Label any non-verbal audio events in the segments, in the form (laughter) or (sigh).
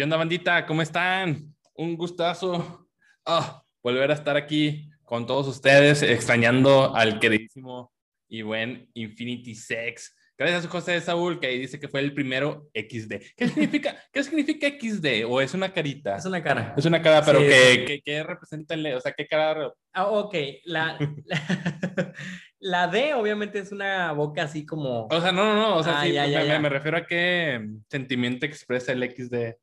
¿Qué onda, bandita? ¿Cómo están? Un gustazo ah, volver a estar aquí con todos ustedes, extrañando al queridísimo y buen Infinity Sex. Gracias a José Saúl, que dice que fue el primero XD. ¿Qué significa, (laughs) ¿Qué significa XD? ¿O es una carita? Es una cara. Es una cara, pero Sí, ¿qué, qué, qué representa? el- O sea, ¿qué cara? Ah, ok, la, la, (laughs) la D obviamente es una boca así como... O sea, no, no, no. O sea, Ah, sí, ya, me, ya, me- ya. me refiero a qué sentimiento expresa el XD.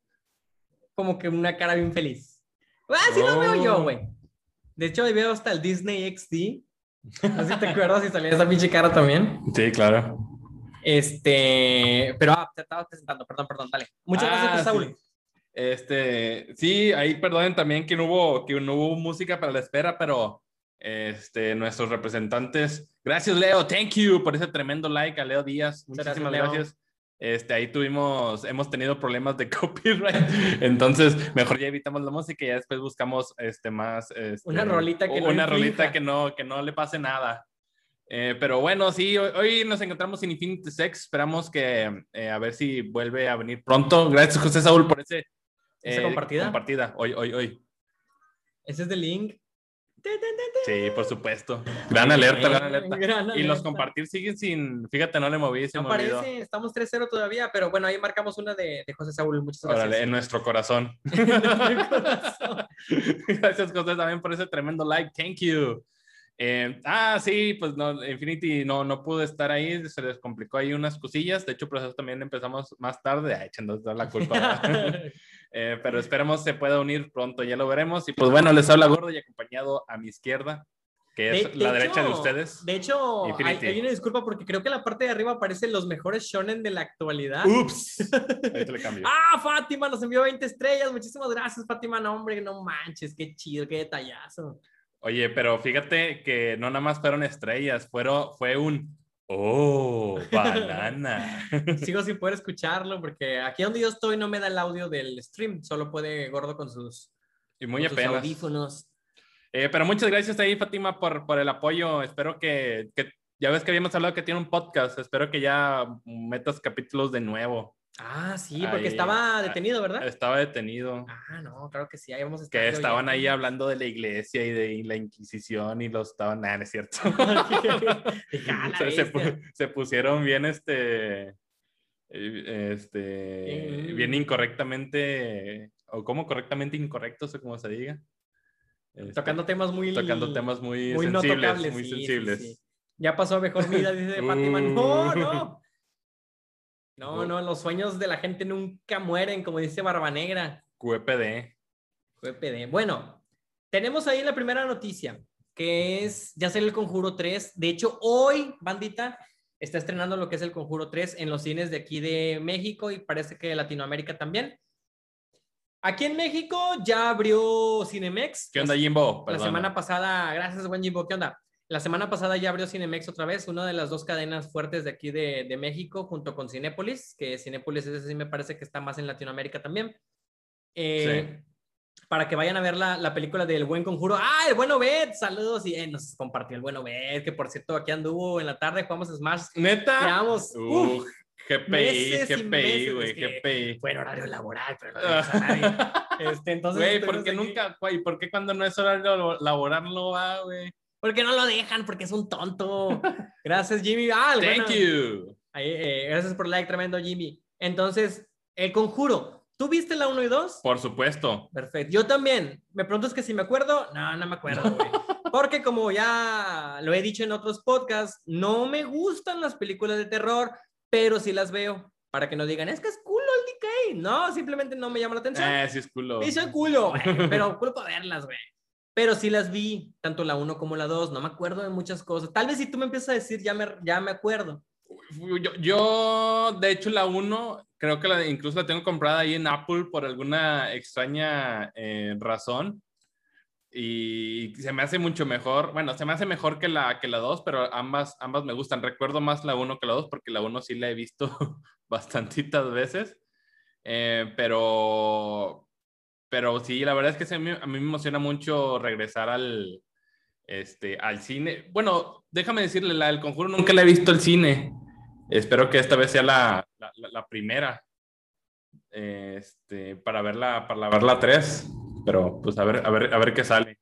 Como que una cara bien feliz. Ah, sí lo veo yo, Oh. güey. De hecho, ahí veo hasta el Disney XD. Así te acuerdas si salía esa pinche cara también. Sí, claro. Este, pero ah, te estaba presentando, perdón, perdón, dale. Muchas Ah, gracias, Saúl. sí. Este, sí, ahí perdonen también que no hubo, que no hubo música para la espera, pero este, nuestros representantes, gracias Leo, thank you por ese tremendo like a Leo Díaz, Muchas muchísimas gracias, Leo. gracias. Este, ahí tuvimos, hemos tenido problemas de (laughs) copyright, entonces mejor ya evitamos la música y ya después buscamos este más, este, Una rolita que no una rolita que no, que no le pase nada. Eh, pero bueno, sí, hoy, hoy nos encontramos en Infinity Sex. Esperamos que eh, a ver si vuelve a venir pronto. Gracias, José Saúl, por ese. ¿Esa compartida? Compartida, hoy, hoy, hoy. Ese es el link. Sí, por supuesto. Gran alerta, gran alerta. Gran Y los alerta. compartir siguen sin. Fíjate, no le moví, se No me olvidó. parece, estamos 3-0 todavía, pero bueno, ahí marcamos una de, de José Saúl. Muchas gracias. Órale, en nuestro corazón. (laughs) Corazón. (laughs) Gracias, José, también por ese tremendo like. Thank you. Eh, ah, sí, pues no, Infinity no, no pudo estar ahí, se les complicó ahí unas cosillas. De hecho, por eso también empezamos más tarde, echando toda la culpa. (laughs) Eh, pero esperemos se pueda unir pronto, ya lo veremos. Y pues bueno, les habla Gordo y acompañado a mi izquierda, que es De- de la derecha de hecho- ustedes. De hecho, hay, hay una disculpa porque creo que la parte de arriba aparecen los mejores shonen de la actualidad. Ups. (laughs) Ahí te le cambio. Ah, Fátima nos envió 20 estrellas. Muchísimas gracias, Fátima. No, hombre, no manches, qué chido, qué detallazo. Oye, pero fíjate que no nada más fueron estrellas, fueron, fue un oh, (laughs) banana. (laughs) Sigo sin poder escucharlo porque aquí donde yo estoy no me da el audio del stream, solo puede gordo con sus, y muy con sus apenas. audífonos. Eh, pero muchas gracias ahí, Fátima, por, por el apoyo. Espero que, que- ya ves que habíamos hablado que tiene un podcast. Espero que ya metas capítulos de nuevo. Ah, sí, porque Ahí, estaba ah, detenido, ¿verdad? Estaba detenido. Ah, no, claro que sí, ahí vamos a estar. Que estaban ahí hablando de la iglesia y de la Inquisición y los estaban, nada, no es cierto. (laughs) (laughs) "Ah, se, se bestia". pu- se pusieron bien, este, eh, este, Mm. bien incorrectamente, o como correctamente incorrectos, o como se diga. Este, Tocando temas muy... tocando temas muy, sensibles, muy sí, sensibles. sí. Ya pasó mejor vida, dice Fátima. No, no. No, No. no, los sueños de la gente nunca mueren, como dice Barba Negra. QEPD. QPD. Bueno, tenemos ahí la primera noticia, que es, ya salió el Conjuro 3. De hecho, hoy, bandita, está estrenando lo que es el Conjuro 3 en los cines de aquí de México y parece que de Latinoamérica también. Aquí en México ya abrió Cinemex. ¿Qué onda, Jimbo? La semana pasada, gracias, buen Jimbo, ¿qué onda? La semana pasada ya abrió Cinemex otra vez, una de las dos cadenas fuertes de aquí de, de México, junto con Cinépolis, que Cinépolis ese sí me parece que está más en Latinoamérica también. Eh, Para que vayan a ver la, la película del Buen Conjuro. ¡Ah, el Bueno Bet! Saludos y eh, nos compartió el Bueno Bet, que por cierto aquí anduvo en la tarde, jugamos Smash. ¿Neta? Quedamos, Uf, uf, GPI, GPI, güey, GPI. fue en horario laboral, pero no a nadie. Este, entonces, Güey, ¿por qué aquí. nunca, güey, por qué cuando no es horario laboral no va, güey? Porque no lo dejan, porque es un tonto. (laughs) Gracias, Jimmy. Ah, Thank bueno. you. Ahí, eh, gracias por el like, tremendo, Jimmy. Entonces, el conjuro. ¿Tú viste la 1 y 2? Por supuesto. Perfecto. Yo también. Me preguntas que si me acuerdo. No, no me acuerdo, güey. (laughs) Porque como ya lo he dicho en otros podcasts, no me gustan las películas de terror, pero sí las veo. Para que no digan, es que es culo el DK. No, simplemente no me llama la atención. Eh, sí es culo. Sí, soy culo, güey, (laughs) pero culo para verlas, güey. Pero sí las vi, tanto la 1 como la 2. No me acuerdo de muchas cosas. Tal vez si tú me empiezas a decir, ya me, ya me acuerdo. Yo, yo, de hecho, la 1, creo que la, incluso la tengo comprada ahí en Apple por alguna extraña eh, razón. Y se me hace mucho mejor. Bueno, se me hace mejor que la, que la 2, pero ambas, ambas me gustan. Recuerdo más la 1 que la 2 porque la 1 sí la he visto (laughs) bastantitas veces. Eh, pero, pero sí, la verdad es que a mí me emociona mucho regresar al, este, al cine. Bueno, déjame decirle, la del conjuro nunca la he visto al cine. Espero que esta vez sea la, la, primera. este, para verla, para verla 3, pero pues a ver, a ver, a ver qué sale.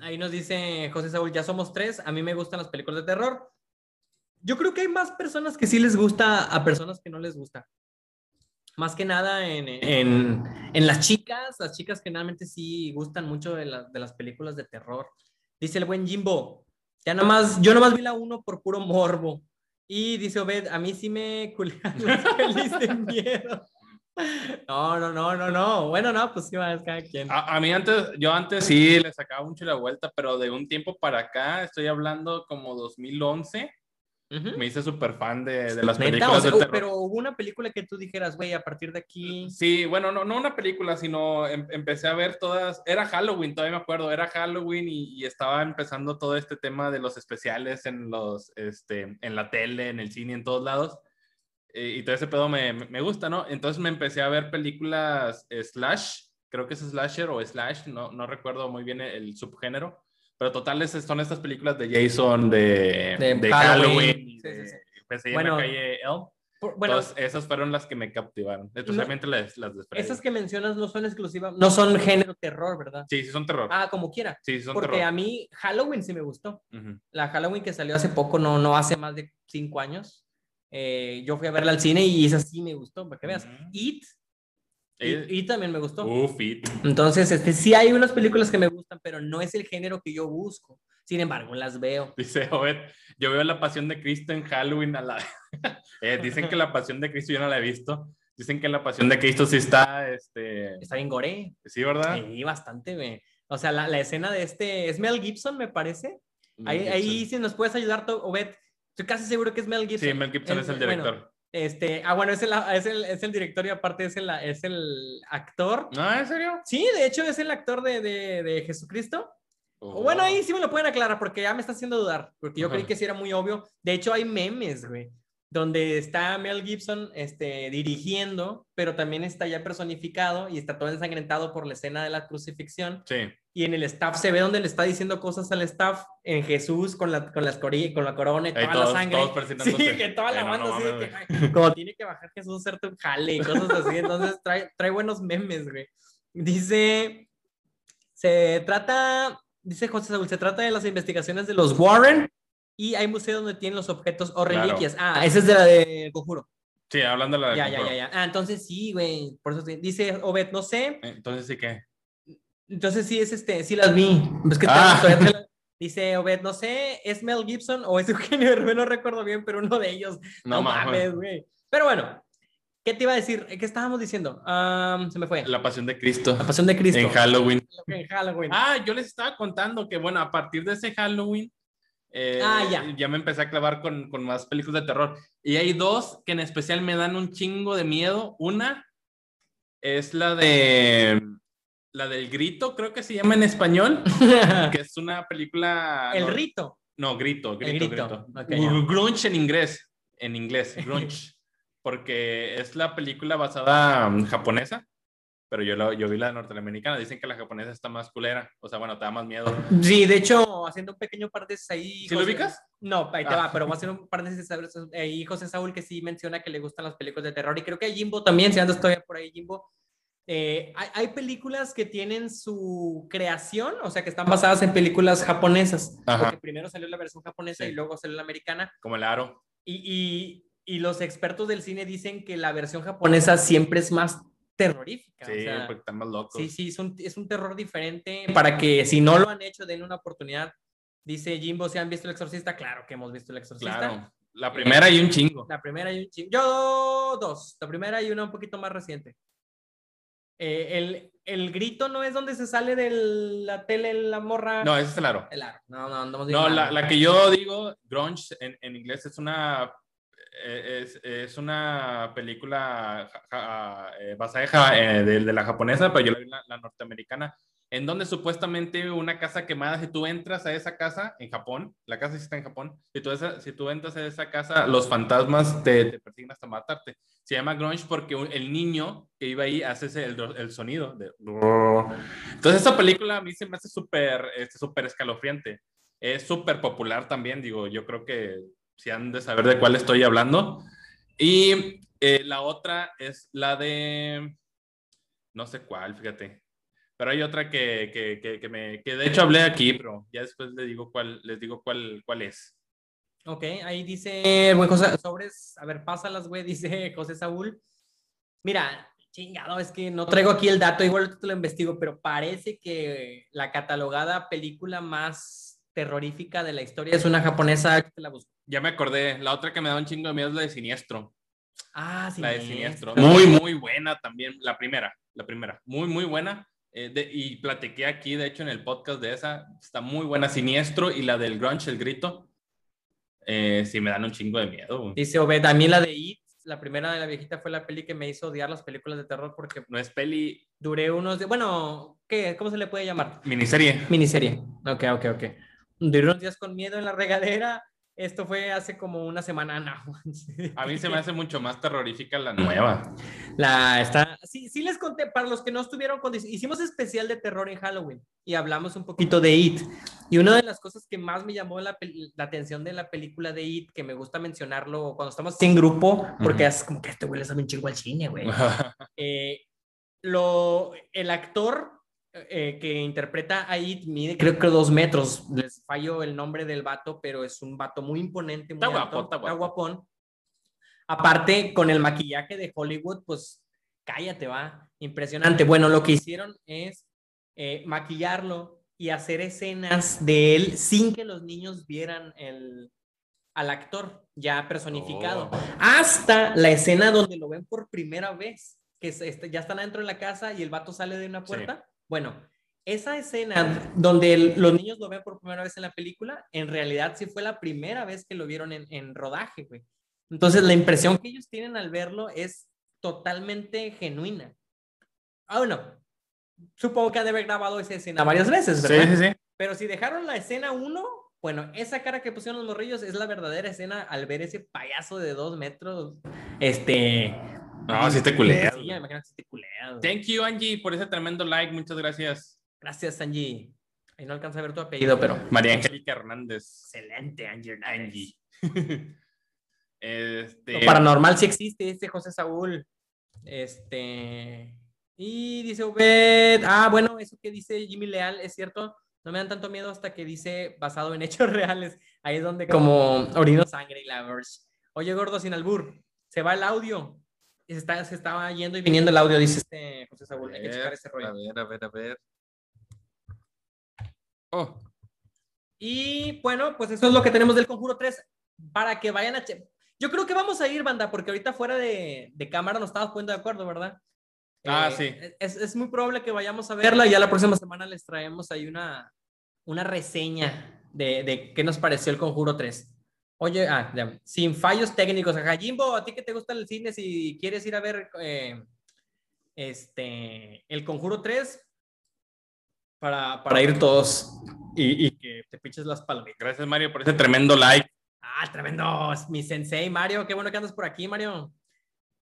Ahí nos dice José Saúl, ya somos tres, a mí me gustan las películas de terror. Yo creo que hay más personas que sí les gusta a personas que no les gusta. Más que nada en, en, en las chicas, las chicas generalmente sí gustan mucho de, de las películas de terror. Dice el buen Jimbo, ya nada más, yo nomás vi la uno por puro morbo. Y dice Obed, a mí sí me culean las (laughs) pelis de miedo. No, no, no, no, no. Bueno, no, pues sí, va, cada quien. A, a, mí antes, yo antes sí le sacaba mucho la vuelta, pero de un tiempo para acá, estoy hablando como 2011, uh -huh. me hice súper fan de, de las películas O sea, de terror. Pero hubo una película que tú dijeras, güey, a partir de aquí. Sí, bueno, no, no una película, sino em, empecé a ver todas, era Halloween, todavía me acuerdo, era Halloween y, y, estaba empezando todo este tema de los especiales en, los, este, en la tele, en el cine, en todos lados. Eh, y todo ese pedo me, me, gusta, ¿no? Entonces me empecé a ver películas slash, creo que es slasher o slash, no, no recuerdo muy bien el, el subgénero, pero totales son estas películas de Jason, de, De de, Halloween. Halloween, Sí, sí, sí. Pensé en Bueno, la calle Elm. Por- bueno, Entonces, esas fueron las que me captivaron, especialmente las, las de Freddy. esas que mencionas no son exclusivas, no son género terror, ¿verdad? Sí, sí son terror. Ah, como quiera. sí, sí son Porque terror. a mí Halloween sí me gustó. Ujú. La Halloween que salió hace poco, no, no hace más de cinco años. eh, yo fui a verla al cine y esa sí me gustó, para que veas. Ujú. It, Eh, It, It también me gustó. Uf, it. Entonces, este, sí hay unas películas que me gustan, pero no es el género que yo busco. Sin embargo, las veo. Dice (laughs) Obed, yo veo la pasión de Cristo en Halloween a la... (laughs) Eh, dicen que la pasión de Cristo yo no la he visto. Dicen que la pasión de Cristo sí está, este... Está bien gore. Sí, ¿verdad? Sí, bastante, güey. O sea, la, la escena de este, es Mel Gibson, me parece. Ahí, Mel ahí Gibson. si nos puedes ayudar, Obed. Estoy casi seguro que es Mel Gibson. Sí, Mel Gibson es el bueno, director. Este, ah, bueno, es el, es, el, es el director y aparte es el, es el actor. ¿No? ¿En serio? Sí, de hecho es el actor de, de, de Jesucristo. Oh. Bueno, ahí sí me lo pueden aclarar porque ya me está haciendo dudar, porque yo Ajá. creí que sí era muy obvio. De hecho, hay memes, güey, donde está Mel Gibson este, dirigiendo, pero también está ya personificado y está todo ensangrentado por la escena de la crucifixión. Sí. Y en el staff se ve donde le está diciendo cosas al staff en Jesús con la, con las cori- con la corona y toda todos- la sangre. todos sí, que toda la Eh, no, banda no así que, como tiene que bajar Jesús a hacerte un jale y cosas así. Entonces trae, trae buenos memes, güey. Dice, se trata, dice José Saúl, se trata de las investigaciones de los Warren y hay museos donde tienen los objetos o Claro. reliquias. Ah, ese es de la de Conjuro. Sí, hablando de la... Ya, ya, ya, ya. Ah, entonces sí, güey. Por eso dice Obed, no sé. Entonces sí que... Entonces sí es este, sí las vi. Es que Ah. la- Dice Obed, no sé, es Mel Gibson o es Eugenio Derbez, no recuerdo bien, pero uno de ellos. No, No, mames, güey. Pero bueno, ¿qué te iba a decir? ¿Qué estábamos diciendo? Am, se me fue. La pasión de Cristo. La pasión de Cristo. En Halloween. En Halloween. Ah, yo les estaba contando que, bueno, a partir de ese Halloween, eh, Ah, ya. me empecé a clavar con, con más películas de terror. Y hay dos que en especial me dan un chingo de miedo. Una es la de... La del grito, creo que se llama en español, (laughs) que es una película... El no, rito. No, grito, grito, grito. grito. Ok, Gr- ya. grunge en inglés, en inglés, (laughs) grunge. porque es la película basada mm, japonesa, pero yo, la- yo vi la norteamericana. Dicen que la japonesa está más culera, o sea, bueno, te da más miedo. Sí, de hecho, haciendo un pequeño paréntesis ahí. ¿Sí lo ubicas? No, ahí te Ah. va, pero voy a hacer un paréntesis ahí José Saúl que sí menciona que le gustan las películas de terror y creo que Jimbo también, si andas todavía por ahí, Jimbo. eh, hay, hay películas que tienen su creación, o sea, que están basadas en películas japonesas. Ajá. Porque primero salió la versión japonesa Sí. y luego salió la americana. Como el aro. Y, y, y los expertos del cine dicen que la versión japonesa siempre es más terrorífica. Sí, o sea, porque están más locos. Sí, sí, es un, es un terror diferente. Para que si no lo han hecho, den una oportunidad. Dice Jimbo, ¿si han visto El Exorcista? Claro que hemos visto El Exorcista. Claro. La primera y un chingo. La primera y un chingo. Yo dos. La primera y una un poquito más reciente. Eh, el, el grito no es donde se sale de la tele la morra. No, ese es el aro. El aro. No, no, No, mal. la, la que yo digo, grunge en, en inglés es una eh, es, es una película eh, basada eh, de, de la japonesa, pero yo la vi la, la norteamericana, en donde supuestamente una casa quemada, si tú entras a esa casa en Japón, la casa está en Japón, si tú, esa- si tú entras a esa casa, los fantasmas te, te persiguen hasta matarte. Se llama grunge porque un- el niño que iba ahí hace ese- el, el sonido de... Entonces esta película a mí se me hace súper este, súper escalofriante. Es súper popular también, digo, yo creo que si han de saber de cuál estoy hablando. Y eh, la otra es la de. No sé cuál, fíjate. Pero hay otra que, que, que, que me. que de hecho hablé aquí, pero ya después les digo cuál, les digo cuál, cuál es. Ok, ahí dice, buen José, sobres, a ver, pásalas, güey, (laughs) dice José Saúl. Mira, chingado, es que no traigo aquí el dato, igual te lo investigo, pero parece que la catalogada película más terrorífica de la historia es una japonesa la busco. Ya me acordé, la otra que me da un chingo de miedo es la de Siniestro. Ah, sí. La de Siniestro. Muy, muy buena también, la primera, la primera. Muy, muy buena. Eh, de- y platiqué aquí, de hecho, en el podcast de esa. Está muy buena Siniestro y la del Grunge, el grito. Eh, sí, me dan un chingo de miedo. Dice Obed, a mí la de It, la primera de la viejita fue la peli que me hizo odiar las películas de terror porque No es peli, duré unos días, bueno, ¿qué? ¿Cómo se le puede llamar? miniserie. Miniserie. Ok, ok, ok. Duré unos días con miedo en la regadera. Esto fue hace como una semana. No. (laughs) A mí se me hace mucho más terrorífica la nueva. La está. Sí, sí les conté, para los que no estuvieron con. Hicimos especial de terror en Halloween y hablamos un poquito de It. Y una de las cosas que más me llamó la, la atención de la película de It, que me gusta mencionarlo cuando estamos en grupo, porque Ujú. es como que este güey le sabe un chingo al cine, güey. (laughs) Eh, lo, el actor eh, que interpreta a It mide creo que dos metros. Les fallo el nombre del vato, pero es un vato muy imponente, muy Está alto, guapo, está guapo. guapón. Aparte, con el maquillaje de Hollywood, pues cállate, va. Impresionante. Bueno, lo que hicieron es eh, maquillarlo y hacer escenas de él sin que los niños vieran el, al actor ya personificado. Oh. Hasta la escena donde lo ven por primera vez, que este, ya están adentro de la casa y el vato sale de una puerta. Bueno, esa escena donde el- los niños lo ven por primera vez en la película, en realidad sí fue la primera vez que lo vieron en, en rodaje, güey. Entonces la impresión que ellos tienen al verlo es totalmente genuina. Ah, bueno, supongo que han de haber grabado esa escena varias veces, Sí, ¿verdad? sí, sí. Pero si dejaron la escena 1, bueno, esa cara que pusieron los morrillos es la verdadera escena al ver ese payaso de dos metros. Este. No, sí te culeas, Sí, güey. me imagino que sí te culeas. Thank you, Angie, por ese tremendo like. Muchas gracias. Gracias, Angie. Ahí no alcanza a ver tu apellido, pero. María Angélica Hernández. Excelente, Angie. Angie. (laughs) este, Lo paranormal sí existe, este José Saúl. Este. Y dice Obed. Ah, bueno, eso que dice Jimmy Leal es cierto. No me dan tanto miedo hasta que dice basado en hechos (laughs) reales. Ahí es donde como orino sangre y la verse. Oye, gordo, sin albur. Se va el audio. Se, está, se estaba yendo y viniendo el audio, dice este José Saúl. Hay que checar ese a rollo. ver, a ver, a ver. Oh, Y bueno, pues eso es lo que tenemos del Conjuro 3. Para que vayan a... Yo creo que vamos a ir, banda, porque ahorita fuera de, de cámara nos estamos poniendo de acuerdo, ¿verdad? Ah, Eh, sí. Es, es muy probable que vayamos a verla y ya la próxima semana les traemos ahí una, una reseña de, de qué nos pareció el Conjuro 3. Oye, ah, ya, sin fallos técnicos. Ajá, Jimbo, a ti que te gusta el cine, si quieres ir a ver eh, este, el Conjuro 3, para, para ir todos y, y que te piches las palomitas. gracias, Mario, por ese tremendo like. Ah, tremendo. Mi sensei, Mario. Qué bueno que andas por aquí, Mario.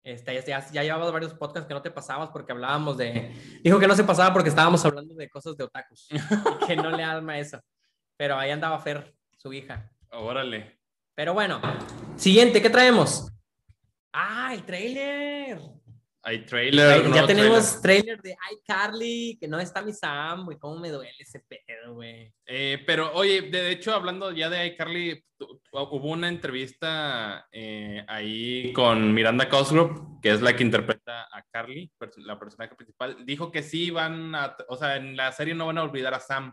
Este, ya, ya, ya llevabas varios podcasts que no te pasabas porque hablábamos de... Dijo que no se pasaba porque estábamos hablando de cosas de otakus. (laughs) que no le alma eso. Pero ahí andaba Fer, su hija. Órale. Pero bueno, siguiente, ¿qué traemos? Ah, el trailer. Hay trailer. ya tenemos trailer de iCarly, que no está mi Sam, güey. ¿Cómo me duele ese pedo, güey? Eh, pero oye, de hecho, hablando ya de iCarly, hubo una entrevista eh, ahí con Miranda Cosgrove, que es la que interpreta a Carly, la personaje principal. Dijo que sí van a, o sea, en la serie no van a olvidar a Sam.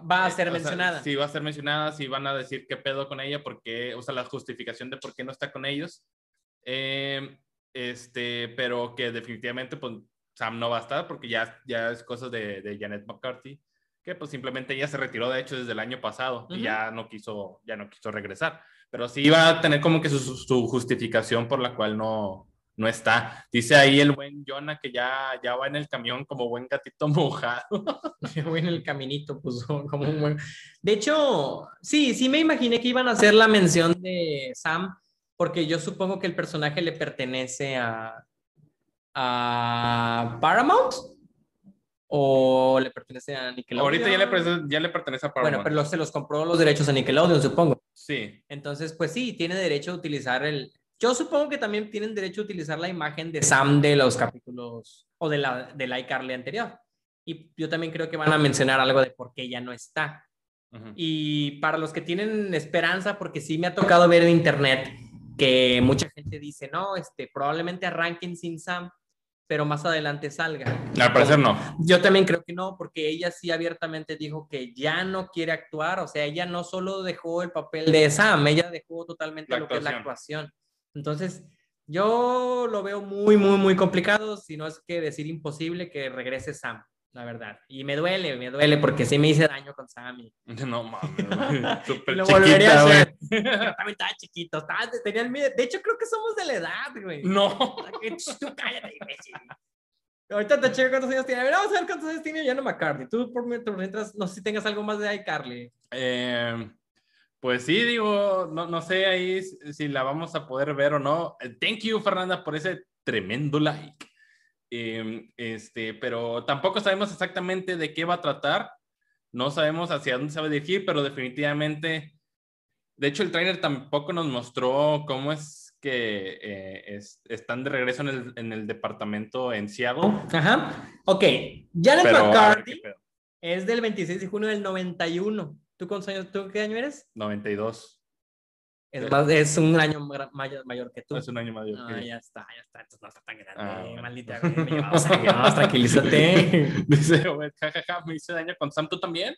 Va a Eh, ser o sea, mencionada. sí, va a ser mencionada, sí van a decir qué pedo con ella, porque, o sea, la justificación de por qué no está con ellos. Eh, este, pero que definitivamente, pues, Sam no va a estar, porque ya, ya es cosa de, de Janet McCarthy, que pues simplemente ella se retiró, de hecho, desde el año pasado Ujú. y ya no quiso, ya no quiso regresar. Pero sí va a tener como que su, su justificación por la cual no, no está. Dice ahí el buen Jonah que ya, ya va en el camión como buen gatito (laughs) mojado. Voy en el caminito, pues como un buen... De hecho, sí, sí me imaginé que iban a hacer la mención de Sam, porque yo supongo que el personaje le pertenece a, a Paramount o le pertenece a Nickelodeon. Ahorita ya le, pertenece- ya le pertenece a Paramount. Bueno, pero se los compró los derechos a Nickelodeon, supongo. Sí. Entonces, pues sí, tiene derecho a utilizar el, Yo supongo que también tienen derecho a utilizar la imagen de Sam de los capítulos o de la de la iCarly anterior. Y yo también creo que van a mencionar algo de por qué ella no está. Ujú. Y para los que tienen esperanza, porque sí me ha tocado ver en internet que mucha gente dice, no, este, probablemente arranquen sin Sam, pero más adelante salga. Al parecer no. Yo también creo que no, porque ella sí abiertamente dijo que ya no quiere actuar, o sea, ella no solo dejó el papel de Sam, ella dejó totalmente La lo que es la actuación. Entonces, yo lo veo muy, muy, muy complicado, si no es que decir imposible que regrese Sam, la verdad. Y me duele, me duele, porque sí me hice daño con Sam. Y, (laughs) No mames, (laughs) Súper lo volvería chiquita, a güey. hacer. Yo (laughs) también estaba chiquito, estaba, tenía el miedo. De hecho, creo que somos de la edad, güey. No. Tú cállate, imbécil. Ahorita te checo cuántos años tiene. A ver, vamos a ver cuántos años tiene Yana McCarthy. Tú por mientras, mientras, no sé si tengas algo más de iCarly. Eh, pues sí, digo, no, no sé ahí si la vamos a poder ver o no. Eh, Thank you, Fernanda, por ese tremendo like. Eh, este, pero tampoco sabemos exactamente de qué va a tratar. No sabemos hacia dónde se va a dirigir, pero definitivamente. De hecho, el trailer tampoco nos mostró cómo es que eh, es- están de regreso en el, en el departamento en Seattle. Ajá. Ok. Janet Pero McCarthy es del 26 de junio del 91. ¿Tú cuántos años, tú qué año eres? 92. Es, más, es un año mayor, mayor que tú. Es un año mayor. Ah, que- ya está, ya está. Entonces no está tan grande, Ah, bueno. maldita. Me llevamos (laughs) tranquilízate. (laughs) Dice, jajaja, me hice daño con Sam, ¿tú también?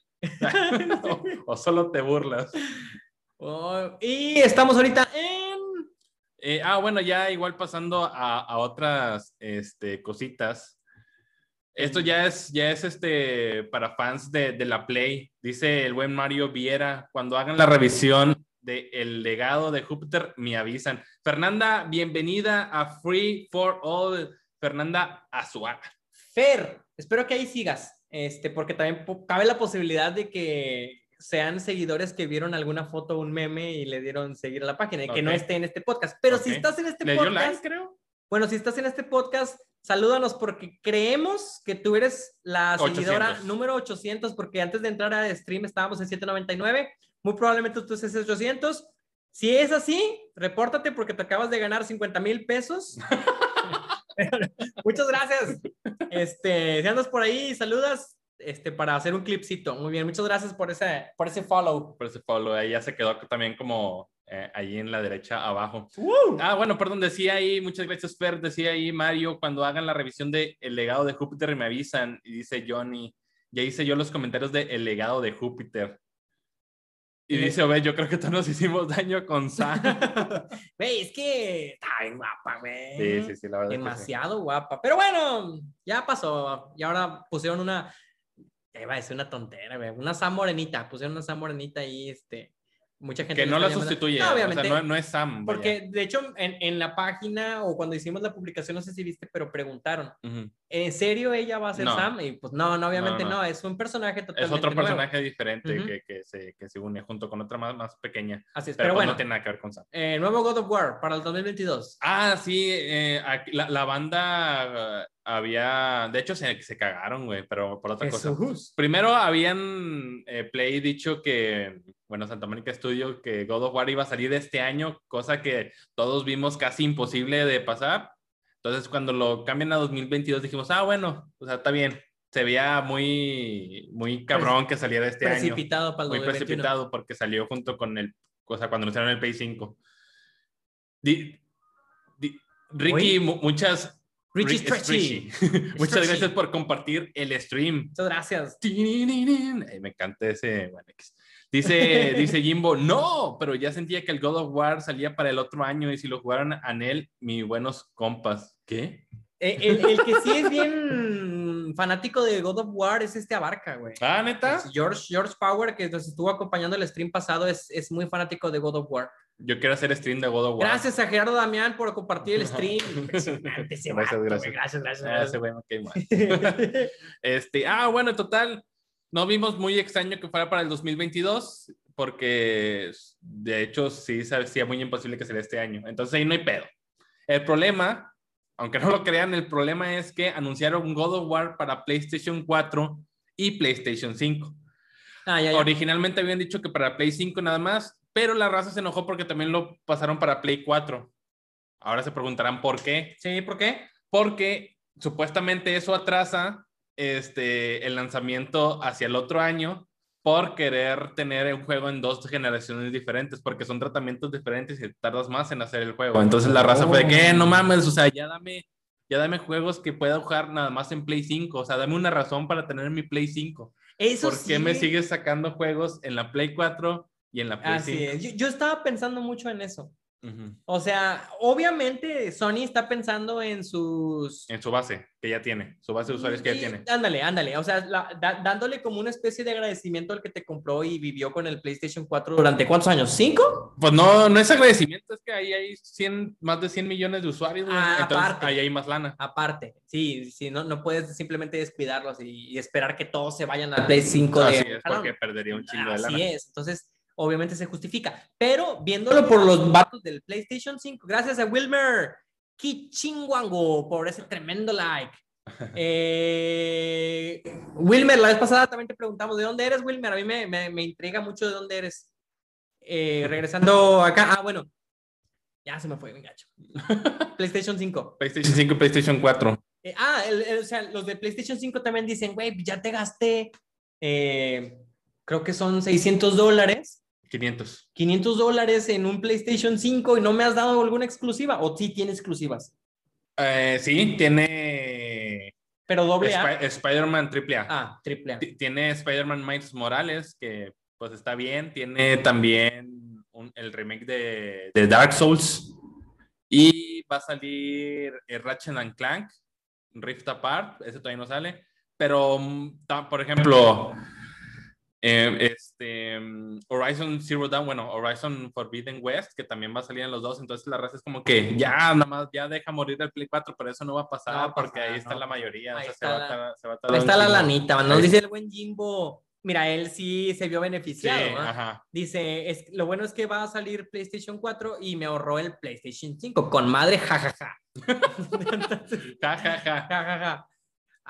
o, (laughs) o solo te burlas. Oh, y estamos ahorita en. Eh, ah, bueno, ya igual pasando a, a otras este, cositas. Esto ya es, ya es este, para fans de, de la Play. Dice el buen Mario Viera, cuando hagan la revisión de El legado de Júpiter, me avisan. Fernanda, bienvenida a Free for All. Fernanda Azuaga. Fer, espero que ahí sigas, este, porque también cabe la posibilidad de que sean seguidores que vieron alguna foto un meme y le dieron seguir a la página y que no esté en este podcast. Pero si estás en este ¿Le dio podcast, like, creo? bueno, si estás en este podcast, salúdanos porque creemos que tú eres la 800. seguidora número 800, porque antes de entrar a stream estábamos en 799, muy probablemente tú estés en 800. Si es así, repórtate porque te acabas de ganar 50 mil pesos. (laughs) Muchas gracias. Este, si andas por ahí, saludas este, para hacer un clipcito. Muy bien, muchas gracias por ese, por ese follow. Por ese follow, ahí ya se quedó también como eh, ahí en la derecha abajo. ¡Woo! Ah, bueno, perdón, decía ahí, muchas gracias, Fer, decía ahí Mario, cuando hagan la revisión de El legado de Júpiter me avisan, y dice Johnny, ya hice yo los comentarios de El legado de Júpiter. Y Eh. dice Obed, yo creo que todos nos hicimos daño con Sam. (laughs) Güey, es que está bien guapa, güey. Sí, sí, sí, la verdad. que sí. Demasiado guapa. Pero bueno, ya pasó. Y ahora pusieron una. Iba a decir una tontera, güey. Una Sam morenita. Pusieron una Sam morenita ahí, este. Mucha gente. Que no la sustituye, No, o sea, obviamente. no, no es Sam. vaya. Porque de hecho, en, en la página o cuando hicimos la publicación, no sé si viste, pero preguntaron. ¿en serio ella va a ser No. Sam? Y pues no, no, obviamente No. Es un personaje Es totalmente. otro nuevo. personaje diferente que, que, se, que se une junto con otra más, más pequeña. Así es. Pero, Pero, pues bueno, no tiene nada que ver con Sam. eh, nuevo God of War para el 2022. Ah, sí, eh, aquí- la, la banda eh, había, de hecho se, se cagaron, güey, pero por otra cosa. Primero habían eh, Play dicho que, bueno, Santa Mónica Studio, que God of War iba a salir este año, cosa que todos vimos casi imposible de pasar. Entonces, cuando lo cambian a 2022, dijimos, ah, bueno, o sea, está bien. Se veía muy, muy cabrón que saliera este año. Precipitado para el Muy 2021. precipitado porque salió junto con el, o sea, cuando anunciaron el Play 5. Di- di- Ricky, muchas... Richie Rick- Stretchy. (laughs) Muchas Stretchy. gracias por compartir el stream. Muchas gracias. Ay, me encanta ese. bueno. Dice, (laughs) dice Jimbo, no, pero ya sentía que el God of War salía para el otro año y si lo jugaran Anel, mis buenos compas. ¿Qué? Eh, El, el que sí es bien fanático de God of War es este Abarca, güey. Ah, neta. George, George Power, que nos estuvo acompañando el stream pasado, es, es muy fanático de God of War. Yo quiero hacer stream de God of War. Gracias a Gerardo Damián por compartir el stream. (laughs) Impresionante (laughs) ese Gracias, vato, gracias. güey. Gracias, gracias. Ah, ese güey mal. (laughs) Este, ah, bueno, en total, no vimos muy extraño que fuera para el 2022, porque de hecho sí hacía muy imposible que saliera este año. Entonces ahí no hay pedo. El problema, aunque no lo crean, el problema es que anunciaron God of War para PlayStation 4 y PlayStation 5. Ah, ya, ya. Originalmente habían dicho que para Play 5 nada más, pero la raza se enojó porque también lo pasaron para Play 4. Ahora se preguntarán por qué. Sí, ¿por qué? Porque supuestamente eso atrasa este, el lanzamiento hacia el otro año por querer tener un juego en dos generaciones diferentes, porque son tratamientos diferentes y tardas más en hacer el juego. Entonces la raza fue de que, "Eh, no mames, o sea, ya dame, ya dame juegos que pueda jugar nada más en Play 5, o sea, dame una razón para tener mi Play 5. Eso ¿Por qué me sigues sacando juegos en la Play 4 y en la Play Así 5? es. Yo, yo estaba pensando mucho en eso. Ujú. O sea, obviamente Sony está pensando en sus... En su base, que ya tiene, su base de usuarios que ya Y- tiene. Ándale, ándale. O sea, la- da- dándole como una especie de agradecimiento al que te compró y vivió con el PlayStation 4 durante cuántos años? ¿Cinco? Pues no, no es agradecimiento, es que ahí hay 100, más de 100 millones de usuarios. Ah, entonces aparte. ahí hay más lana. Aparte, sí, sí, no, no puedes simplemente descuidarlos y, y esperar que todos se vayan a Play 5 de... Así es, porque perdería un chingo de lana. Así es, entonces obviamente se justifica. Pero viéndolo por los vatos del PlayStation 5, gracias a Wilmer Kichinguango por ese tremendo like. (laughs) Eh, Wilmer, la vez pasada también te preguntamos de dónde eres, Wilmer. A mí me, me, me intriga mucho de dónde eres. Eh, regresando acá, ah, bueno, ya se me fue, me gacho. (laughs) PlayStation 5. PlayStation 5 y PlayStation 4. Eh, ah, el- el- o sea, los de PlayStation 5 también dicen, güey, ya te gasté, eh, creo que son 600 dólares, 500. 500 dólares en un PlayStation 5 y no me has dado alguna exclusiva, o sí tiene exclusivas, Eh, sí, tiene pero doble A. Spi- Spider-Man AAA. Ah, triple A. T- Tiene Spider-Man Miles Morales, que pues está bien. Tiene también un- el remake de, de Dark Souls. Y va a salir eh, Ratchet and Clank, Rift Apart, ese todavía no sale. Pero, mm, por ejemplo, eh, este, mm, Horizon Zero Dawn, bueno, Horizon Forbidden West, que también va a salir en los dos. Entonces la raza es como que ya, nada más, ya deja morir el Play 4, pero eso no va a pasar No va a porque ahí está no. la mayoría. o Ahí se está va la- tar- se va a Ahí tardar un está la chingo. lanita, nos dice el buen Jimbo. Mira, él sí se vio beneficiado. ajá. Dice, es, lo bueno es que va a salir PlayStation 4 y me ahorró el PlayStation 5. Con madre, jajaja. (laughs) (laughs) Entonces, Ja, ja, ja. Ja, ja, ja.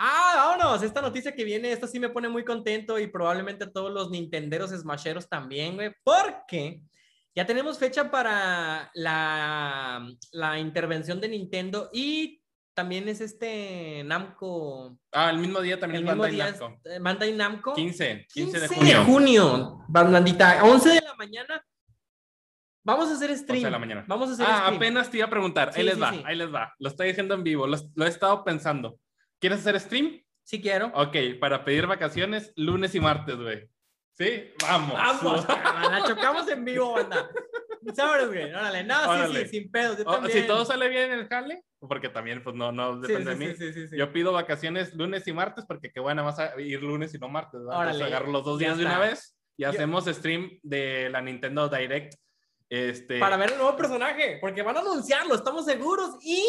Ah, vámonos. Esta noticia que viene, esto sí me pone muy contento y probablemente todos los nintenderos smasheros también, güey, porque ya tenemos fecha para la, la intervención de Nintendo y también es este Namco. Ah, el mismo día también El es mismo Bandai día Namco. eh, Bandai Namco. 15, 15 de 15 junio. junio, bandandita, 11 de la mañana. Vamos a hacer 11 stream. de la mañana. Vamos a hacer Ah, stream. apenas te iba a preguntar. Sí, ahí les sí, va, sí. ahí les va. Lo estoy diciendo en vivo. Lo, lo he estado pensando. ¿Quieres hacer stream? Si quiero. Ok, para pedir vacaciones lunes y martes, güey. ¿Sí? Vamos. Vamos, (laughs) la chocamos en vivo, banda. Sabes, güey. Órale, no, sí, Órale. sí, sin pedos. Yo O, también. si todo sale bien en el jale, porque también, pues no, no Sí, depende sí, de mí. sí, sí, sí, sí. Yo pido vacaciones lunes y martes porque qué bueno, vas a ir lunes y no martes. ¿verdad? Entonces Órale, agarro los dos días de una vez y hacemos stream de la Nintendo Direct. Este, Para ver el nuevo personaje, porque van a anunciarlo, estamos seguros. Y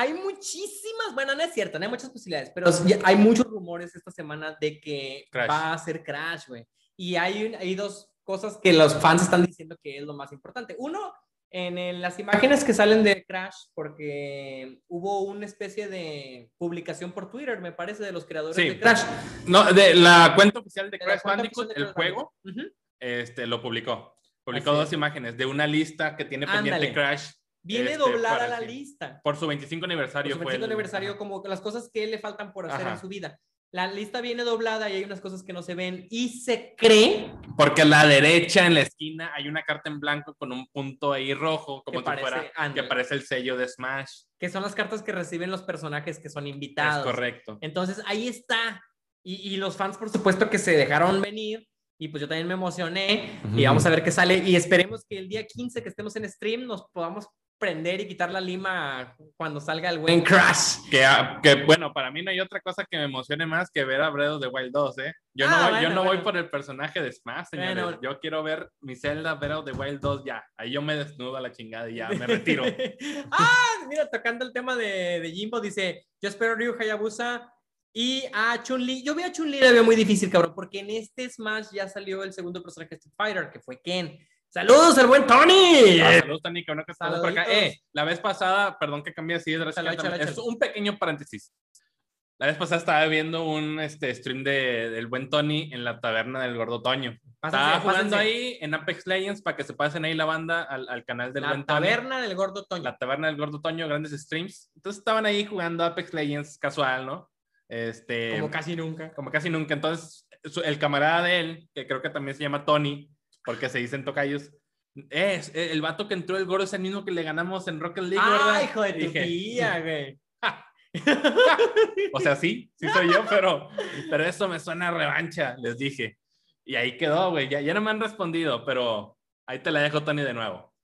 hay muchísimas, bueno, no es cierto, no hay muchas posibilidades, pero hay muchos rumores esta semana de que Crash. va a ser Crash, güey. Y hay, un- hay dos cosas que los fans están diciendo que es lo más importante. Uno, en el- las imágenes que salen de Crash, porque hubo una especie de publicación por Twitter, me parece, de los creadores Sí. de Crash. No, de la cuenta oficial de De Crash Bandicoot, el juego, Bandicoot. Ujú. este, lo publicó. Publicó Así dos es. imágenes de una lista que tiene pendiente Ándale. Crash Viene Este, doblada la sí. lista. por su 25 Por aniversario. su fue 25 el- aniversario, como que las cosas que le faltan por hacer Ajá. en su vida. La lista viene doblada y hay unas cosas que no se ven y se cree Porque a la derecha en la esquina hay una carta en blanco con un punto ahí rojo, como Que si parece- fuera, que ándale. parece el sello de Smash. que son las cartas que reciben los personajes que son invitados. Es correcto. Entonces ahí está. Y, y los fans, por supuesto, que se dejaron venir. Y pues yo también me emocioné. Y Ujú. vamos a ver qué sale. Y esperemos que el día 15 que estemos en stream nos podamos prender y quitar la lima cuando salga el buen Crash. Que, ah, que, bueno, para mí no hay otra cosa que me emocione más que ver a Breath of the Wild 2, ¿eh? Yo Ah, no, voy, yo bueno, no voy por el personaje de Smash, señores. Bueno. Yo quiero ver mi Zelda Breath of the Wild 2 ya. Ahí yo me desnudo a la chingada y ya me retiro. (laughs) ah, mira, tocando el tema de, de Jimbo, dice, yo espero Ryu Hayabusa y a Chun-Li. Yo veo a Chun-Li, la veo muy difícil, cabrón, porque en este Smash ya salió el segundo personaje de Street Fighter, que fue Ken. ¡Saludos al buen Tony! Ah, saludos, Tani, que bueno que estamos por acá. Eh, la vez pasada, perdón que cambié así de Échale, échale, es un pequeño paréntesis. La vez pasada estaba viendo un este, stream de, del buen Tony en la taberna del gordo Toño. Estaba jugando ahí en Apex Legends para que se pasen ahí la banda al, al canal del La taberna del gordo Toño. La taberna del gordo Toño, grandes streams. Entonces estaban ahí jugando Apex Legends casual, ¿no? Este, como casi nunca. Como casi nunca. Entonces, el camarada de él, que creo que también se llama Tony, porque se dicen tocayos, es el vato que entró el gordo es el mismo que le ganamos en Rocket League, ¿verdad? ¡Ah, hijo de tu tía, güey! (laughs) o sea, sí, sí soy yo, pero, pero eso me suena a revancha, les dije. Y ahí quedó, güey. Ya, ya no me han respondido, pero ahí te la dejo, Tony, de nuevo.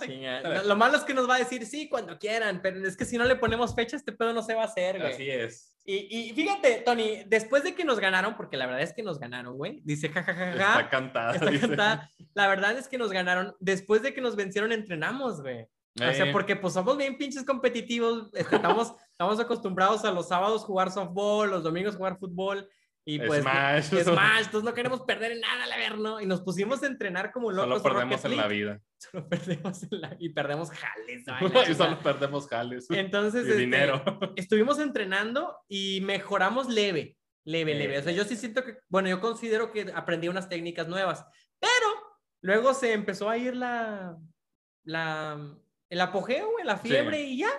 Sí, lo, malo es que nos va a decir sí cuando quieran, pero es que si no le ponemos fecha, este pedo no se va a hacer, güey. Así es. Y, y, fíjate, Tony, después de que nos ganaron, porque la verdad es que nos ganaron, güey, dice jajajaja. Está cantada. Está cantada. La verdad es que nos ganaron. Después de que nos vencieron, entrenamos, güey. O sea, eh. porque pues somos bien pinches competitivos, este, estamos, (laughs) estamos acostumbrados a los sábados jugar softball, los domingos jugar fútbol. Y pues Smash. (laughs) Smash, entonces no queremos perder en nada, la ver, ¿no? Y nos pusimos a entrenar como locos. Solo perdemos en la vida. (laughs) Solo perdemos en la y perdemos jales. y (laughs) solo perdemos jales. Entonces, este, dinero. estuvimos entrenando y mejoramos leve, leve, leve. O sea, yo sí siento que, bueno, yo considero que aprendí unas técnicas nuevas, pero luego se empezó a ir la, la, el apogeo, la fiebre y ya.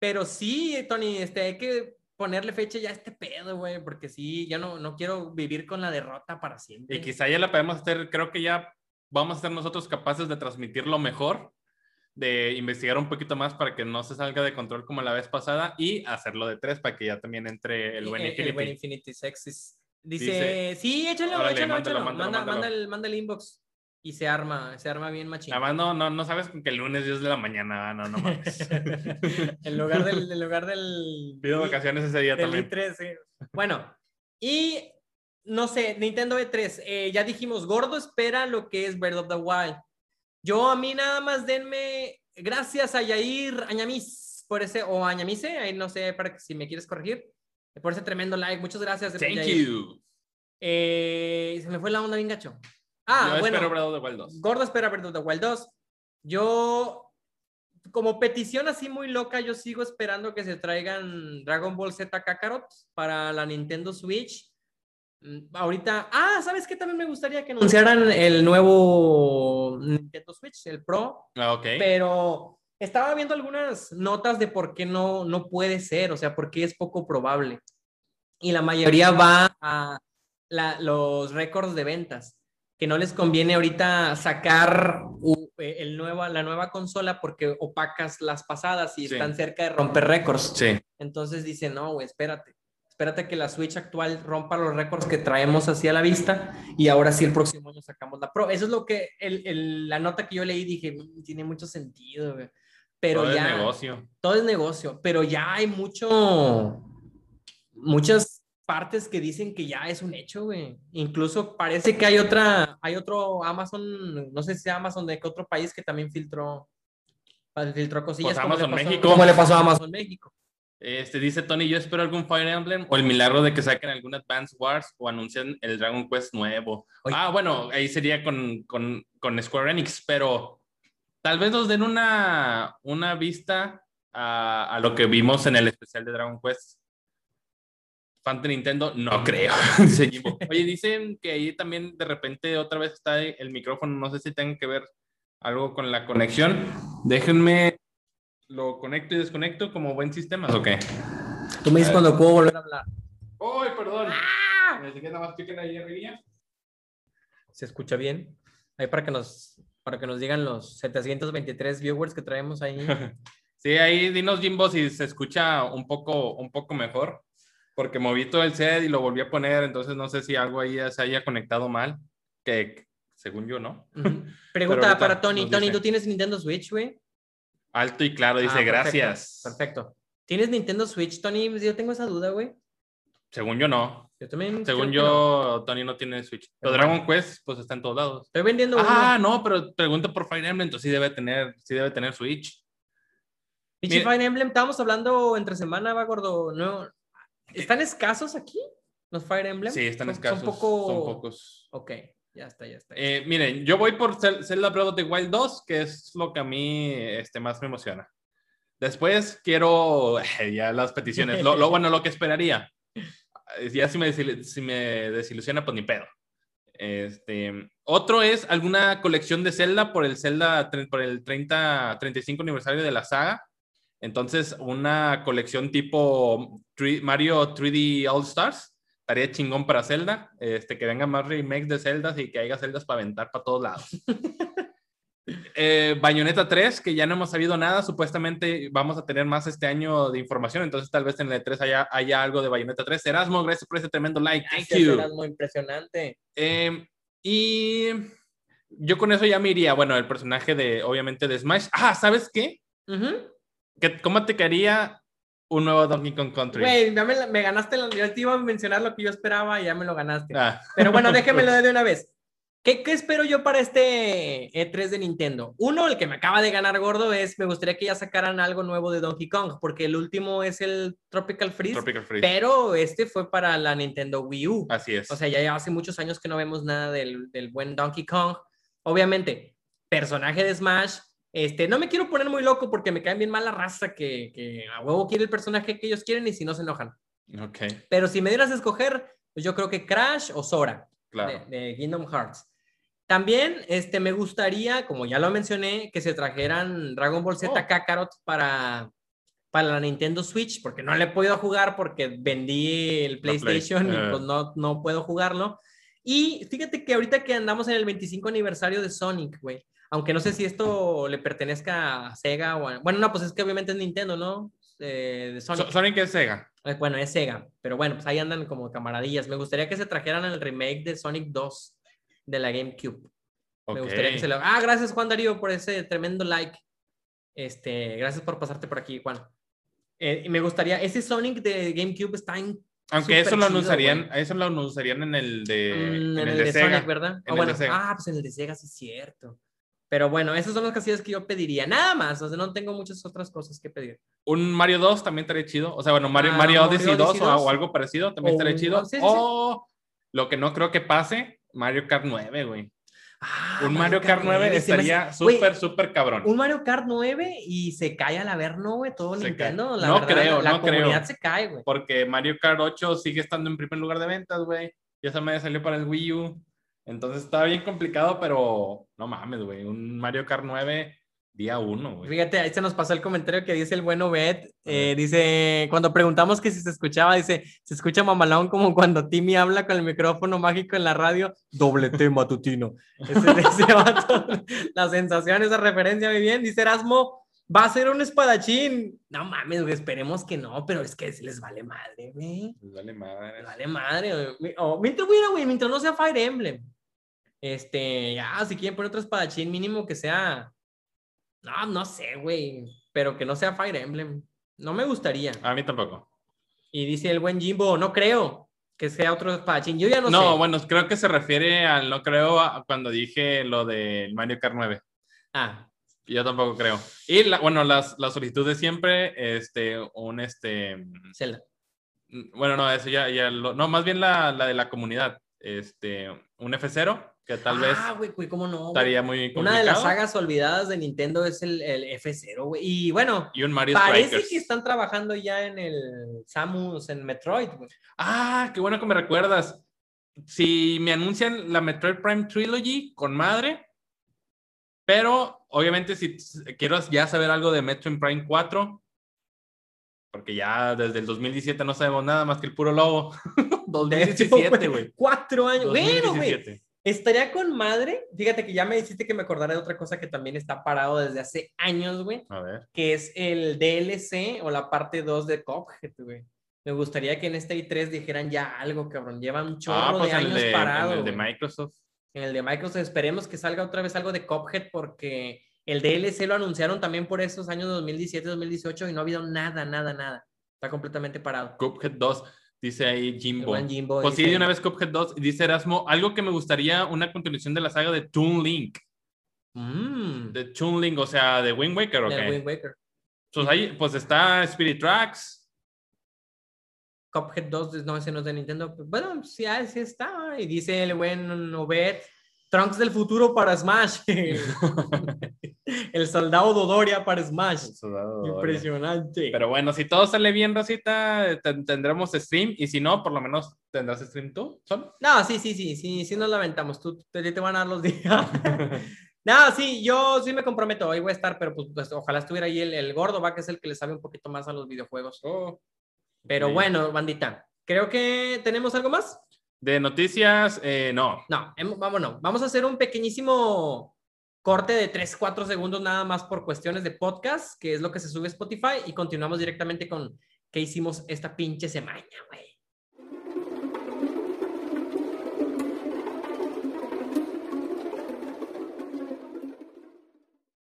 Pero sí, Tony, este, hay que ponerle fecha ya a este pedo, güey, porque sí, ya no, no quiero vivir con la derrota para siempre. Y quizá ya la podemos hacer, creo que ya vamos a ser nosotros capaces de transmitirlo mejor, de investigar un poquito más para que no se salga de control como la vez pasada y hacerlo de tres para que ya también entre el buen Infinity. El buen Infinity Sexis. Dice, sí, échalo, échalo, échalo. Manda, manda, el, manda el inbox y se arma, se arma bien machín. Además, no, no, no sabes que el lunes 10 de la mañana, no, no mames. (laughs) en lugar del, en lugar del... Pido vacaciones ese día también. E sí. Bueno, y no sé, Nintendo E3, eh, ya dijimos, Gordo espera lo que es Breath of the Wild. Yo a mí nada más denme, gracias a Yair Añamis por ese, o Añamise, ahí no sé, para que si me quieres corregir, por ese tremendo like, muchas gracias. Thank you. Eh, se me fue la onda bien gacho. Ah, Yo bueno. espero Breath of the Wild 2. Gordo espera Breath of the Wild 2. Yo, como petición así muy loca, yo sigo esperando que se traigan Dragon Ball Z Kakarot para la Nintendo Switch. Mm, ahorita, ah, ¿sabes qué? También me gustaría que anunciaran el nuevo Nintendo Switch, el Pro. Ah, ok. Pero estaba viendo algunas notas de por qué no, no puede ser, o sea, por qué es poco probable. Y la mayoría va a la, los récords de ventas que no les conviene ahorita sacar eh, el nueva, la nueva consola porque opacas las pasadas y están cerca de romper récords. Sí. Entonces dicen, no, güey, espérate. Espérate que la Switch actual rompa los récords que traemos así a la vista y ahora sí el próximo año sacamos la Pro. Eso es lo que el, el, la nota que yo leí dije, mm, tiene mucho sentido, güey. Pero todo ya. es negocio. Todo es negocio, pero ya hay mucho, muchas partes que dicen que ya es un hecho, güey. Incluso parece que hay otra, hay otro Amazon, no sé si Amazon de qué otro país que también filtró, filtró cosillas. Pues Amazon pasó, México. Como le pasó a Amazon México. Este dice Tony, yo espero algún Fire Emblem o el milagro de que saquen algún Advance Wars o anuncien el Dragon Quest nuevo. Oye. Ah, bueno, ahí sería con, con, con Square Enix, pero tal vez nos den una, una vista a, a lo que vimos en el especial de Dragon Quest. Fan de Nintendo, no creo. (laughs) (laughs) Oye, dicen que ahí también de repente otra vez está el micrófono, no sé si tenga que ver algo con la conexión. Déjenme, lo conecto y desconecto como buen sistema, ¿o qué? Tú me dices A cuando puedo volver a hablar. ¡Uy, perdón! ¡Ah! Así que nada más piquen ahí arriba. ¿Se escucha bien? Ahí para que nos, para que nos digan los 723 viewers que traemos ahí. (laughs) Sí, ahí dinos Jimbo si se escucha un poco, un poco mejor, porque moví todo el set y lo volví a poner, entonces no sé si algo ahí se haya conectado mal, que según yo no. Ujú. (laughs) Pregunta ahorita para Tony. Tony, dice. ¿tú tienes Nintendo Switch, güey? Alto y claro, dice Ah, perfecto, gracias. Perfecto. ¿Tienes Nintendo Switch, Tony? Yo tengo esa duda, güey. Según yo no. Yo también. Según que no. yo, Tony no tiene Switch. Pero. Dragon Quest, pues está en todos lados. Estoy vendiendo Ah, uno. no, pero pregunto por Fire Emblem, entonces sí debe tener, sí debe tener Switch. Pinche Fire Emblem, estábamos hablando entre semana, va gordo. No. ¿Están escasos aquí? ¿Los Fire Emblem? Sí, están Son- escasos. Son poco. Son pocos. Ok, ya está, ya está. Eh, miren, yo voy por Zel- Zelda Breath of the Wild 2, que es lo que a mí este, más me emociona. Después quiero ya las peticiones. Lo, lo- bueno, lo que esperaría. Eh, Ya si me, si me desilusiona, pues ni pedo. Este, otro es alguna colección de Zelda por el Zelda, por el 30, 35 aniversario de la saga. Entonces, una colección tipo Mario 3D All Stars. Estaría chingón para Zelda. Este, que vengan más remakes de Zelda y que haya Zeldas para aventar para todos lados. (laughs) eh, Bayonetta 3, que ya no hemos sabido nada. Supuestamente vamos a tener más este año de información. Entonces, tal vez en el 3 haya, haya algo de Bayonetta 3. Erasmo, gracias por ese tremendo like. Thank you. muy impresionante. Eh, y yo con eso ya me iría. Bueno, el personaje de, obviamente, de Smash. Ah, ¿sabes qué? ¿Cómo te quedaría un nuevo Donkey Kong Country? Güey, ya me, ganaste. Yo te iba a mencionar lo que yo esperaba y ya me lo ganaste. Ah. Pero bueno, déjemelo (laughs) de una vez. ¿Qué, ¿Qué, espero yo para este E3 de Nintendo? Uno, el que me acaba de ganar gordo es, me gustaría que ya sacaran algo nuevo de Donkey Kong, porque el último es el Tropical Freeze, Tropical Freeze. pero este fue para la Nintendo Wii U. Así es. O sea, ya hace muchos años que no vemos nada del, del buen Donkey Kong. Obviamente, personaje de Smash, este, no me quiero poner muy loco porque me caen bien mal la raza que, que a huevo quiere el personaje que ellos quieren y si no se enojan. Ok. Pero si me dieras a escoger, pues yo creo que Crash o Sora claro. de, de Kingdom Hearts. También este, me gustaría, como ya lo mencioné, que se trajeran Dragon Ball Z oh. Kakarot para, para la Nintendo Switch, porque no le he podido jugar porque vendí el PlayStation y eh. pues no, no puedo jugarlo. Y fíjate que ahorita que andamos en el 25 aniversario de Sonic, güey, aunque no sé si esto le pertenezca a Sega o a... Bueno, no, pues es que obviamente es Nintendo, ¿no? Eh, de Sonic. Sonic es Sega. Eh, bueno, es Sega, pero bueno, pues ahí andan como camaradillas. Me gustaría que se trajeran el remake de Sonic 2 de la GameCube. Me gustaría que se lo... Ah, gracias Juan Darío por ese tremendo like. Este, gracias por pasarte por aquí, Juan. Eh, me gustaría, ese Sonic de GameCube está en aunque eso lo anunciarían, eso lo anunciarían en el de, mm, en, el, de, Sonic, ¿verdad? bueno, ah, pues en el de Sega sí es cierto. Pero bueno, esas son las casillas que yo pediría. Nada más, o sea, no tengo muchas otras cosas que pedir. Un Mario 2 también estaría chido. O sea, bueno, Mario, ah, Mario Odyssey 2, O, algo parecido también estaría chido. o lo que no creo que pase, Mario Kart 9, güey. Ah, un Mario, Kart 9 estaría súper, súper cabrón. Un Mario Kart 9 y se cae al Averno, güey, todo Nintendo. La no creo, la no comunidad se cae, güey. Porque Mario Kart 8 sigue estando en primer lugar de ventas, güey. Ya se me salió para el Wii U. Entonces está bien complicado, pero no mames, güey. Un Mario Kart 9 Día uno, güey. Fíjate, ahí se nos pasó el comentario que dice el bueno Bet. Eh, dice, cuando preguntamos que si se escuchaba, dice, se escucha mamalón como cuando Timmy habla con el micrófono mágico en la radio. Doble T matutino. Ese, (laughs) ese la sensación, esa referencia muy bien. Dice Erasmo, va a ser un espadachín. No mames, güey, esperemos que no, pero es que les vale madre, güey. Les vale madre. Les vale madre, güey. Oh, mientras, güey, mientras no sea Fire Emblem. Este, ya, si quieren poner otro espadachín mínimo que sea no, no sé, güey. Pero que no sea Fire Emblem. No me gustaría. A mí tampoco. Y dice el buen Jimbo, no creo que sea otro espadachín. Yo ya no, sé. No, bueno, creo que se refiere al no creo cuando dije lo de Mario Kart 9. Ah. Yo tampoco creo. Y la, bueno, las, la solicitud de siempre, este, un este. Zelda. Bueno, no, eso ya, ya no, más bien la, la de la comunidad. Este, un F0 que tal vez ah, güey, ¿cómo no? estaría muy complicado. Una de las sagas olvidadas de Nintendo es el, el F0, güey. Y bueno, y un Mario parece que están trabajando ya en el Samus, en Metroid, güey. Ah, qué bueno que me recuerdas. Si me anuncian la Metroid Prime Trilogy, con madre. Pero, obviamente, si quiero ya saber algo de Metroid Prime 4, porque ya desde el 2017 no sabemos nada más que el puro lobo. (laughs) 2017, güey. Cuatro años. Bueno, güey. Estaría con madre. Fíjate que ya me dijiste que me acordara de otra cosa que también está parado desde hace años, güey. A ver. Que es el DLC o la parte 2 de Cuphead, güey. Me gustaría que en este i3 dijeran ya algo, cabrón. Llevan un chorro ah, pues de años parado. En el de Microsoft. En el de Microsoft. Esperemos que salga otra vez algo de Cuphead porque el DLC lo anunciaron también por esos años 2017, 2018 y no ha habido nada, nada, nada. Está completamente parado. Cuphead 2. Dice ahí Jimbo. pues sí, de una vez Cuphead 2. Dice Erasmo, algo que me gustaría, una continuación de la saga de Toon Link. Mm. De Toon Link, o sea, de Wind Waker, ¿ok? De Wind Waker. Pues ahí, pues está Spirit Tracks. Cuphead 2, no, ese no es de Nintendo. Bueno, sí, sí está. Y dice el buen Obed Trunks del futuro para Smash. (laughs) el soldado Dodoria para Smash. Impresionante. Pero bueno, si todo sale bien, Rosita, tendremos stream. Y si no, por lo menos tendrás stream tú, ¿son? No, sí, sí, sí, sí, sí nos lamentamos. Tú te, te van a dar los días. (laughs) no, sí, yo sí me comprometo. Hoy voy a estar, pero pues, pues ojalá estuviera ahí el, gordo, va, que es el que le sabe un poquito más a los videojuegos. Oh, pero bueno, bandita, creo que tenemos algo más. De noticias, eh, no. No, vámonos. Vamos a hacer un pequeñísimo corte de 3, 4 segundos nada más por cuestiones de podcast, que es lo que se sube a Spotify, y continuamos directamente con qué hicimos esta pinche semana, güey.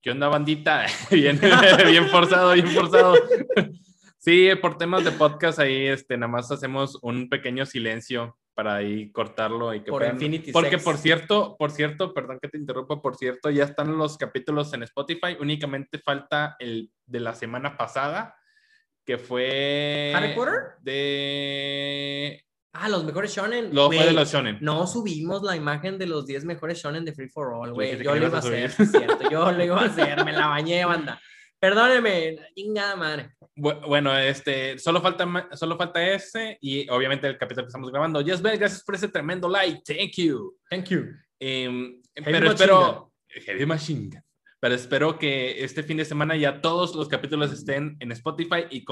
¿Qué onda, bandita? (laughs) bien, (laughs) bien forzado, bien forzado. (laughs) Sí, por temas de podcast ahí, este, nada más hacemos un pequeño silencio para ahí cortarlo y que por Infinity porque por cierto, por cierto, perdón que te interrumpa, por cierto, ya están los capítulos en Spotify, únicamente falta el de la semana pasada que fue Harry Potter de Ah, los mejores shonen. Lo fue de los shonen. No subimos la imagen de los 10 mejores shonen de Free for All, güey. Yo lo iba a hacer, cierto. Yo lo iba a hacer, me la bañé, banda. (laughs) Perdóneme, chingada madre. Bueno, este, solo falta, solo falta ese y obviamente el capítulo que estamos grabando. Yes, Ben, gracias por ese tremendo like. Thank you. Thank you. Em, pero espero. Heavy Machine Pero espero que este fin de semana ya todos los capítulos estén en Spotify y,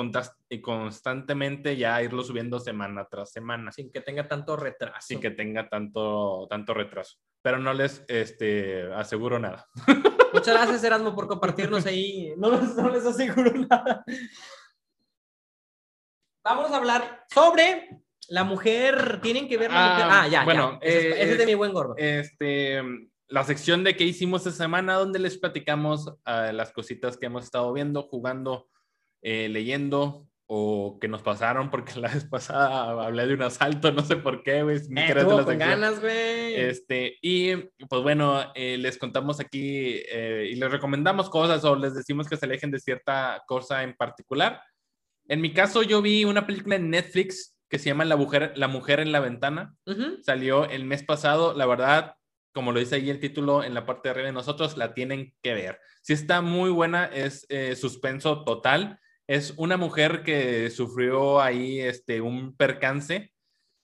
y constantemente ya irlo subiendo semana tras semana. Sin que tenga tanto retraso. Sin que tenga tanto, tanto retraso. Pero no les este, aseguro nada. (laughs) Muchas gracias, Erasmo, por compartirnos ahí. No, les aseguro nada. Vamos a hablar sobre la mujer. Tienen que ver la mujer. Ah, ya, bueno, ya. Ese, es, de mi buen gordo. Este, la sección de qué hicimos esta semana, donde les platicamos uh, las cositas que hemos estado viendo, jugando, eh, leyendo, o que nos pasaron, porque (laughs) la vez pasada hablé de un asalto, no sé por qué, güey. Eh, con ganas, güey. Este, y pues bueno, eh, les contamos aquí eh, y les recomendamos cosas o les decimos que se alejen de cierta cosa en particular. En mi caso, yo vi una película en Netflix que se llama La Mujer, la mujer en la Ventana. Salió el mes pasado. La verdad, como lo dice ahí el título en la parte de arriba de nosotros, la tienen que ver. Si está muy buena, es suspenso total es una mujer que sufrió ahí este, un percance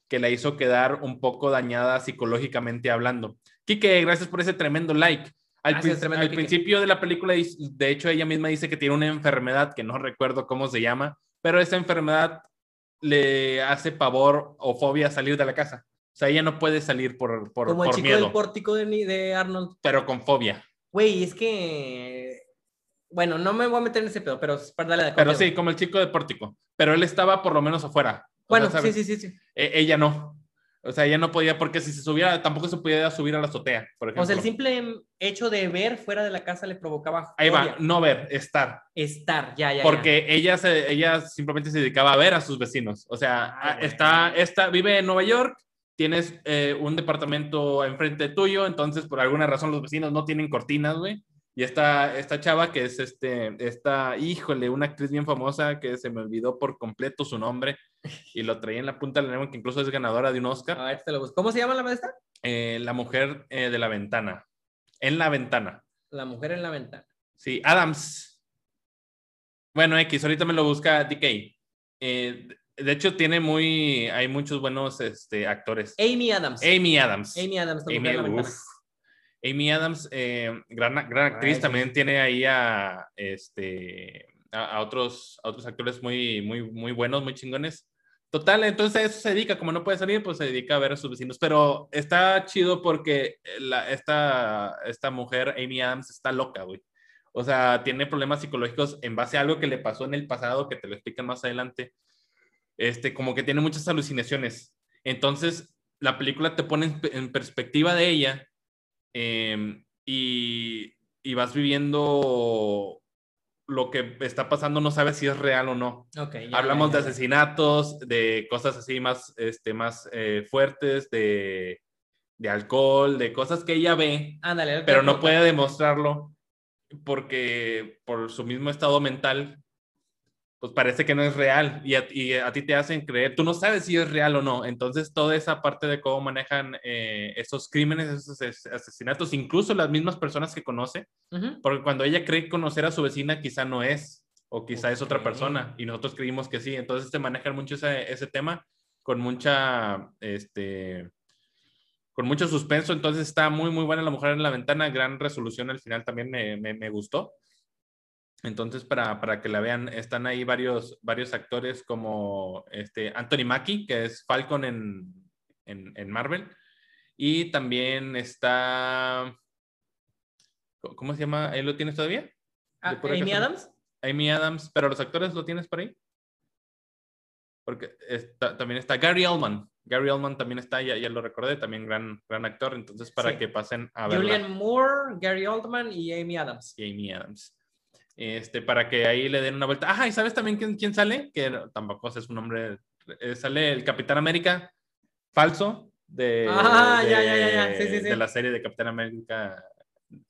que la hizo quedar un poco dañada psicológicamente hablando. Quique, gracias por ese tremendo like. Al, principio de la película, de hecho, ella misma dice que tiene una enfermedad que no recuerdo cómo se llama, pero esa enfermedad le hace pavor o fobia salir de la casa. O sea, ella no puede salir por, por, Como el chico del pórtico de, de Arnold. Pero con fobia. Güey, es que bueno, no me voy a meter en ese pedo, pero para darle de Pero sí, como el chico de pórtico. Pero él estaba por lo menos afuera. Bueno, sí, sí, sí, sí. E, ella no. O sea, ella no podía, porque si se subiera, tampoco se podía subir a la azotea, por ejemplo. O sea, el simple hecho de ver fuera de la casa le provocaba. Ahí va, no ver, estar. Estar, ya, ya. Porque Ella, se, ella simplemente se dedicaba a ver a sus vecinos. O sea, ah, está, está, vive en Nueva York, tienes eh, un departamento enfrente tuyo, entonces por alguna razón los vecinos no tienen cortinas, güey. Y esta, esta chava que es este, esta, híjole, una actriz bien famosa que se me olvidó por completo su nombre y lo traía en la punta de la lengua, que incluso es ganadora de un Oscar. A ver, te lo busco. ¿Cómo se llama la maestra? Eh, la mujer eh, de la ventana. En la ventana. La mujer en la ventana. Sí, Adams. Bueno, X, ahorita me lo busca DK. Eh, de hecho, tiene muy, hay muchos buenos este, actores. Amy Adams. Amy Adams. Amy Adams. Amy, Amy Adams, eh, gran, gran, actriz, también tiene ahí a, este, a, otros, otros actores muy, muy, muy buenos, muy chingones. Total, entonces a eso se dedica, como no puede salir, pues se dedica a ver a sus vecinos. Pero está chido porque la, esta, esta mujer, Amy Adams, está loca, güey. O sea, tiene problemas psicológicos en base a algo que le pasó en el pasado, que te lo explican más adelante. Este, como que tiene muchas alucinaciones. Entonces, la película te pone en perspectiva de ella Em, y, vas viviendo lo que está pasando, no sabes si es real o no. Hablamos de asesinatos, de cosas así más, este, más eh, fuertes, de, de, alcohol, de cosas que ella ve, pero no puede demostrarlo porque por su mismo estado mental pues parece que no es real y a, y a ti te hacen creer, tú no sabes si es real o no. Entonces, toda esa parte de cómo manejan eh, esos crímenes, esos as- asesinatos, incluso las mismas personas que conoce, Ujú. porque cuando ella cree conocer a su vecina, quizá no es, o quizá es otra persona, y nosotros creímos que sí. Entonces, te manejan mucho ese, ese tema con mucha, este, con mucho suspenso. Entonces, está muy, muy buena La Mujer en la Ventana, gran resolución al final también me, me, me gustó. Entonces, para, para que la vean, están ahí varios, varios actores como este Anthony Mackie, que es Falcon en, en, en Marvel. Y también está. ¿Cómo se llama? ¿Ahí lo tienes todavía? Ah, Amy. Adams. Amy Adams, pero los actores lo tienes por ahí. Porque está- también está Gary Oldman. Gary Oldman también está, ya, ya lo recordé, también gran, gran actor. Entonces, para Sí. que pasen a ver. Julian Moore, Gary Oldman y Amy Adams. y Amy Adams. Este, para que ahí le den una vuelta. Ajá, ¿y sabes también quién, quién sale? Que tampoco sé su nombre. Eh, sale el Capitán América falso de, Ah, de, ya, ya, ya, ya. Sí, sí, sí. de la serie de Capitán América,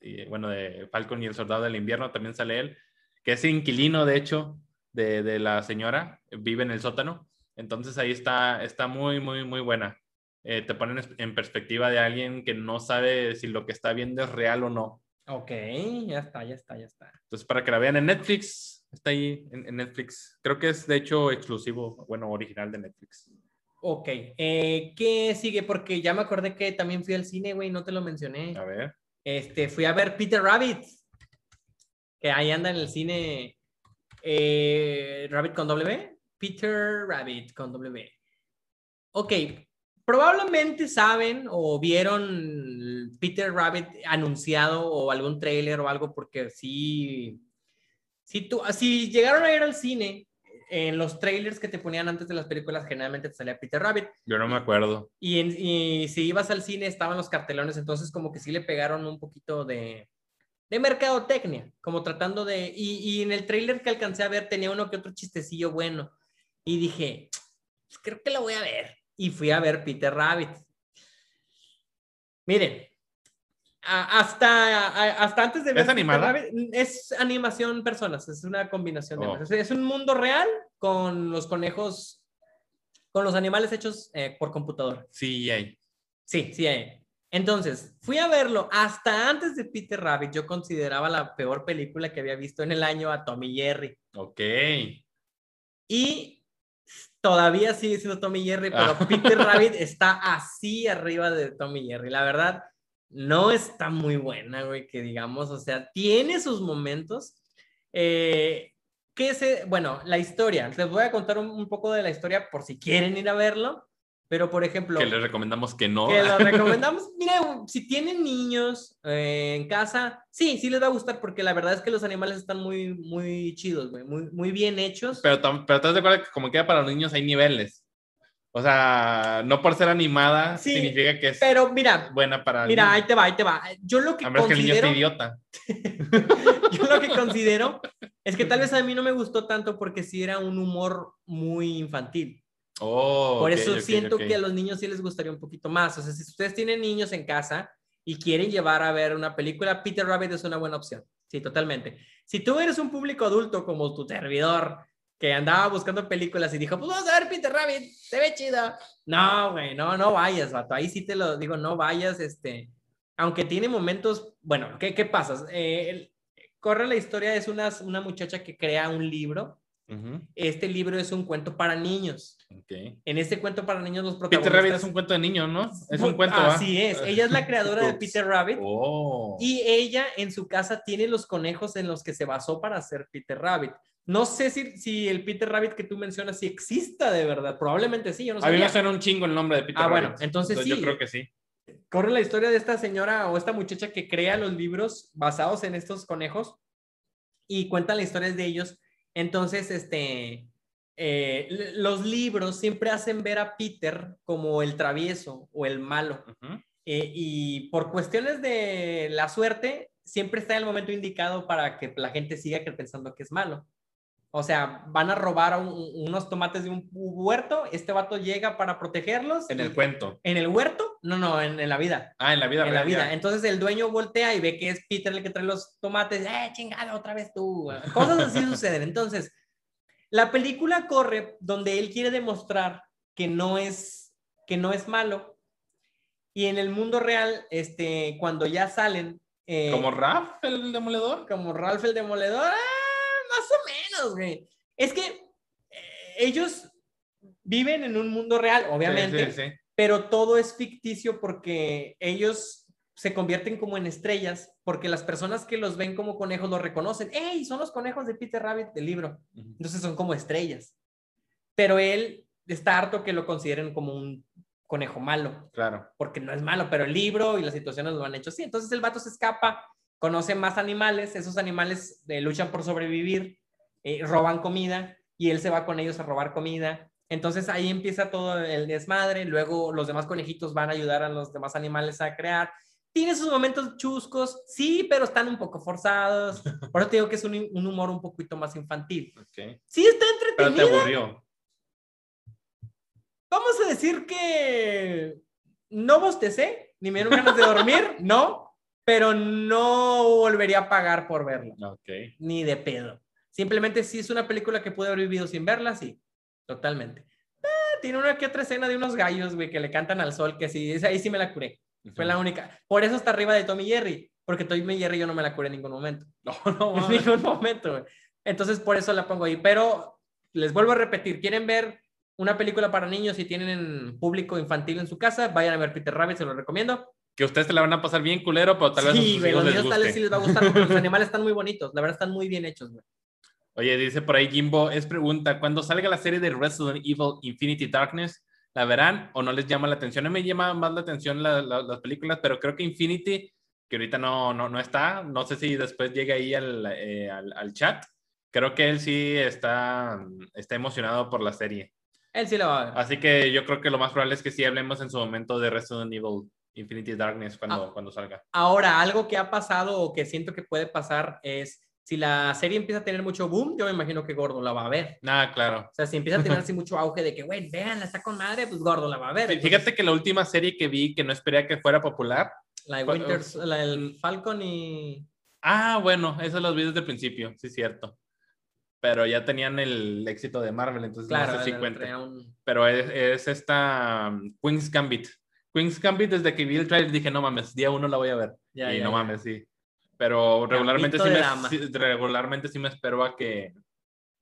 y, bueno, de Falcon y el Soldado del Invierno, también sale él, que es inquilino, de hecho, de, de la señora, vive en el sótano. Entonces ahí está, está muy, muy, muy buena. Eh, te ponen en perspectiva de alguien que no sabe si lo que está viendo es real o no. Ok, ya está, ya está, ya está. Entonces, para que la vean en Netflix, está ahí en, en Netflix. Creo que es de hecho exclusivo, bueno, original de Netflix. Ok, eh, ¿qué sigue? Porque ya me acordé que también fui al cine, güey, no te lo mencioné. A ver. Este, fui a ver Peter Rabbit, que ahí anda en el cine eh, Rabbit con W. Peter Rabbit con W. Ok, probablemente saben o vieron Peter Rabbit anunciado o algún trailer o algo, porque sí, si, tú, si llegaron a ir al cine, en los trailers que te ponían antes de las películas, generalmente te salía Peter Rabbit. Yo no me acuerdo. Y, en- y si ibas al cine estaban los cartelones, entonces como que sí le pegaron un poquito de, de mercadotecnia, como tratando de... Y, y en el tráiler que alcancé a ver tenía uno que otro chistecillo bueno. Y dije, "Pues creo que lo voy a ver. Y fui a ver Peter Rabbit. Miren, hasta, hasta antes de ver Peter animada? Es animación personas, es una combinación de Oh. ambas. Es- Es un mundo real con los conejos, con los animales hechos eh, por computadora. Sí, hay. Sí, sí hay. Entonces, fui a verlo. Hasta antes de Peter Rabbit, yo consideraba la peor película que había visto en el año a Tommy Jerry. Ok. Y todavía sigue siendo Tommy Jerry, pero Ah. Peter (laughs) Rabbit está así arriba de Tommy Jerry. La verdad, no está muy buena, güey, que digamos. O sea, tiene sus momentos. Eh, ¿qué se, bueno, la historia. Les voy a contar un, un poco de la historia por si quieren ir a verlo. Pero, por ejemplo... Que les recomendamos que no. Que lo (laughs) recomendamos. Mira, si tienen niños eh, en casa, sí, sí les va a gustar porque la verdad es que los animales están muy, muy chidos, güey, muy, muy bien hechos. Pero, pero estás de acuerdo que como queda para los niños hay niveles. O sea, no por ser animada Sí, significa que es Pero mira, buena para mira, ahí te va, ahí te va. Yo lo que A menos que el niño considero, esté idiota. (laughs) yo lo que considero es que tal vez a mí no me gustó tanto porque sí era un humor muy infantil. Oh, Por ok, eso ok, siento ok. que a los niños sí les gustaría un poquito más. O sea, si ustedes tienen niños en casa y quieren llevar a ver una película, Peter Rabbit es una buena opción. Sí, totalmente. Si tú eres un público adulto como tu servidor, que andaba buscando películas y dijo, pues vamos a ver Peter Rabbit, se ve chido. No, güey, no, no vayas, vato. Ahí sí te lo digo, no vayas, este, aunque tiene momentos, bueno, ¿qué, qué pasa? Eh, corre la historia, es una, una muchacha que crea un libro. Este libro es un cuento para niños. En este cuento para niños los Peter protagonistas... Rabbit es un cuento de niños, ¿no? Es un cuento, ¿va? Así es. Ella es la creadora de. Peter Rabbit. Oh. Y ella en su casa tiene los conejos en los que se basó para hacer Peter Rabbit. No sé si, si el Peter Rabbit que tú mencionas sí exista de verdad. Probablemente sí, yo no a mí me suena un chingo el nombre de Peter Ah, Rabbit. bueno, entonces Yo sí. creo que sí. Corre la historia de esta señora o esta muchacha que crea los libros basados en estos conejos y cuenta las historias de ellos. Entonces, este, eh, los libros siempre hacen ver a Peter como el travieso o el malo. Eh, y por cuestiones de la suerte, siempre está en el momento indicado para que la gente siga pensando que es malo. O sea, van a robar a un- unos tomates de un huerto, este vato llega para protegerlos. En el cuento. ¿En el huerto? No, no, en, en la vida. Ah, en la vida en la vida. Entonces el dueño voltea y ve que es Peter el que trae los tomates. ¡Eh, chingada, otra vez tú! Cosas así (laughs) suceden. Entonces, La película corre donde él quiere demostrar que no es, que no es malo. Y en el mundo real, este, cuando ya salen... eh, ¿Como Raf, el demoledor? como Ralph el Demoledor, ¡ah! Güey. Es que eh, ellos viven en un mundo real, obviamente, Sí, sí, sí. pero todo es ficticio porque ellos se convierten como en estrellas, porque las personas que los ven como conejos los reconocen. ¡Ey! Son los conejos de Peter Rabbit del libro. Entonces son como estrellas. Pero él está harto que lo consideren como un conejo malo Claro. porque no es malo, pero el libro y las situaciones lo han hecho así. Entonces el vato se escapa, conoce más animales, esos animales eh, luchan por sobrevivir, eh, roban comida y él se va con ellos a robar comida. Entonces ahí empieza todo el desmadre, luego los demás conejitos van a ayudar a los demás animales a crear. Tiene sus momentos chuscos, sí, pero están un poco forzados. (laughs) Por eso te digo que es un, un humor un poquito más infantil. Ok. Sí está Pero te aburrió. Vamos a decir que no bostecé, ni me dieron ganas de dormir, (laughs) no, pero no volvería a pagar por verla, Ok. ni de pedo. Simplemente si es una película que pude haber vivido sin verla, sí, totalmente. Ah, tiene una que otra escena de unos gallos, güey, que le cantan al sol, que sí, ahí sí me la curé. Fue la única. Por eso está arriba de Tommy Jerry, porque Tommy Jerry yo no me la curé en ningún momento. (laughs) No, no, (laughs) En ningún momento, güey. Entonces, por eso la pongo ahí. Pero les vuelvo a repetir, ¿quieren ver una película para niños y tienen público infantil en su casa? Vayan a ver Peter Rabbit, se lo recomiendo. Que ustedes se la van a pasar bien culero, pero tal vez a sí, sus güey, hijos los les niños tal vez guste. sí les va a gustar porque los (laughs) animales están muy bonitos. La verdad, están muy bien hechos, güey. Oye, dice por ahí Jimbo, es pregunta, cuando salga la serie de Resident Evil Infinity Darkness, ¿la verán o no les llama la atención? A mí me llama más la atención la- la- las películas, pero creo que Infinity, que ahorita no, no, no está, no sé si después llegue ahí al, eh, al, al chat, creo que él sí está, está emocionado por la serie. Él sí la va a ver. Así que yo creo que lo más probable es que sí hablemos en su momento de Resident Evil Infinity Darkness cuando, Ah. cuando salga. Ahora, algo que ha pasado o que siento que puede pasar es, si la serie empieza a tener mucho boom, yo me imagino que Gordo la va a ver. Nada, claro. O sea, si empieza a tener (laughs) así mucho auge de que, güey, vean, está con madre, pues Gordo la va a ver. Entonces, Fíjate que la última serie que vi que no esperé que fuera popular, La de Winter, la del Falcon y... Ah, bueno, eso los vi desde el principio, sí, cierto. Pero ya tenían el éxito de Marvel, entonces Claro, no sé si cuenta. un- Pero es, es esta um, Queen's Gambit. Queen's Gambit, desde que vi el trailer dije, no mames, día uno la voy a ver. Ya, y ya, no ya. mames, sí. Pero regularmente sí, me, sí, regularmente sí me espero a que,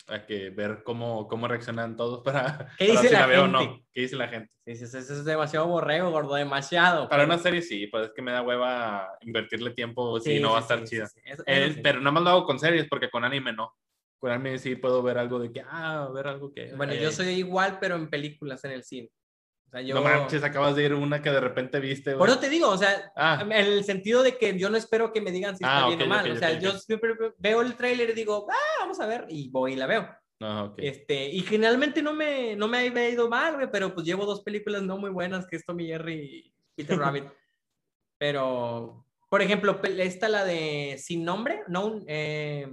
a que ver cómo, cómo reaccionan todos para, ¿Qué para dice si la la veo o no. ¿Qué dice la gente? Dices, eso es demasiado borrego, gordo, demasiado. Para una serie sí, pues es que me da hueva invertirle tiempo si Sí, no va a estar chida. Eso- Eh, eso. Pero nada más lo hago con series, porque con anime no. Con anime sí puedo ver algo de que, ah, ver algo que. Bueno, ay, yo soy igual, pero en películas, en el cine. Sea, yo... No manches, acabas de ir una que de repente viste. Por güey. eso te digo, o sea, Ah, en el sentido de que yo no espero que me digan si está Ah, bien o mal. ok, o sea, ok, yo siempre veo el tráiler y digo, ah, vamos a ver, y voy y la veo. ok. Este, y generalmente no me, no me ha ido mal, güey, pero pues llevo dos películas no muy buenas, que es Tommy Jerry y Peter (laughs) Rabbit. Pero, por ejemplo, esta la de Sin Nombre, no, eh,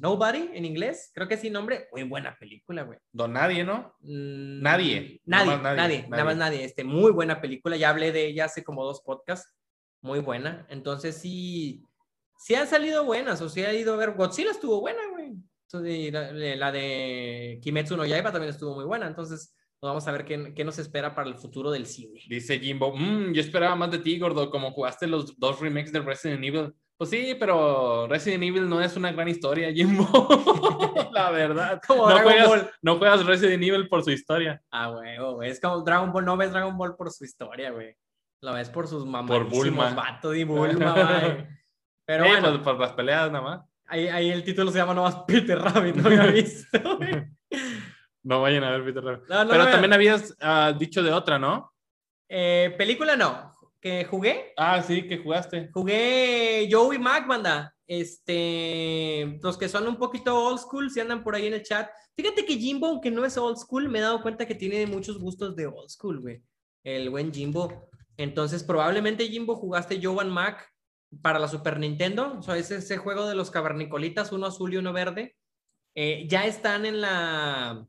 Nobody en inglés, creo que es Sin Nombre, muy buena película, güey. Don Nadie, ¿no? Mm, Nadie, Nadie, nada más nadie, nadie, nada más nadie. Este, muy buena película, ya hablé de ella hace como dos podcasts, muy buena. Entonces sí, sí han salido buenas, o sea, ha ido a ver, Godzilla estuvo buena, güey. Entonces, la, la de Kimetsu no Yaiba también estuvo muy buena, entonces vamos a ver qué, qué nos espera para el futuro del cine. Dice Jimbo, "Mm, yo esperaba más de ti, gordo, como jugaste los dos remakes de Resident Evil. Pues sí, pero Resident Evil no es una gran historia, Jimbo. (laughs) La verdad. Como no, Dragon juegas, Ball. no juegas Resident Evil por su historia. Ah, güey, es como Dragon Ball, no ves Dragon Ball por su historia, güey. Lo ves por sus mamadísimos Bulma. vatos y Bulma, (laughs) güey. Pero Sí, bueno. pues, por las peleas nada más. Ahí, ahí el título se llama nomás Peter Rabbit, no había (laughs) visto. güey. No vayan a ver Peter Rabbit. No, no Pero también habías ah, dicho de otra, ¿no? Eh, película no. Que jugué. Ah, sí, que jugaste. Jugué Joey Mac, banda. Este, los que son un poquito old school, si andan por ahí en el chat. Fíjate que Jimbo, aunque no es old school, me he dado cuenta que tiene muchos gustos de old school, güey. El buen Jimbo. Entonces, probablemente Jimbo jugaste Joe Mac para la Super Nintendo. O sea, es ese juego de los cavernicolitas, uno azul y uno verde. Eh, ya están en la,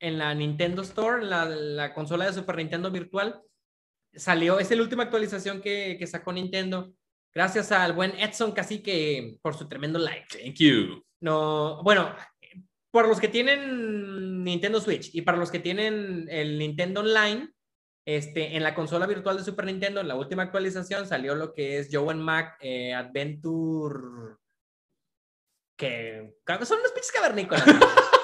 en la Nintendo Store, en la, la consola de Super Nintendo virtual. Salió, es la última actualización que, que sacó Nintendo. Gracias al buen Edson Cacique por su tremendo like. Thank you. No, bueno, por los que tienen Nintendo Switch y para los que tienen el Nintendo Online, este, en la consola virtual de Super Nintendo, en la última actualización, salió lo que es Joe and Mac eh, Adventure. Que son unos pinches cavernícolas. (laughs)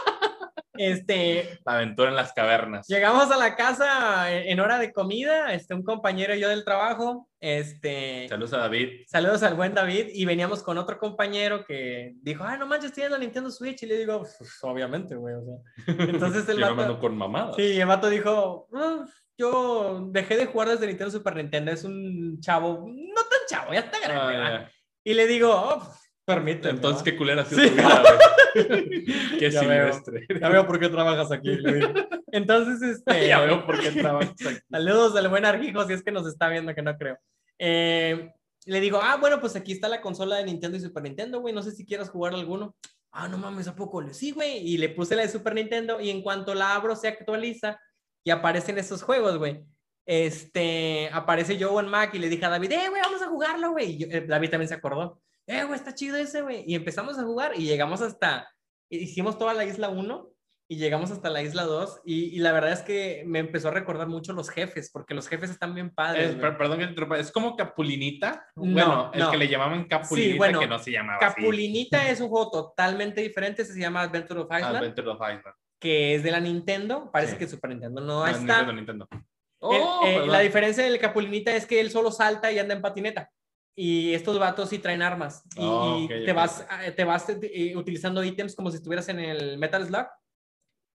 Este, la aventura en las cavernas. Llegamos a la casa en hora de comida, este, un compañero y yo del trabajo. Este, saludos a David. Saludos al buen David. Y veníamos con otro compañero que dijo, ay, no manches, estoy en la Nintendo Switch. Y le digo, pues, obviamente, güey. O sea. Entonces el (laughs) vato. con mamadas. Sí, el vato dijo, ah, yo dejé de jugar desde Nintendo Super Nintendo. Es un chavo, no tan chavo, ya está grande. Ah, y le digo, oh, Permíteme. Entonces, qué culera tu vida, (laughs) Qué ya silvestre. ya veo por qué trabajas aquí, (laughs) Entonces, este. ya veo por qué trabajas aquí. Saludos al buen Argijo, si es que nos está viendo, que no creo. Eh, le digo, ah, bueno, pues aquí está la consola de Nintendo y Super Nintendo, güey. No sé si quieras jugar alguno. Ah, no mames, ¿a poco? Sí, güey. Y le puse la de Super Nintendo y en cuanto la abro, se actualiza y aparecen esos juegos, güey. Este, aparece Joe en Mac y le dije a David, eh, güey, vamos a jugarlo, güey. Eh, David también se acordó eh, güey, está chido ese, güey. Y empezamos a jugar y llegamos hasta, hicimos toda la isla 1 y llegamos hasta la isla 2 y, la verdad es que me empezó a recordar mucho los jefes, porque los jefes están bien padres. perdón que es como Capulinita. bueno, el que le llamaban Capulinita, bueno, que no se llamaba Capulinita es un juego totalmente diferente, se llama Adventure of Island. Adventure of Island. Que es de la Nintendo, parece que Super Nintendo no, no está. Nintendo, Nintendo. Oh, eh, la diferencia del Capulinita es que él solo salta y anda en patineta y estos vatos sí traen armas y, ah, te, Vas, eh, te vas eh, utilizando ítems como si estuvieras en el Metal Slug.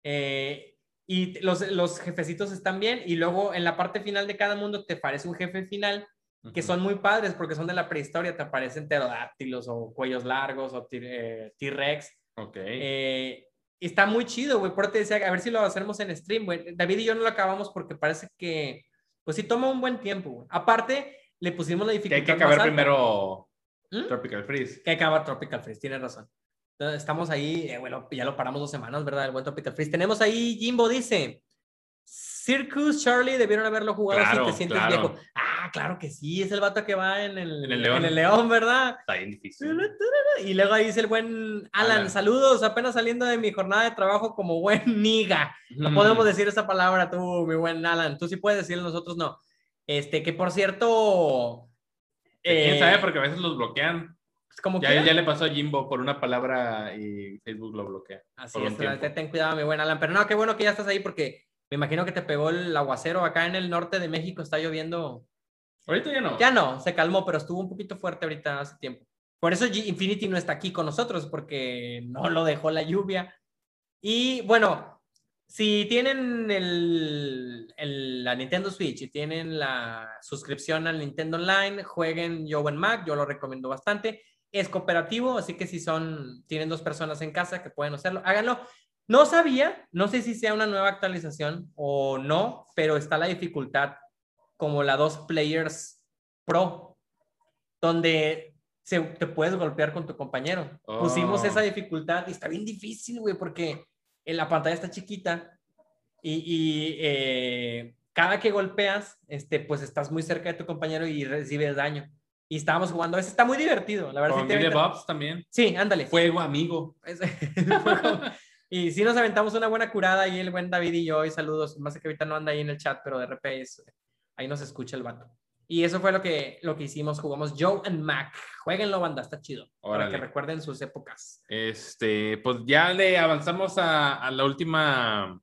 Eh, y los, los, jefecitos están bien y luego en la parte final de cada mundo te aparece un jefe final que son muy padres porque son de la prehistoria, te aparecen pterodáctilos o cuellos largos o T-Rex. Ok. está muy chido, güey. Por te decía, a ver si lo hacemos en stream, güey. David y yo no lo acabamos porque parece que, pues sí, toma un buen tiempo, güey. Aparte, le pusimos la dificultad. Que hay que acabar primero ¿Mm? Tropical Freeze. Que hay que acabar Tropical Freeze, tienes razón. estamos ahí, eh, bueno, ya lo paramos dos semanas, ¿verdad? El buen Tropical Freeze. Tenemos ahí, Jimbo dice, Circus Charlie debieron haberlo jugado si te sientes viejo. Ah, claro que sí, es el vato que va en el, en el, león. En el león, ¿verdad? Está bien difícil. Y luego ahí dice el buen Alan, saludos, apenas saliendo de mi jornada de trabajo como buen niga. No podemos decir esa palabra tú, mi buen Alan. Tú sí puedes decirlo, nosotros no. Este, que por cierto. ¿Quién sabe? Eh, Porque a veces los bloquean. Pues, como ya, ya le pasó a Jimbo por una palabra y Facebook lo bloquea. Así es, ten cuidado, mi buen Alan. Pero no, qué bueno que ya estás ahí porque me imagino que te pegó el aguacero acá en el norte de México, está lloviendo. Ahorita ya no. Ya no, se calmó, pero estuvo un poquito fuerte ahorita hace tiempo. Por eso Infinity no está aquí con nosotros, porque no lo dejó la lluvia. Y bueno, si tienen el, la Nintendo Switch y tienen la suscripción al Nintendo Online, jueguen Yo en Mac, yo lo recomiendo bastante. Es cooperativo, así que si son, tienen dos personas en casa que pueden hacerlo, háganlo. No sabía, no sé si sea una nueva actualización o no, pero está la dificultad como la dos players pro, donde se, te puedes golpear con tu compañero. Pusimos oh. esa dificultad y está bien difícil, güey, porque en la pantalla está chiquita y, eh, cada que golpeas, este, pues estás muy cerca de tu compañero y recibes daño. Y estábamos jugando, eso está muy divertido, la verdad. Con sí Bobs también. Sí, ándale. Fuego amigo. (laughs) y sí nos aventamos una buena curada y el buen David y yo, y saludos, más que ahorita no anda ahí en el chat, pero de repente ahí nos escucha el vato. Y eso fue lo que, lo que hicimos, jugamos Joe and Mac. Jueguenlo, banda, está chido. Para que recuerden sus épocas. Este, pues ya le avanzamos a, la última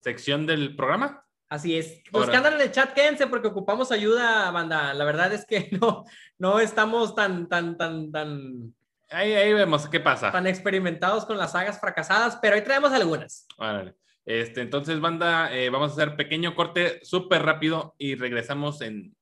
sección del programa. Así es. Que andan en el chat, quédense porque ocupamos ayuda, banda. La verdad es que (laughs) no, no estamos tan, tan, tan, tan. Ahí, ahí vemos qué pasa. Tan experimentados con las sagas fracasadas, pero ahí traemos algunas. Órale. Este, entonces, banda, eh, vamos a hacer pequeño corte súper rápido y regresamos en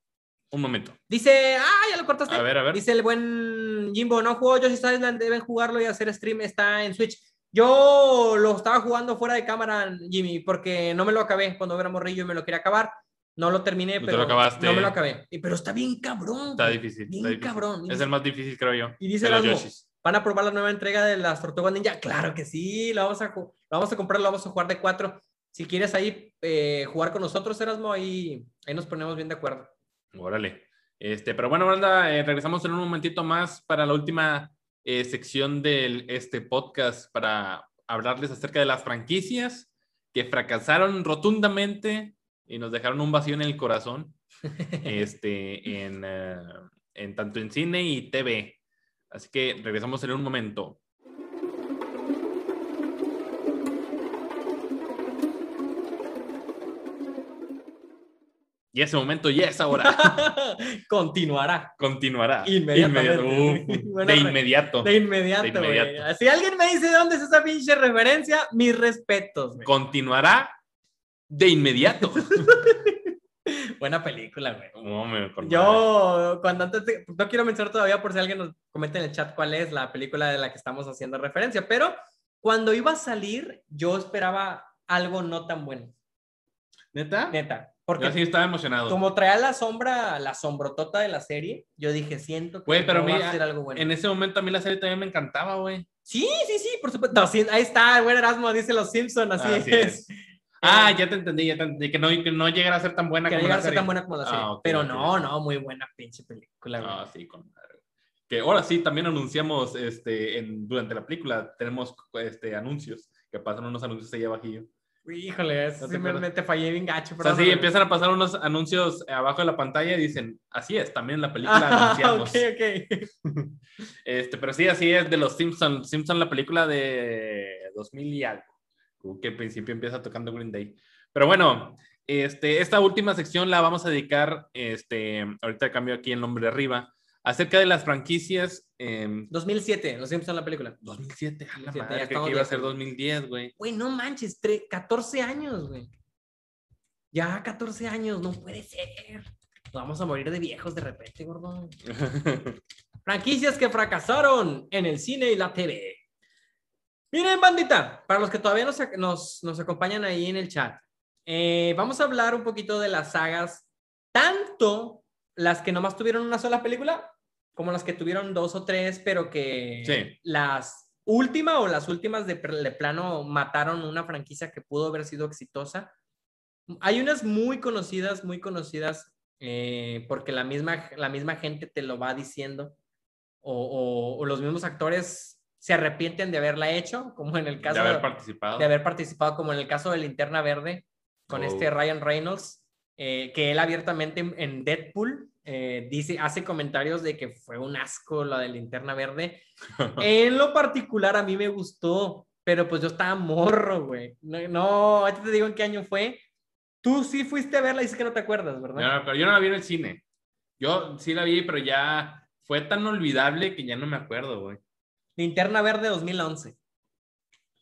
un momento. Dice, ah, ya lo cortaste. A ver, a ver. Dice el buen Jimbo, no jugó Yoshi Island, deben jugarlo y hacer stream, está en Switch. Yo lo estaba jugando fuera de cámara, Jimmy, porque no me lo acabé cuando era morrillo y me lo quería acabar. No lo terminé, pero no me lo acabé. Pero está bien cabrón. Está difícil. Bien cabrón. Es el más difícil, creo yo. Y dice los ¿van a probar la nueva entrega de las Tortugas Ninja? Claro que sí, lo vamos a, lo vamos a comprar, lo vamos a jugar de cuatro. Si quieres ahí eh, jugar con nosotros, Erasmo, ahí, ahí nos ponemos bien de acuerdo. Órale. Este, pero bueno, banda, eh, regresamos en un momentito más para la última eh, sección de este podcast para hablarles acerca de las franquicias que fracasaron rotundamente y nos dejaron un vacío en el corazón, (laughs) este, en, eh, en tanto en cine y TV. Así que regresamos en un momento. Y ese momento ya es ahora. (laughs) Continuará. Continuará. Inmediatamente. Inmediato. (laughs) De inmediato. De inmediato, De inmediato. Si alguien me dice de dónde es esa pinche referencia, mis respetos. Continuará de inmediato. (laughs) Buena película, güey. No, me acordaba. Yo, cuando antes, de- no quiero mencionar todavía por si alguien nos comenta en el chat cuál es la película de la que estamos haciendo referencia, pero cuando iba a salir, yo esperaba algo no tan bueno, ¿Neta? neta. Yo Porque sí estaba emocionado. como traía la sombra, la sombrotota de la serie, yo dije, siento que Güey, pero no va a ser algo bueno. En ese momento a mí la serie también me encantaba, güey. Sí, sí, sí, por supuesto. No, sí, ahí está, el buen Erasmo dice los Simpsons, así, Así es. es. Ah, ya te entendí, ya te entendí. Que no, que no llegara a ser tan buena Que como la a ser serie. tan buena como la serie. Ah, ok, pero no, no, muy buena pinche película, güey. Ah, sí, con madre. Que ahora sí, también anunciamos este, en, durante la película, tenemos este, anuncios, que pasan unos anuncios ahí abajillo. Híjole, eso ¿No te sí me, acuerdas? fallé bien gacho. O sea, sí, empiezan a pasar unos anuncios abajo de la pantalla y dicen, así es, también en la película Ah, (laughs) anunciamos. ok, ok. (laughs) Este, pero sí, así es de los Simpsons. Simpson, la película de 2000 y algo. Que al principio empieza tocando Green Day. Pero bueno, este, esta última sección la vamos a dedicar, este, ahorita cambio aquí el nombre arriba, acerca de las franquicias. em, 2007, Los Simpsons la película. 2007, a la 2007, madre, ya que iba a ser viejos. 2010, güey. Güey, no manches, tre- 14 años, güey. Ya 14 años, no puede ser. Nos vamos a morir de viejos de repente, gordo. (laughs) Franquicias que fracasaron en el cine y la TV. Miren, bandita, para los que todavía nos, nos, nos acompañan ahí en el chat, eh, vamos a hablar un poquito de las sagas, tanto las que nomás tuvieron una sola película, como las que tuvieron dos o tres, pero que Sí. las últimas o las últimas de, de plano mataron una franquicia que pudo haber sido exitosa. Hay unas muy conocidas, muy conocidas, eh, porque la misma, la misma gente te lo va diciendo, o, o- o los mismos actores se arrepienten de haberla hecho, como en el caso de haber participado. de haber participado, como en el caso de Linterna Verde, con Oh. este Ryan Reynolds, eh, que él abiertamente en, en Deadpool eh, dice, hace comentarios de que fue un asco la de Linterna Verde. (laughs) en lo particular a mí me gustó, pero pues yo estaba morro, güey. No, no, te digo en qué año fue. Tú sí fuiste a verla dices que no te acuerdas, ¿verdad? No, pero yo no la vi en el cine. Yo sí la vi, pero ya fue tan olvidable que ya no me acuerdo, güey. Linterna Verde 2011,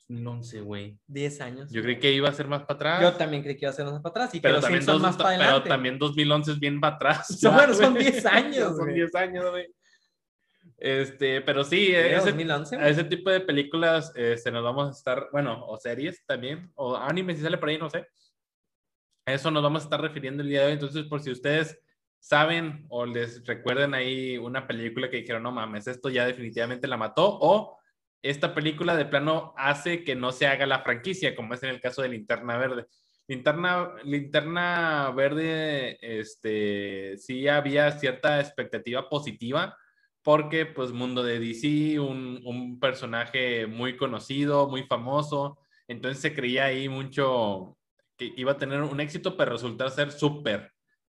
No sé, güey. 10 años. Yo creí que iba a ser más para atrás. Yo también creí que iba a ser más para atrás y que pero los también, dos- más para pero adelante. también 2011 es bien para atrás. (laughs) Son- ya, bueno, son güey. 10 años, Son güey. 10 años, güey. Este, pero sí, Sí, ese, 2011, a ese tipo de películas este, nos vamos a estar, bueno, o series también, o anime si sale por ahí, no sé. A eso nos vamos a estar refiriendo el día de hoy. Entonces, por si ustedes saben o les recuerden ahí una película que dijeron, no mames, esto ya definitivamente la mató, o esta película de plano hace que no se haga la franquicia, como es en el caso de Linterna Verde. Linterna, Linterna Verde, este, sí había cierta expectativa positiva, porque pues mundo de DC, un, un personaje muy conocido, muy famoso, entonces se creía ahí mucho que iba a tener un éxito, pero resultar ser súper,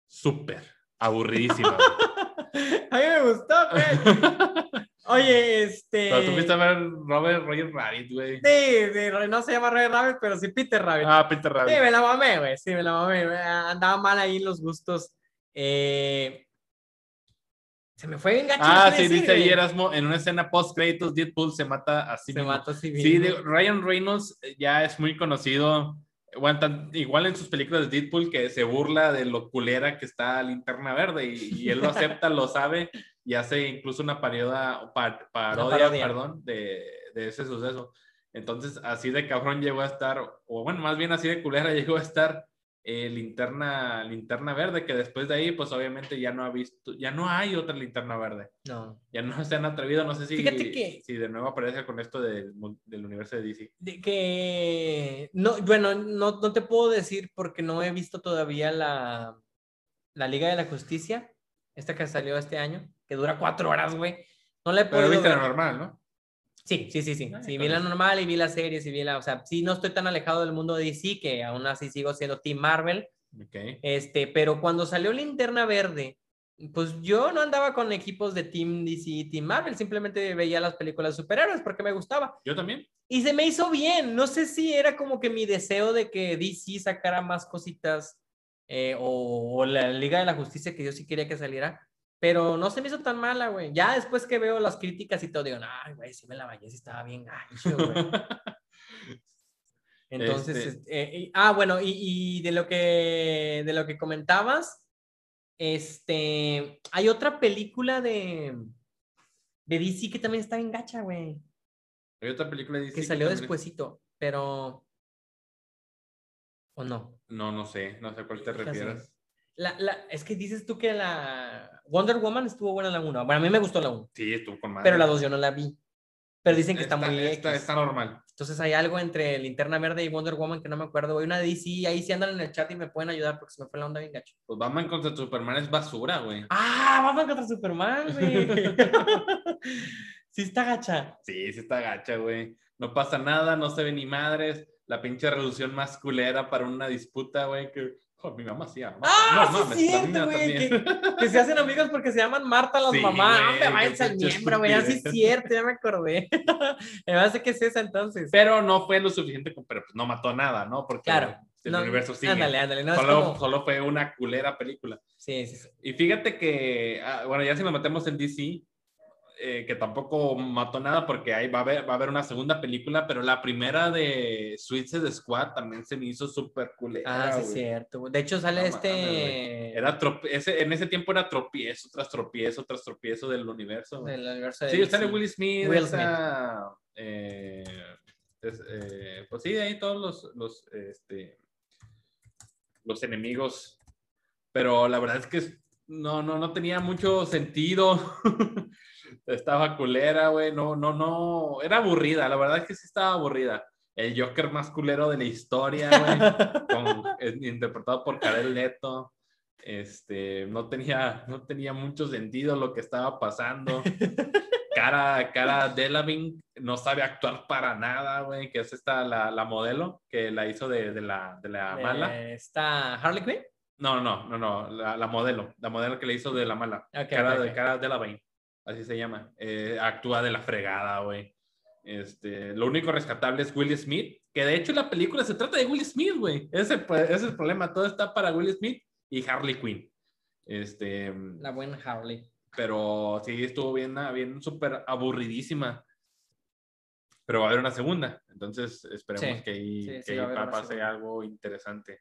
súper aburridísima. (laughs) A mí me gustó, güey. (laughs) Oye, este. pero tú fuiste a ver Robert Roger Rabbit, güey. Sí, sí, no se llama Red Rabbit, pero sí Peter Rabbit. Ah, Peter sí, Rabbit. me la mamé, güey. Sí, me la mamé. Andaba mal ahí los gustos. Eh, Se me fue bien gacho. Ah, sí, dice ahí. Erasmo, en una escena post-créditos, Deadpool se mata a sí Se mismo. mata a sí Sí, mismo. digo, Ryan Reynolds eh, ya es muy conocido, bueno, tan- igual en sus películas de Deadpool, que se burla de lo culera que está Linterna Verde y, y él lo acepta, lo sabe y hace incluso una parodia, pa- parodia, parodia. perdón, de, de ese suceso. Entonces, así de cabrón llegó a estar, o bueno, más bien así de culera (laughs) llegó a estar eh, linterna, linterna verde, que después de ahí, pues obviamente ya no ha visto, ya no hay otra linterna verde. No. Ya no se han atrevido, no sé si, que- si de nuevo aparece con esto del, del universo de DC. De que. No, bueno, no, no te puedo decir porque no he visto todavía la, la Liga de la Justicia, esta que salió este año, que dura cuatro horas, güey. No la he Pero podido viste la ver. normal, ¿no? Sí, sí, sí, sí. Ah, Sí, vi la normal y vi la serie, sí vi la, o sea, sí no estoy tan alejado del mundo de DC que aún así sigo siendo Team Marvel, Ok. este, pero cuando salió Linterna Verde, pues yo no andaba con equipos de Team DC y Team Marvel, simplemente veía las películas de superhéroes porque me gustaba. Yo también. Y se me hizo bien, no sé si era como que mi deseo de que DC sacara más cositas eh, o, o la Liga de la Justicia que yo sí quería que saliera, pero no se me hizo tan mala, güey. Ya después que veo las críticas y todo, digo, ay, güey, sí me la bañé, sí estaba bien gacho, güey. (laughs) Entonces, Este- este, eh, ah, bueno, y, y de lo que de lo que comentabas, este, hay otra película de de DC que también está bien gacha, güey, Hay otra película de DC que salió también- despuesito, pero o no. No, no sé, no sé a cuál te refieres. La, la, es que dices tú que la Wonder Woman estuvo buena la 1. Bueno, a mí me gustó la 1, Sí, estuvo con madre. pero la 2 yo no la vi. Pero dicen que está, muy está, está normal. Entonces hay algo entre Linterna Verde y Wonder Woman que no me acuerdo. Hay una DC, ahí sí andan en el chat y me pueden ayudar porque se me fue la onda bien gacho. Pues Batman contra Superman es basura, güey. ¡Ah! Batman contra Superman, güey. (laughs) sí está gacha. Sí, sí está gacha, güey. No pasa nada, no se ve ni madres. La pinche resolución más culera para una disputa, güey, que... Oh, mi mamá sí ama. ¡Ah! No sí mames, cierto, güey. Que, se hacen amigos porque se llaman Marta las Sí, mamás. güey, ¡Hombre, qué váyanse al miembro, güey! Así es cierto, ya me acordé. (laughs) me parece que es esa entonces. Pero no fue lo suficiente, pero pues no mató nada, ¿no? Porque Claro. el No, universo sigue. Ándale, ándale. No, solo, como- solo fue una culera película. Sí, sí, sí. Y fíjate que, ah, bueno, ya si nos metemos en DC, eh, que tampoco mató nada porque ahí va a, haber, va a haber una segunda película, pero la primera de Suicide Squad también se me hizo súper culera. Ah, sí, es cierto. De hecho, sale No este. mames, Era trope- ese, en ese tiempo era tropiezo tras tropiezo tras tropiezo del universo. del universo de Sí, DC. sale Will Smith. Will está, eh, es- eh, pues sí, ahí todos los, los, este, los enemigos. Pero la verdad es que no, no, no tenía mucho sentido. (laughs) estaba culera, güey. No, no, no. Era aburrida. La verdad es que sí estaba aburrida. El Joker más culero de la historia, güey. (laughs) interpretado por Karel Leto. Este, no tenía, no tenía mucho sentido lo que estaba pasando. (laughs) Cara, cara Delevingne no sabe actuar para nada, güey, que es esta la, la modelo que la hizo de, de la, de la mala. Eh, Está Harley Quinn. No, no, no, no, la, la modelo, la modelo que le hizo de la mala. Ok, cara, ok, de cara Delevingne, así se llama. Eh, actúa de la fregada, güey. Este, lo único rescatable es Will Smith, que de hecho la película se trata de Will Smith, güey. Ese, pues, ese es el problema, todo está para Will Smith y Harley Quinn. Este, La buena Harley. pero sí estuvo bien, bien súper aburridísima. Pero va a haber una segunda, entonces esperemos Sí, que ahí, sí, que ahí pase algo interesante.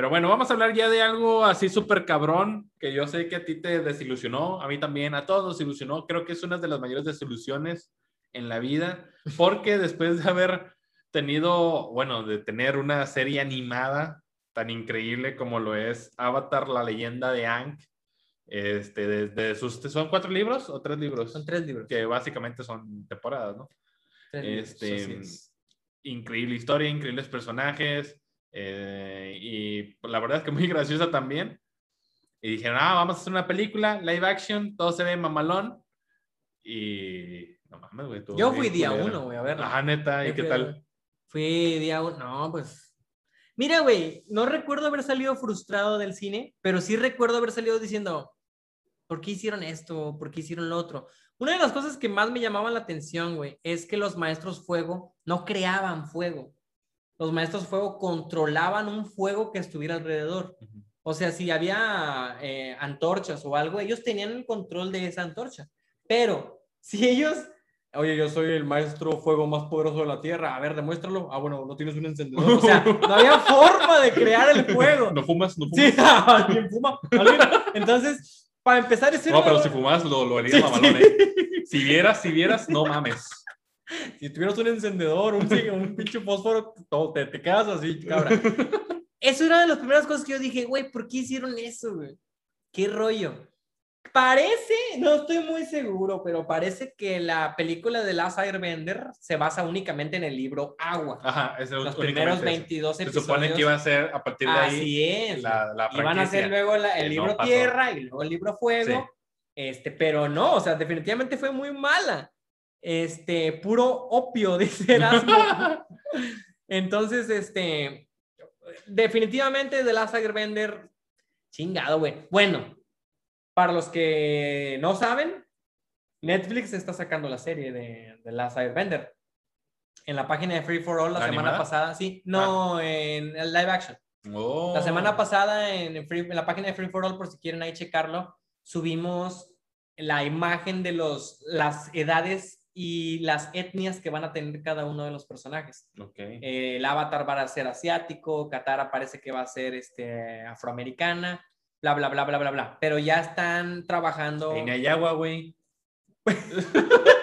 Pero bueno, vamos a hablar ya de algo así súper cabrón, que yo sé que a ti te desilusionó, a mí también, a todos nos desilusionó. Creo que es una de las mayores desilusiones en la vida, (laughs) porque después de haber tenido, bueno, de tener una serie animada tan increíble como lo es Avatar, la leyenda de Aang, este, desde sus, ¿son cuatro libros o tres libros? Son tres libros. Que básicamente son temporadas, ¿no? Tres libros, Este, así es. increíble historia, increíbles personajes, eh, y la verdad es que muy (laughs) graciosa también. Y dijeron, ah, vamos a hacer una película, live action, todo se ve mamalón. Y no mames, güey. Yo fui día culera. uno, güey, a verla. Ah, neta, ¿y qué tal? Fui día uno. No, pues. Mira, güey, no recuerdo haber salido frustrado del cine, pero sí recuerdo haber salido diciendo, ¿por qué hicieron esto? ¿Por qué hicieron lo otro? Una de las cosas que más me llamaban la atención, güey, es que los maestros fuego no creaban fuego. Los maestros fuego controlaban un fuego que estuviera alrededor. Ujú. O sea, si había eh, antorchas o algo, ellos tenían el control de esa antorcha. Pero si ellos, oye, yo soy el maestro fuego más poderoso de la Tierra, a ver, demuéstralo. Ah, bueno, no tienes un encendedor. O sea, (laughs) no había forma de crear el fuego. No fumas, no fumas. Sí, (laughs) alguien fuma. alguien- Entonces, para empezar, ese No, pero si fumas lo, lo harías Sí, sí. ¿eh? Si vieras, si vieras, no mames. Si tuvieras un encendedor, un, (laughs) un pinche fósforo, todo, te, te quedas así, cabra. Eso era de las primeras cosas que yo dije, güey, ¿por qué hicieron eso, güey? ¿Qué rollo? Parece, no estoy muy seguro, pero parece que la película de Last Airbender se basa únicamente en el libro Agua. Ajá, ese Los primeros eso. 22 Se episodios. supone que iba a ser a partir de ahí Así es. la, la y van a hacer luego la- el no libro pasó. Tierra y luego el libro Fuego. Sí. Este, pero no, o sea, definitivamente fue muy mala. Este, puro opio, (laughs) dice Erasmo. (laughs) Entonces, este, definitivamente The Last Airbender, chingado, güey. Bueno, para los que no saben, Netflix está sacando la serie de The Last Airbender. En la página de Free for All la, ¿La semana animada? pasada, sí, no, en el live action. Oh. La semana pasada en, Free- en la página de Free for All, por si quieren ahí checarlo, subimos la imagen de los, las edades y las etnias que van a tener cada uno de los personajes. Ok. Eh, el avatar va a ser asiático, Katara parece que va a ser este, afroamericana, bla, bla, bla, bla, bla, bla. Pero ya están trabajando... En Ayagua, güey. (laughs)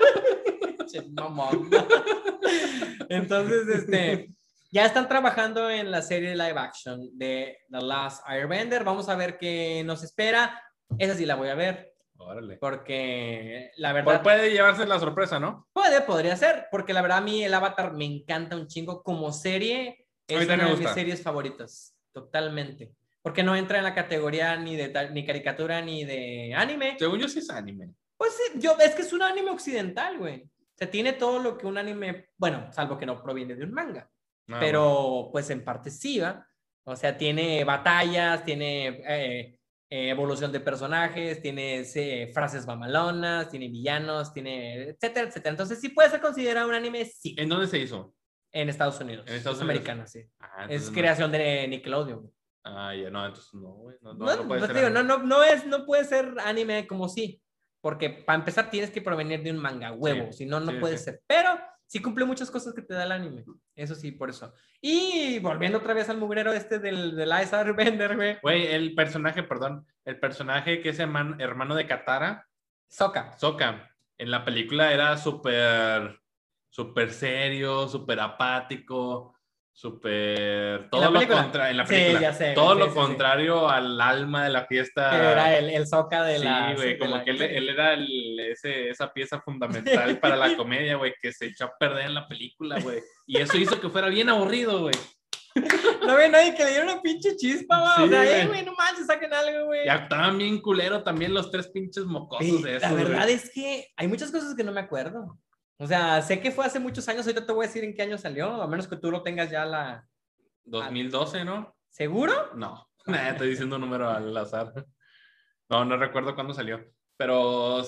Entonces, este, ya están trabajando en la serie live action de The Last Airbender. Vamos a ver qué nos espera. Esa sí la voy a ver, Órale. porque la verdad Puede llevarse la sorpresa, ¿no? puede, podría ser, porque la verdad a mí el Avatar me encanta un chingo como serie. Es una de mis series favoritas, totalmente. Porque no entra en la categoría ni de ni caricatura ni de anime. Según yo sí es anime. Pues sí, yo, es que es un anime occidental, güey. O sea, tiene todo lo que un anime, bueno, salvo que no proviene de un manga, Ah, pero pues en parte sí, ¿va? O sea, tiene batallas, tiene eh, eh, evolución de personajes, tiene eh, frases mamalonas, tiene villanos, tiene etcétera, etcétera. Entonces sí puede ser considerado un anime, sí, ¿En dónde se hizo? en Estados Unidos. En Estados es Unidos. americana, sí. Ah, Es no. creación de Nickelodeon. Ah, ya no, entonces no, güey. No, no, No, no puede no ser digo, no, no, no es, no puede ser anime como sí, porque para empezar tienes que provenir de un manga huevo, Sí, si no, no sí, puede sí. ser. Pero sí cumple muchas cosas que te da el anime, eso sí, por eso. Y volviendo otra vez al mugrero este del, del Ice Airbender, güey, Güey, el personaje, perdón, el personaje que es hermano, hermano de Katara, Soka. Sokka, en la película era súper, súper serio, súper apático, súper... Todo lo contrario, en la Sí, película. ya sé, todo sí, lo sí, sí. contrario al alma de la fiesta. Que era el, el Soka de sí, la... güey, de como la- que él, él era el- ese, esa pieza fundamental (laughs) para la comedia, güey, que se echó a perder en la película, güey. Y eso hizo que fuera bien aburrido, güey. (laughs) No había nadie que le diera una pinche chispa, va. o Sí, sea, güey. güey, no manches, saquen algo, güey. Y actuaban bien culero también los tres pinches mocosos de eso. la verdad es que hay muchas cosas que no me acuerdo. O sea, sé que fue hace muchos años, ahorita te voy a decir en qué año salió, a menos que tú lo tengas ya la... 2012, ¿no? ¿Seguro? No, (laughs) estoy diciendo un número al azar. No, no recuerdo cuándo salió. Pero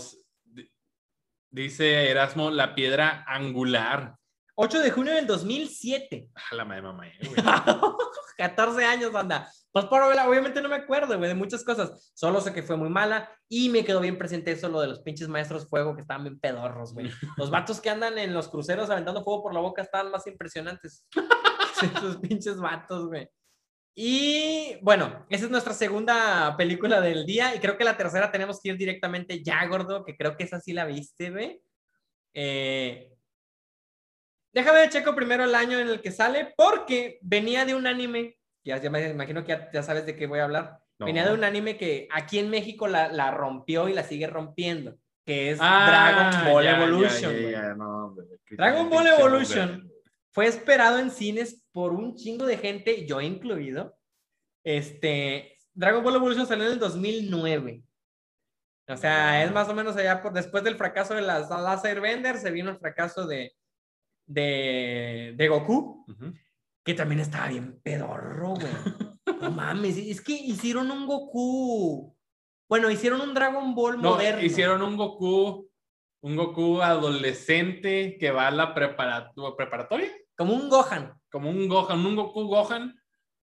dice Erasmo, la piedra angular. 8 de junio del 2007. Ah, la madre mamá, güey. (laughs) 14 años, anda. Pues por obviamente no me acuerdo, güey, de muchas cosas. Solo sé que fue muy mala y me quedó bien presente eso, lo de los pinches maestros fuego que estaban bien pedorros, güey. Los vatos que andan en los cruceros aventando fuego por la boca estaban más impresionantes. (laughs) Esos pinches vatos, güey. Y bueno, esa es nuestra segunda película del día y creo que la tercera tenemos que ir directamente ya, gordo, que creo que esa sí la viste, güey. Eh, Déjame checo primero el año en el que sale, porque venía de un anime, ya, ya me imagino que ya, ya sabes de qué voy a hablar, No. venía de un anime que aquí en México la, la rompió y la sigue rompiendo, que es Ah, Dragon Ball ya, Evolution. ya, no, Dragon Ball Evolution fue esperado en cines por un chingo de gente, yo incluido. Este, Dragon Ball Evolution salió en el 2009. O sea, es más o menos allá por después del fracaso de las Last Airbender, se vino el fracaso de, de, de Goku, Ujú. Que también estaba bien pedorro, güey. No (laughs) mames, es que hicieron un Goku. Bueno, hicieron un Dragon Ball No, moderno. hicieron un Goku, un Goku adolescente que va a la prepara- preparatoria, como un Gohan. como un Gohan, un Goku Gohan,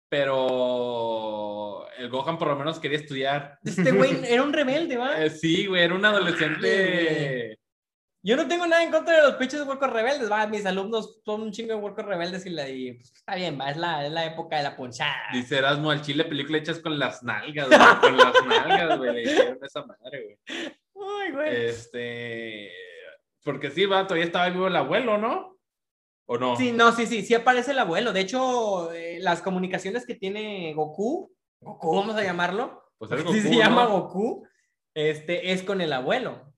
pero el Gohan por lo menos quería estudiar. Este güey (laughs) era un rebelde, ¿va? Eh, sí, güey, era un adolescente. Yo no tengo nada en contra de los pinches huercos rebeldes, va, mis alumnos son un chingo de huercos rebeldes y, la, y, pues, está bien, va, es la, es la época de la ponchada. Dice Erasmo, al chile película hechas con las nalgas, güey, con las nalgas, güey, le hicieron esa madre, güey. Ay, güey. Este, porque sí, va, todavía estaba vivo el abuelo, ¿no? ¿O no? Sí, no, sí, sí, sí aparece el abuelo. De hecho, eh, las comunicaciones que tiene Goku, Goku vamos a llamarlo, Pues (laughs) sí se ¿no? llama Goku, este, es con el abuelo.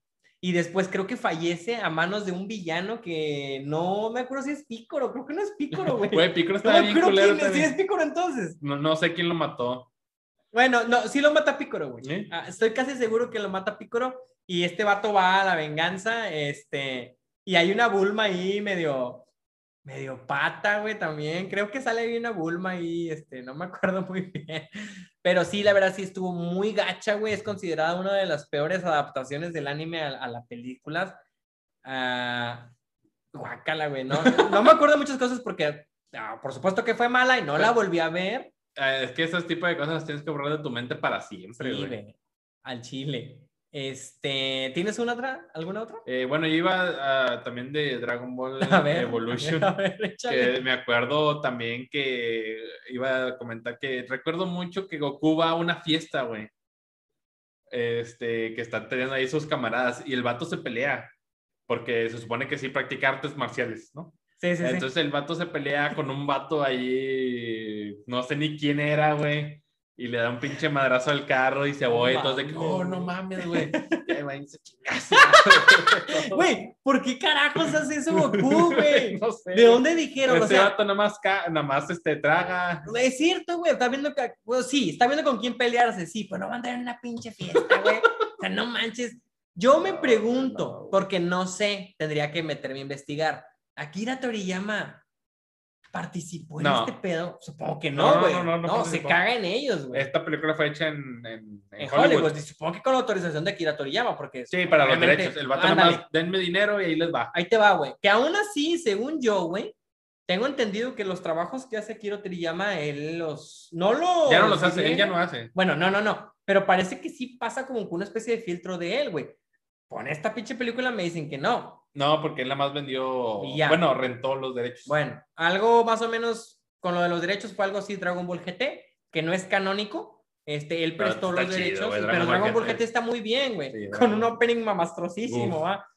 Y después creo que fallece a manos de un villano que no me acuerdo si es Pícoro, creo que no es Pícoro, (laughs) güey. Güey, Piccolo No estaba me bien acuerdo culero quién es, si también. es Pícoro entonces. No, no sé quién lo mató. Bueno, no, sí lo mata Pícoro, güey. ¿Eh? Ah, estoy casi seguro que lo mata Pícoro y este vato va a la venganza, este, Y hay una Bulma ahí medio, medio pata, güey, también. Creo que sale ahí una Bulma ahí, este, no me acuerdo muy (laughs) bien. Pero sí, la verdad sí estuvo muy gacha, güey. Es considerada una de las peores adaptaciones del anime a, a las películas. Ah, guácala, güey. No, (laughs) no me acuerdo muchas cosas porque, ah, por supuesto que fue mala y no la volví a ver. Eh, Es que esos tipos de cosas las tienes que borrar de tu mente para siempre, Sí, güey, al chile. Este, ¿tienes una otra? ¿Alguna otra? Eh, bueno, yo iba a- también de Dragon Ball (laughs) A ver, Evolution. a ver, échale. que me acuerdo también que iba a comentar que recuerdo mucho que Goku va a una fiesta, güey. Este, que están teniendo ahí sus camaradas y el vato se pelea. Porque se supone que sí practica artes marciales, ¿no? Sí, sí, sí. Entonces el vato se pelea con un vato ahí, no sé ni quién era, güey. Y le da un pinche madrazo al carro y se voy. No Entonces de que, oh, no mames, güey. (laughs) (laughs) Güey, ¿por qué carajos hace eso Goku, (laughs) güey? No sé. ¿De dónde dijeron? O Ese sea, vato nada más, nada más este, traga. es cierto, güey, está viendo que, bueno, sí, está viendo con quién pelearse, sí, pero no va a andar en una pinche fiesta, güey. O sea, no manches. Yo me pregunto, porque no sé, tendría que meterme a investigar. Akira Toriyama participó en No. este pedo. Supongo que No, güey. no, No, no, no se caga en ellos, güey. Esta película fue hecha en, en, en En Hollywood. Hollywood. y supongo que con la autorización de Akira Toriyama, porque Sí, para los derechos. El vato más, denme dinero y ahí les va. Ahí te va, güey. Que aún así, según yo, güey, tengo entendido que los trabajos que hace Akira Toriyama, él los... No los... Ya no los hace, él ya no hace. Bueno, no, no, no. Pero parece que sí pasa como con una especie de filtro de él, güey. Con esta pinche película me dicen que no. No, porque él nada más vendió. Ya. Bueno, rentó los derechos. Bueno, algo más o menos con lo de los derechos fue algo así Dragon Ball GT, que no es canónico. Este, él prestó los chido, derechos, güey, y- Dragon pero Dragon Ball GT. Está muy bien, güey. Sí, con un opening mamastrosísimo. ¿va?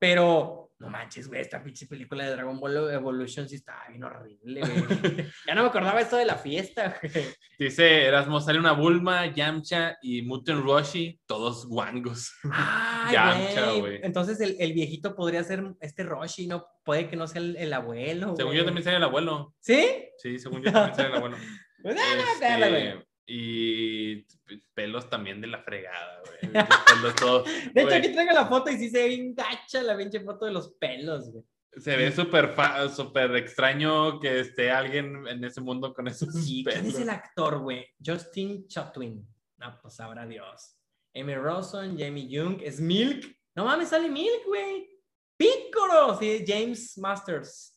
Pero, no manches, güey, esta pinche película de Dragon Ball Evolution sí está bien horrible, güey. (laughs) ya no me acordaba esto de la fiesta, güey. Dice Erasmo, sale una Bulma, Yamcha y Muten Roshi, todos guangos. Ay, (laughs) Yamcha, güey. Entonces el, el viejito podría ser este Roshi, ¿no? Puede que no sea el, el abuelo, Según yo también sale el abuelo. ¿Sí? Sí, según yo también sale el abuelo. (laughs) Pues, ah. Este, y pelos también de la fregada, güey. (laughs) Pelos todos. De hecho, güey. aquí traigo la foto y sí se ve bien gacha la pinche foto de los pelos, güey. Se ve súper súper extraño que esté alguien en ese mundo con esos ¿Y quién pelos. es el actor, güey? Justin Chatwin. No, pues sabrá Dios. Amy Rosen, Jamie Young, es Milk. No mames, sale Milk, güey. Piccolo, sí, James Masters.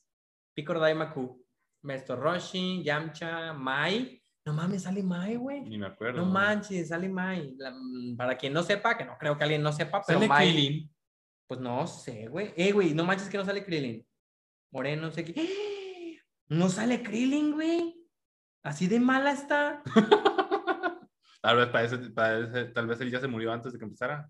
Piccolo Daimaku. Maestro Roshi, Yamcha, Mai. No mames, sale Mai, güey. Ni me acuerdo. No manches, sale Mai. La- mm, para quien no sepa, que no creo que alguien no sepa, pero Sale. Krillin. Pues no sé, güey. Eh, güey, no manches que no sale Krillin. Moreno, no sé qué. No sale Krillin, güey. Así de mala está. (laughs) Tal vez, parece, parece- tal vez él ya se murió antes de que empezara.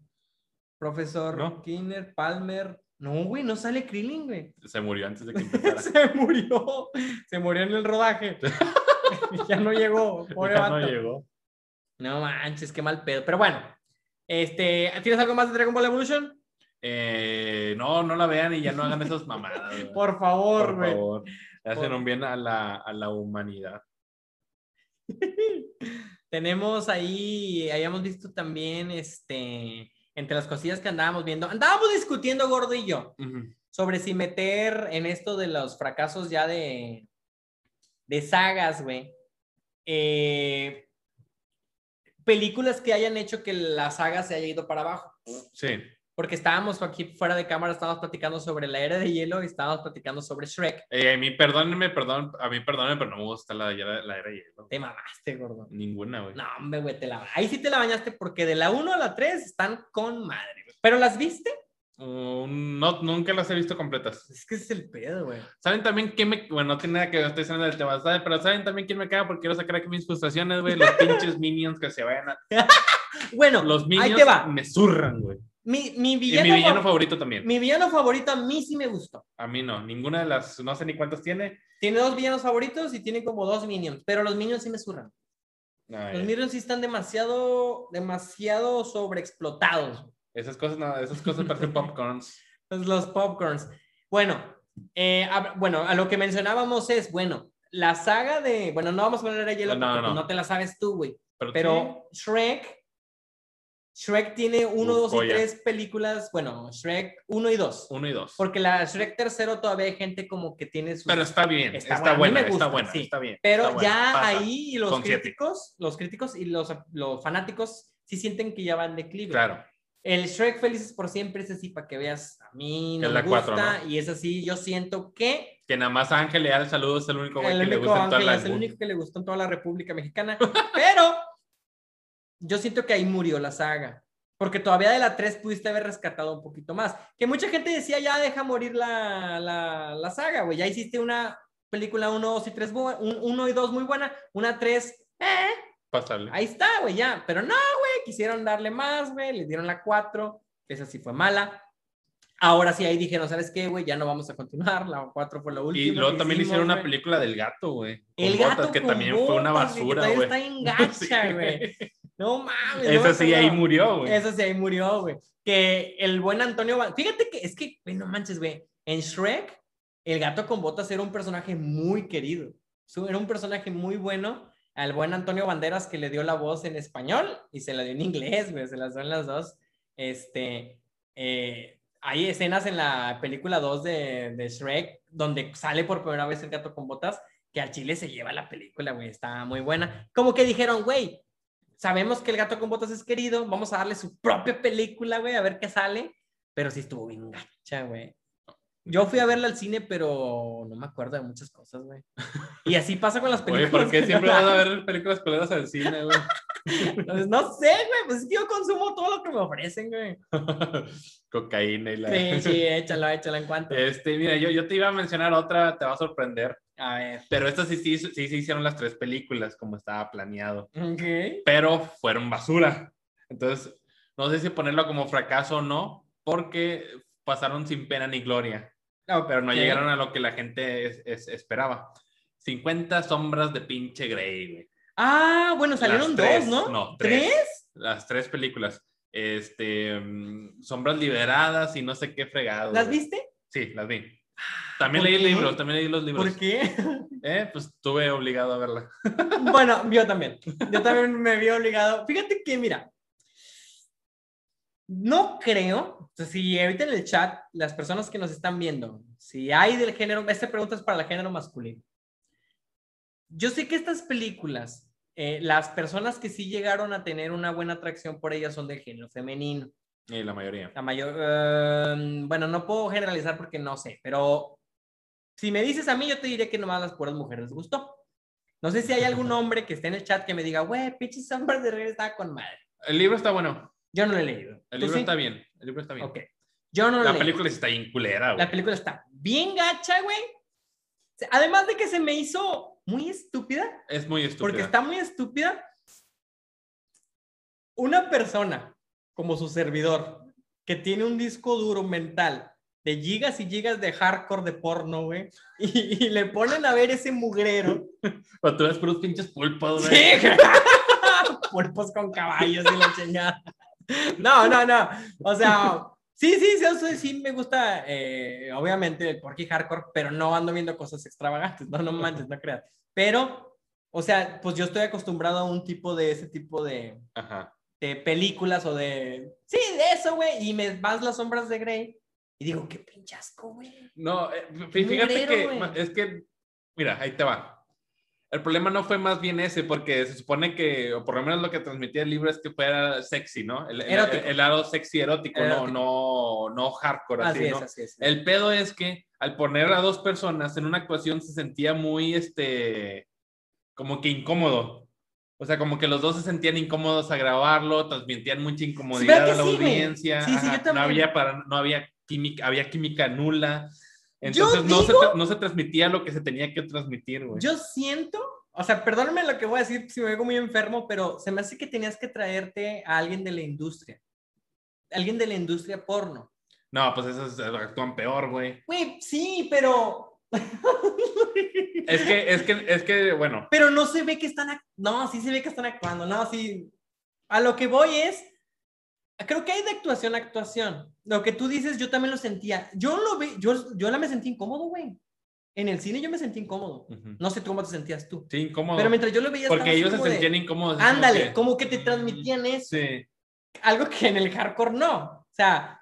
Profesor ¿No? Kinner, Palmer. No, güey, no sale Krillin, güey. Se murió antes de que (laughs) empezara. Se murió. Se murió en el rodaje. (laughs) (laughs) ya no llegó. Pobre Ya no llegó. No manches, qué mal pedo. Pero bueno, este, ¿tienes algo más de Dragon Ball Evolution? Eh, no, no la vean y ya no hagan esas mamadas. (laughs) Por favor, Por güey. favor. Le hacen Por- un bien a la, a la humanidad. (laughs) Tenemos ahí, habíamos visto también, este, entre las cosillas que andábamos viendo, andábamos discutiendo, Gordo y yo, sobre si meter en esto de los fracasos ya de, de sagas, güey, eh, películas que hayan hecho que la saga se haya ido para abajo. Sí. Porque estábamos aquí fuera de cámara, estábamos platicando sobre la era de hielo y estábamos platicando sobre Shrek. Eh, a mí, perdónenme, perdón, a mí, perdónenme, pero no me gusta la, la, la era de hielo. Te mamaste, gordo. Ninguna, güey. No, hombre, güey, te la... ahí sí te la bañaste porque de la 1 a la 3 están con madre. güey. ¿Pero las viste? No, nunca las he visto completas. Es que ese es el pedo, güey. ¿Saben también quién me... Bueno, no tiene nada que ver, estoy hablando del tema, ¿saben? Pero ¿saben también quién me caga? Porque quiero sacar aquí mis frustraciones, güey. Los (laughs) pinches minions que se vayan a... (laughs) Bueno, Los ahí minions te va. me zurran, güey. Mi, mi, Y villano mi villano fav- favorito también. mi villano favorito a mí sí me gustó. A mí no. Ninguna de las... No sé ni cuántas tiene. Tiene dos villanos favoritos y tiene como dos minions, pero los minions sí me zurran. Ay, Los minions sí están demasiado, demasiado sobreexplotados. Esas cosas, no, esas cosas parecen popcorns. Los, (laughs) los popcorns. Bueno, eh, a, bueno, a lo que mencionábamos es, bueno, la saga de, bueno, no vamos a poner a hielo No, porque no. pues, no te la sabes tú, güey, Pero, pero Shrek Shrek tiene uno, Uf, dos y joya. tres películas, bueno, Shrek uno y dos. Uno y dos. Porque la Shrek tercero todavía hay gente como que tiene sus... Pero está bien, Está está, buena, buena, está gusta, buena, sí. está bien. Pero está buena, ya pasa. ahí los Con siete. críticos, los críticos y los, los fanáticos sí sienten que ya van de declive. Claro. El Shrek Felices por Siempre es así para que veas, a mí no Es me la cuatro, gusta y es así, yo siento que Que nada más Ángel le da el saludo, es el único güey el que le único gusta en toda Ángel la es el único que le gustó en toda la República Mexicana, (laughs) pero yo siento que ahí murió la saga. Porque todavía de la 3 pudiste haber rescatado un poquito más. Que mucha gente decía, ya deja morir la, la, la saga, güey. Ya hiciste una película 1, 2 y 3, 1 y 2 muy buena, una 3, eh, Pasable. Ahí está, güey, ya. Pero no, güey, quisieron darle más, güey, le dieron la 4, esa sí fue mala. Ahora sí, ahí dijeron, ¿sabes qué, güey? Ya no vamos a continuar, la 4 fue la última. Y luego que también hicimos, hicieron una güey. película del gato, güey. El botas, gato que con también fue una botas, güey, que basura, güey. está en (laughs) gacha, Sí. güey. No mames. Esa sí ahí murió, güey. Eso sí, ahí murió, güey. Que el buen Antonio, fíjate que es que, güey, no manches, güey. En Shrek, el gato con botas era un personaje muy querido. Era un personaje muy bueno al buen Antonio Banderas que le dio la voz en español y se la dio en inglés, güey. Se las en las dos. Este, eh, hay escenas en la película 2 de, de Shrek donde sale por primera vez el gato con botas que al chile se lleva la película, güey. Está muy buena. Como que dijeron, güey, sabemos que el gato con botas es querido, vamos a darle su propia película, güey, a ver qué sale. Pero sí estuvo bien gacha, güey. Yo fui a verla al cine, pero no me acuerdo de muchas cosas, güey. (laughs) Y así pasa con las Oye, películas. ¿por qué (laughs) siempre vas a ver películas peleadas al cine, güey? Pues no sé, güey, pues es que yo consumo todo lo que me ofrecen, güey. (laughs) Cocaína y la... Sí, sí, échalo, échalo en cuanto. Este, mira, yo, yo te iba a mencionar otra, te va a sorprender. A ver. Pero estas sí, sí, sí, sí hicieron las tres películas como estaba planeado. Ok. Pero fueron basura. Entonces, no sé si ponerlo como fracaso o no, porque pasaron sin pena ni gloria. Pero no llegaron a lo que la gente es- es- esperaba. 50 sombras de pinche Grey, güey. Ah, bueno, salieron tres, dos, ¿no? no, tres. ¿Tres? Las tres películas. Este, mm, sombras liberadas y no sé qué fregado. ¿Las güey. viste? Sí, las vi. También ¿Por leí qué? libros, también leí los libros. ¿Por qué? (laughs) Eh, pues estuve obligado a verla. Bueno, yo también. (laughs) Yo también me vi obligado. Fíjate que, mira, no creo, si ahorita en el chat, las personas que nos están viendo, si hay del género, esta pregunta es para el género masculino. Yo sé que estas películas, eh, las personas que sí llegaron a tener una buena atracción por ellas son del género femenino. Y la mayoría. La mayor, eh, bueno, no puedo generalizar porque no sé, pero si me dices a mí, yo te diré que nomás las puras mujeres les gustó. No sé si hay algún (laughs) hombre que esté en el chat que me diga, güey, pinche sombras de rey está con madre. El libro está bueno. Yo no lo he leído. El ¿Tú libro sí? está bien. El libro está bien. Ok. Yo no lo La leído. película está bien culera, güey. La película está bien gacha, güey. Además de que se me hizo muy estúpida, Es muy estúpida. porque está muy estúpida. Una persona como su servidor que tiene un disco duro mental de gigas y gigas de hardcore de porno, güey, (laughs) y, y le ponen a ver ese mugrero. (laughs) Pero tú ves puros pinches pulpos, güey. Sí, (laughs) pulpos con caballos y la chingada. (laughs) No, no, no. O sea, sí, sí, sí, sí, sí me gusta, eh, obviamente, el porky hardcore, pero no ando viendo cosas extravagantes. No, no manches, no creas. Pero, o sea, pues yo estoy acostumbrado a un tipo de ese tipo de, Ajá. de películas o de. Sí, de eso, güey. Y me vas las sombras de Grey y digo, qué pinche asco, güey. No, eh, fí- fíjate que ma- es que, mira, ahí te va. El problema no fue más bien ese, porque se supone que, o por lo menos lo que transmitía el libro es que fuera sexy, ¿no? El, el- el lado sexy erótico, Erótico. No, no, no hardcore, así, Así es, ¿no? así es. El pedo es que al poner a dos personas en una actuación se sentía muy, este, como que incómodo. O sea, como que los dos se sentían incómodos a grabarlo, transmitían mucha incomodidad ¿verdad a la sí, audiencia. Sí, sí, ajá, no había para, no había química, había química nula. Entonces no, se, digo- no se transmitía lo que se tenía que transmitir, güey. Yo siento, o sea, perdóname lo que voy a decir si me veo muy enfermo, pero se me hace que tenías que traerte a alguien de la industria. Alguien de la industria porno. No, pues esos actúan peor, güey. Güey, sí, pero. (laughs) Es que, es que, es que, bueno, Pero no se ve que están. No, sí se ve que están actuando. No, sí. A lo que voy es. Creo que hay de actuación a actuación. Lo que tú dices, yo también lo sentía. Yo lo vi, yo, yo la me sentí incómodo, güey. En el cine yo me sentí incómodo. No sé tú cómo te sentías tú. sí, incómodo. Pero mientras yo lo veía. Porque ellos se como de, sentían incómodos. así como Ándale, que- como que te transmitían eso. Sí. algo que en el hardcore no. O sea,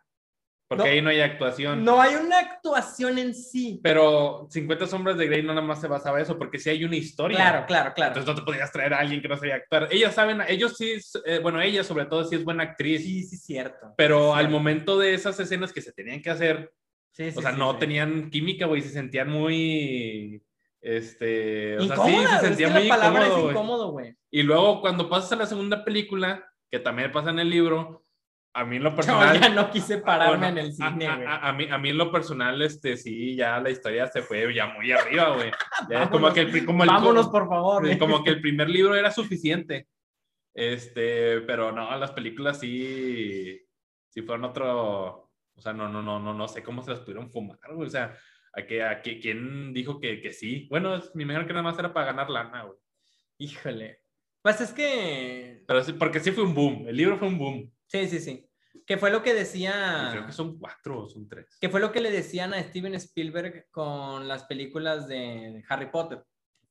Porque No. ahí no hay actuación. no hay una actuación en sí. Pero 50 sombras de Grey no nada más se basaba en eso, porque sí hay una historia. Claro, claro, claro. Entonces no te podías traer a alguien que no sabía actuar. Ellas saben, ellos sí, eh, bueno, ella sobre todo sí es buena actriz, Sí, sí, cierto. pero Sí, al cierto. momento de esas escenas que se tenían que hacer, Sí, sí, o sea, no tenían química, güey, se sentían muy, este, o sea, sí, se es que sentían la muy palabra incómodo, es güey. incómodo, güey. Y luego cuando pasas a la segunda película, que también pasa en el libro, a mí en lo (laughs) Yo personal... ya no quise pararme Bueno, en el a- cine, a, güey. a- a mí, a mí en lo personal, este, sí, ya la historia se fue ya muy arriba, güey. (laughs) Como Vámonos, que el, como el, Vámonos, por favor. Como que el (laughs) primer libro era suficiente. Este, pero no, las películas sí, sí fueron otro, o sea, no, no, no, no, no sé cómo se las pudieron fumar, güey. O sea, a que, a que, ¿quién dijo que, que sí? Bueno, me imagino que nada más era para ganar lana, güey. Híjole. Pues es que. Pero sí, porque sí fue un boom, el libro fue un boom. Sí, sí, sí. Que fue lo que decía. creo que son cuatro o son tres. Que fue lo que le decían a Steven Spielberg con las películas de Harry Potter.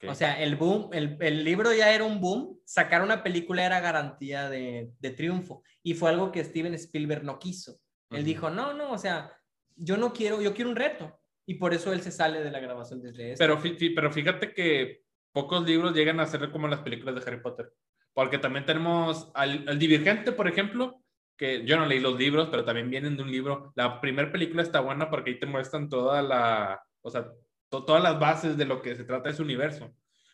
O sea, el boom, el, el libro ya era un boom, sacar una película era garantía de, de triunfo. Y fue algo que Steven Spielberg no quiso. Él dijo, no, no, o sea, yo no quiero, yo quiero un reto. Y por eso él se sale de la grabación desde eso. Pero, pero fíjate que pocos libros llegan a ser como las películas de Harry Potter. Porque también tenemos al, al Divergente, por ejemplo, que yo no leí los libros, pero también vienen de un libro. La primera película está buena porque ahí te muestran toda la, o sea, to- todas las bases de lo que se trata de ese universo.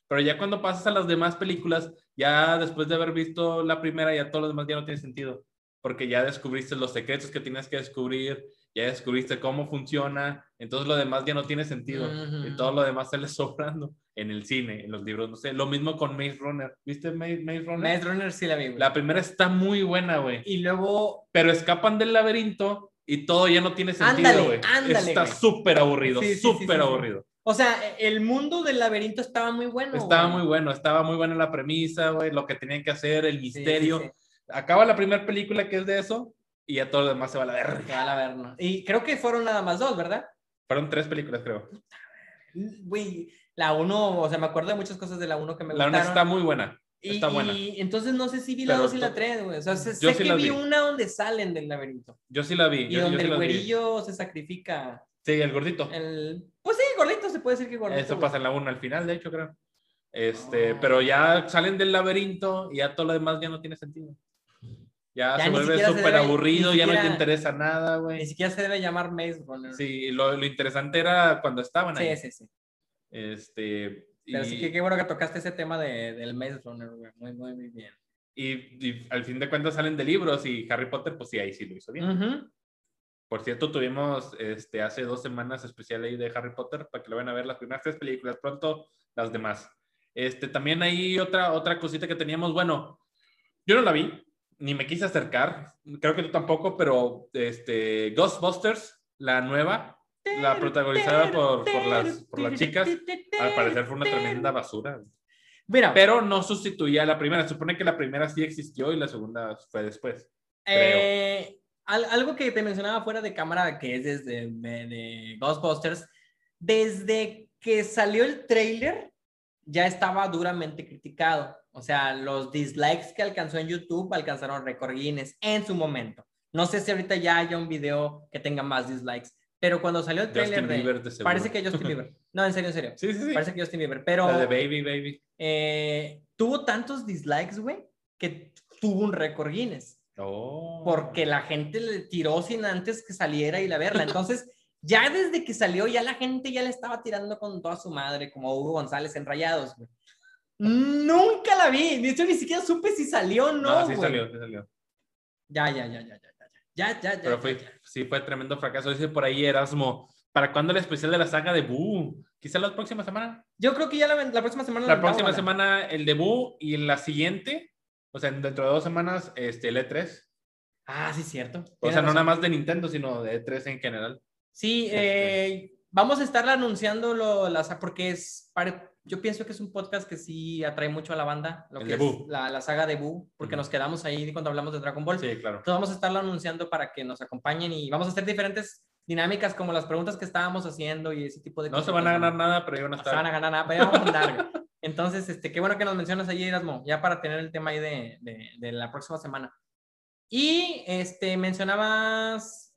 Pero ya cuando pasas a las demás películas, ya después de haber visto la primera, ya todo lo demás ya no tiene sentido. Porque ya descubriste los secretos que tienes que descubrir, ya descubriste cómo funciona, entonces lo demás ya no tiene sentido. Y todo lo demás sale (laughs) sobrando en el cine, en los libros, no sé. Lo mismo con Maze Runner. ¿Viste Maze, Maze Runner? Maze Runner sí la vi, güey. La primera está muy buena, güey. Y luego, Pero escapan del laberinto y todo ya no tiene sentido, Ándale, güey. ándale, Está súper aburrido, Sí, sí, sí, súper sí, aburrido. o sea, el mundo del laberinto estaba muy bueno. Estaba güey. muy bueno, estaba muy buena la premisa, güey, lo que tenían que hacer, el misterio. Acaba la primera película que es de eso y ya todo lo demás se va a la verga. Que vale a ver, ¿no? Y creo que fueron nada más dos, ¿verdad? Fueron tres películas, creo. Güey, la uno, o sea, me acuerdo de muchas cosas de la uno que me La gustaron. está muy buena. y, está buena. y entonces no sé si vi la Pero 2 y la to- 3, güey. O sea, sé, Yo sé sí que vi vi. una donde salen del laberinto. Yo sí la vi. Y yo- yo donde sí el güerillo se sacrifica. Sí, el gordito. El... Pues sí, gordito, se puede decir que gordito. Eso güey. pasa en la 1 al final, de hecho, creo. Este, Oh. pero ya salen del laberinto y ya todo lo demás ya no tiene sentido. Ya, Ya se ni vuelve siquiera súper aburrido, ni ya no te siquiera- interesa nada, Ni güey. siquiera se debe llamar Maze Runner. Sí, lo, lo interesante era cuando estaban ahí. sí, sí. sí. Este, y, Pero sí que qué bueno que tocaste ese tema de, del Maze Runner, güey. Muy, muy, muy bien. y- y al fin de cuentas salen de libros y Harry Potter, pues sí, ahí sí lo hizo bien. Por cierto, tuvimos este, hace dos semanas especial ahí de Harry Potter para que lo vayan a ver las primeras tres películas, pronto las demás. Este, también hay otra, otra cosita que teníamos, bueno, yo no la vi, ni me quise acercar, creo que tú tampoco, pero este, Ghostbusters, la nueva, la protagonizada por, por, las, por las chicas, al parecer fue una tremenda basura. Mira, Pero no sustituía a la primera, supone que la primera sí existió y la segunda fue después. Eh, al- algo que te mencionaba fuera de cámara, que es desde de, de Ghostbusters, desde que salió el trailer, ya estaba duramente criticado. O sea, los dislikes que alcanzó en YouTube alcanzaron récord Guinness en su momento. No sé si ahorita ya haya un video que tenga más dislikes, pero cuando salió el trailer Justin de... De parece que Justin Bieber. No, en serio, en serio. (laughs) Sí, sí, sí. Parece que Justin Bieber, pero La de Baby, Baby. eh, tuvo tantos dislikes, güey, que tuvo un récord Guinness Oh. porque la gente le tiró sin antes que saliera y la verla. Entonces, ya desde que salió, ya la gente ya le estaba tirando con toda su madre, como Hugo González en Rayados, güey. Nunca la vi, de hecho ni siquiera supe si salió o no, No, sí güey. salió, sí salió. Ya, ya, ya, ya, ya, ya, ya, ya. Pero fue, ya. sí fue tremendo fracaso. Dice por ahí Erasmo, ¿para cuándo el especial de la saga de Boo? Quizá la próxima semana. Yo creo que ya la, la próxima semana. La nos próxima semana el de Boo y en la siguiente, o sea, dentro de dos semanas, este, el E3. Ah, sí, cierto. O sea, no nada más de Nintendo, sino de E3 en general. Sí, eh, vamos a estar anunciando lo, las, porque es, pare- yo pienso que es un podcast que sí atrae mucho a la banda, lo El que es la, la saga de Boo, porque nos quedamos ahí cuando hablamos de Dragon Ball. Sí, claro. Entonces vamos a estarlo anunciando para que nos acompañen y vamos a hacer diferentes dinámicas como las preguntas que estábamos haciendo y ese tipo de No cosas. se van a ganar nada, pero iban a No se van a estar. ganar nada, pero ya vamos a andar. Entonces, este, qué bueno que nos mencionas ahí, Erasmo, ya para tener el tema ahí de, de, de la próxima semana. Y este, mencionabas.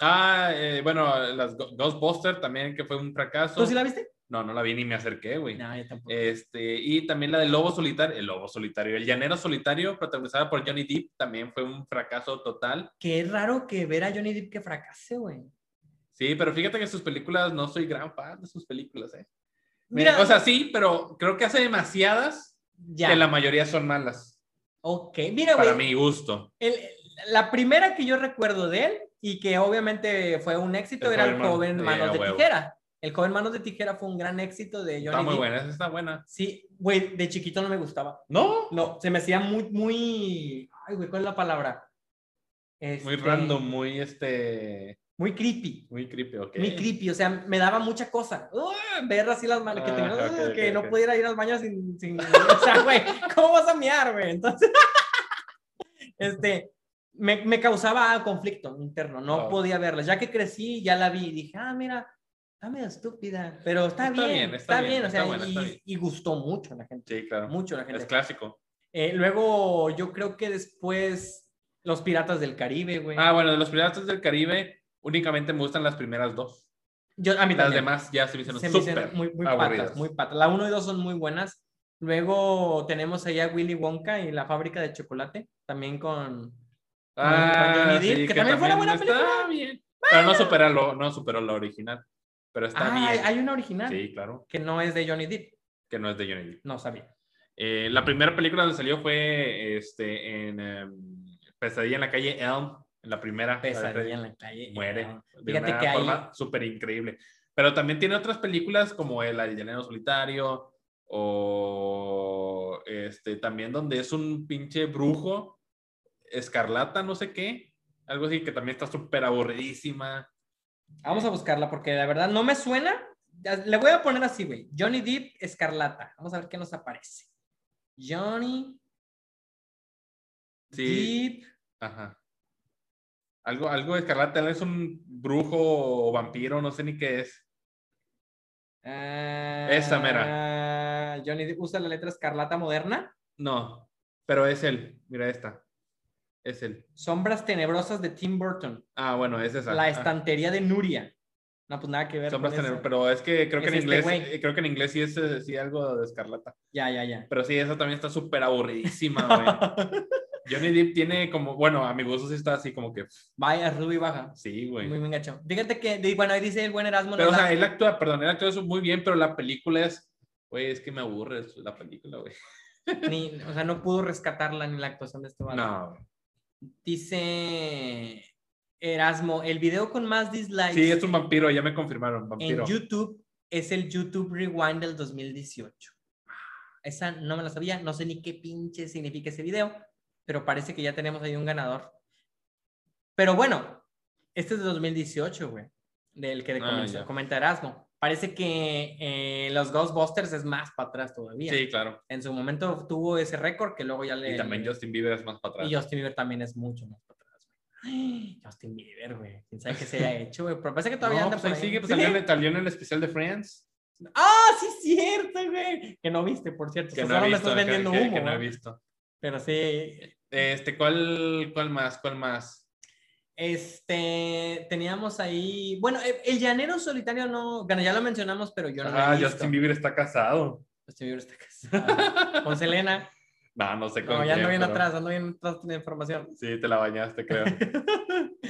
Ah, eh, bueno, las Ghostbusters también, que fue un fracaso. ¿Tú sí la viste? No, no la vi ni me acerqué, güey. No, yo tampoco. Este, y también la de Lobo Solitario, el Lobo Solitario, el Llanero Solitario, protagonizada por Johnny Depp, también fue un fracaso total. Qué raro que ver a Johnny Depp que fracase, güey. Sí, pero fíjate que sus películas, no soy gran fan de sus películas, ¿eh? Mira, o sea, sí, pero creo que hace demasiadas ya. que la mayoría son malas, Ok, mira, para güey. mi gusto. el- la primera que yo recuerdo de él y que obviamente fue un éxito El era el joven eh, Manos de. Tijera. El joven Manos de Tijera fue un gran éxito de Johnny Está muy Depp. buena, esa está buena. Sí, güey, de chiquito no me gustaba. ¿No? No, se me hacía muy, muy. Ay, güey, ¿cuál es la palabra? Muy Este, random, muy este, Muy creepy. muy creepy, ok. Muy creepy, o sea, me daba mucha cosa. ¡Ugh! ver así las manos, que, Ah, tenía- ok, ugh, que ok, no pudiera ir al baño sin. sin o sea, güey, ¿cómo vas a miar, güey? Entonces. (laughs) este. Me, me causaba conflicto interno, no Ah. podía verla. Ya que crecí, ya la vi y dije, ah, mira, está medio estúpida, pero está, Está bien, bien, está, está bien, bien, o está sea, buena, y, bien. y gustó mucho a la gente, Sí, claro. mucho a la gente. Es clásico. Eh, luego, yo creo que después, Los Piratas del Caribe, güey. Ah, bueno, de los Piratas del Caribe, únicamente me gustan las primeras dos. Yo, a mí Las también. demás ya se me hicieron se me hicieron muy, muy patas, muy patas. La 1 y 2 son muy buenas. Luego tenemos allá Willy Wonka y la fábrica de chocolate, también con... Ah, con Johnny Depp, sí, que también fue una buena película. bien. Pero no supera lo, no superó lo original. Pero está Ah, bien. hay, hay una original Sí, claro. que no es de Johnny Depp. Que no es de Johnny Depp. No sabía. Eh, la primera película donde salió fue este, en em, Pesadilla en la calle Elm. En la primera. Pesadilla en la calle. Muere. No. de Fíjate una que forma súper increíble. Pero también tiene otras películas como El Llanero Solitario o este, también donde es un pinche brujo, escarlata, no sé qué. Algo así que también está súper aburridísima. Vamos a buscarla porque la verdad no me suena. Le voy a poner así, güey. Johnny Depp Escarlata. Vamos a ver qué nos aparece. Johnny Sí. Depp. Ajá. Algo, algo de escarlata, es un brujo o vampiro, no sé ni qué es. Esa mera. Ah, Johnny Depp usa la letra escarlata moderna. No, pero es él. Mira esta. Es él. Sombras tenebrosas de Tim Burton. Ah, bueno, es esa. La Ah, estantería de Nuria. No, pues nada que ver. Sombras con eso. Tenebrosas, pero es que creo que Es en este inglés, güey. eh, creo que en inglés sí es eh, sí algo de escarlata. Ya, ya, ya. Pero sí, esa también está súper aburridísima, (laughs) güey. Johnny Depp tiene como, bueno, a mi gusto sí está así como que, Vaya, Ruby baja. sí, güey. Muy bien gacho. Fíjate que, bueno, ahí dice el buen Erasmo. Pero, o sea, él actúa, perdón, él actúa eso muy bien, pero la película es, güey, es que me aburre la película, güey. ni- o sea, no pudo rescatarla ni la actuación de este vato. No. Dice Erasmo, el video con más dislikes Sí, es un vampiro, ya me confirmaron, en vampiro. YouTube es el YouTube Rewind del 2018. Esa no me la sabía, no sé ni qué pinche significa ese video, pero parece que ya tenemos ahí un ganador. Pero bueno, este es de 2018, güey, del que Ah, comenta, Erasmo. Parece que eh, los Ghostbusters es más para atrás todavía. Sí, claro. En su momento tuvo ese récord que luego ya le... Y también Justin Bieber es más para atrás. Y Justin Bieber también es mucho más para atrás, güey. (gasps) Justin Bieber, güey. ¿Quién sabe qué se haya hecho, güey? Pero parece que todavía no, anda pues por ahí sigue, pues ¿Sí? salió, en- el especial de Friends. ¡Ah, sí cierto, güey! Que no viste, por cierto. Que O no sea, he solo me visto, estás que- vendiendo que- humo. que no he ¿eh? visto. Pero sí. Este, ¿cuál, cuál más? ¿Cuál más? Este, teníamos ahí... Bueno, el, Llanero Solitario no... Bueno, ya lo mencionamos, pero yo no lo ah, he visto. Justin Bieber está casado. Justin Bieber está casado. Con Selena. No, no sé con No, ya ando quién, bien pero atrás, ando bien atrás de la información. Sí, te la bañaste, creo. (laughs)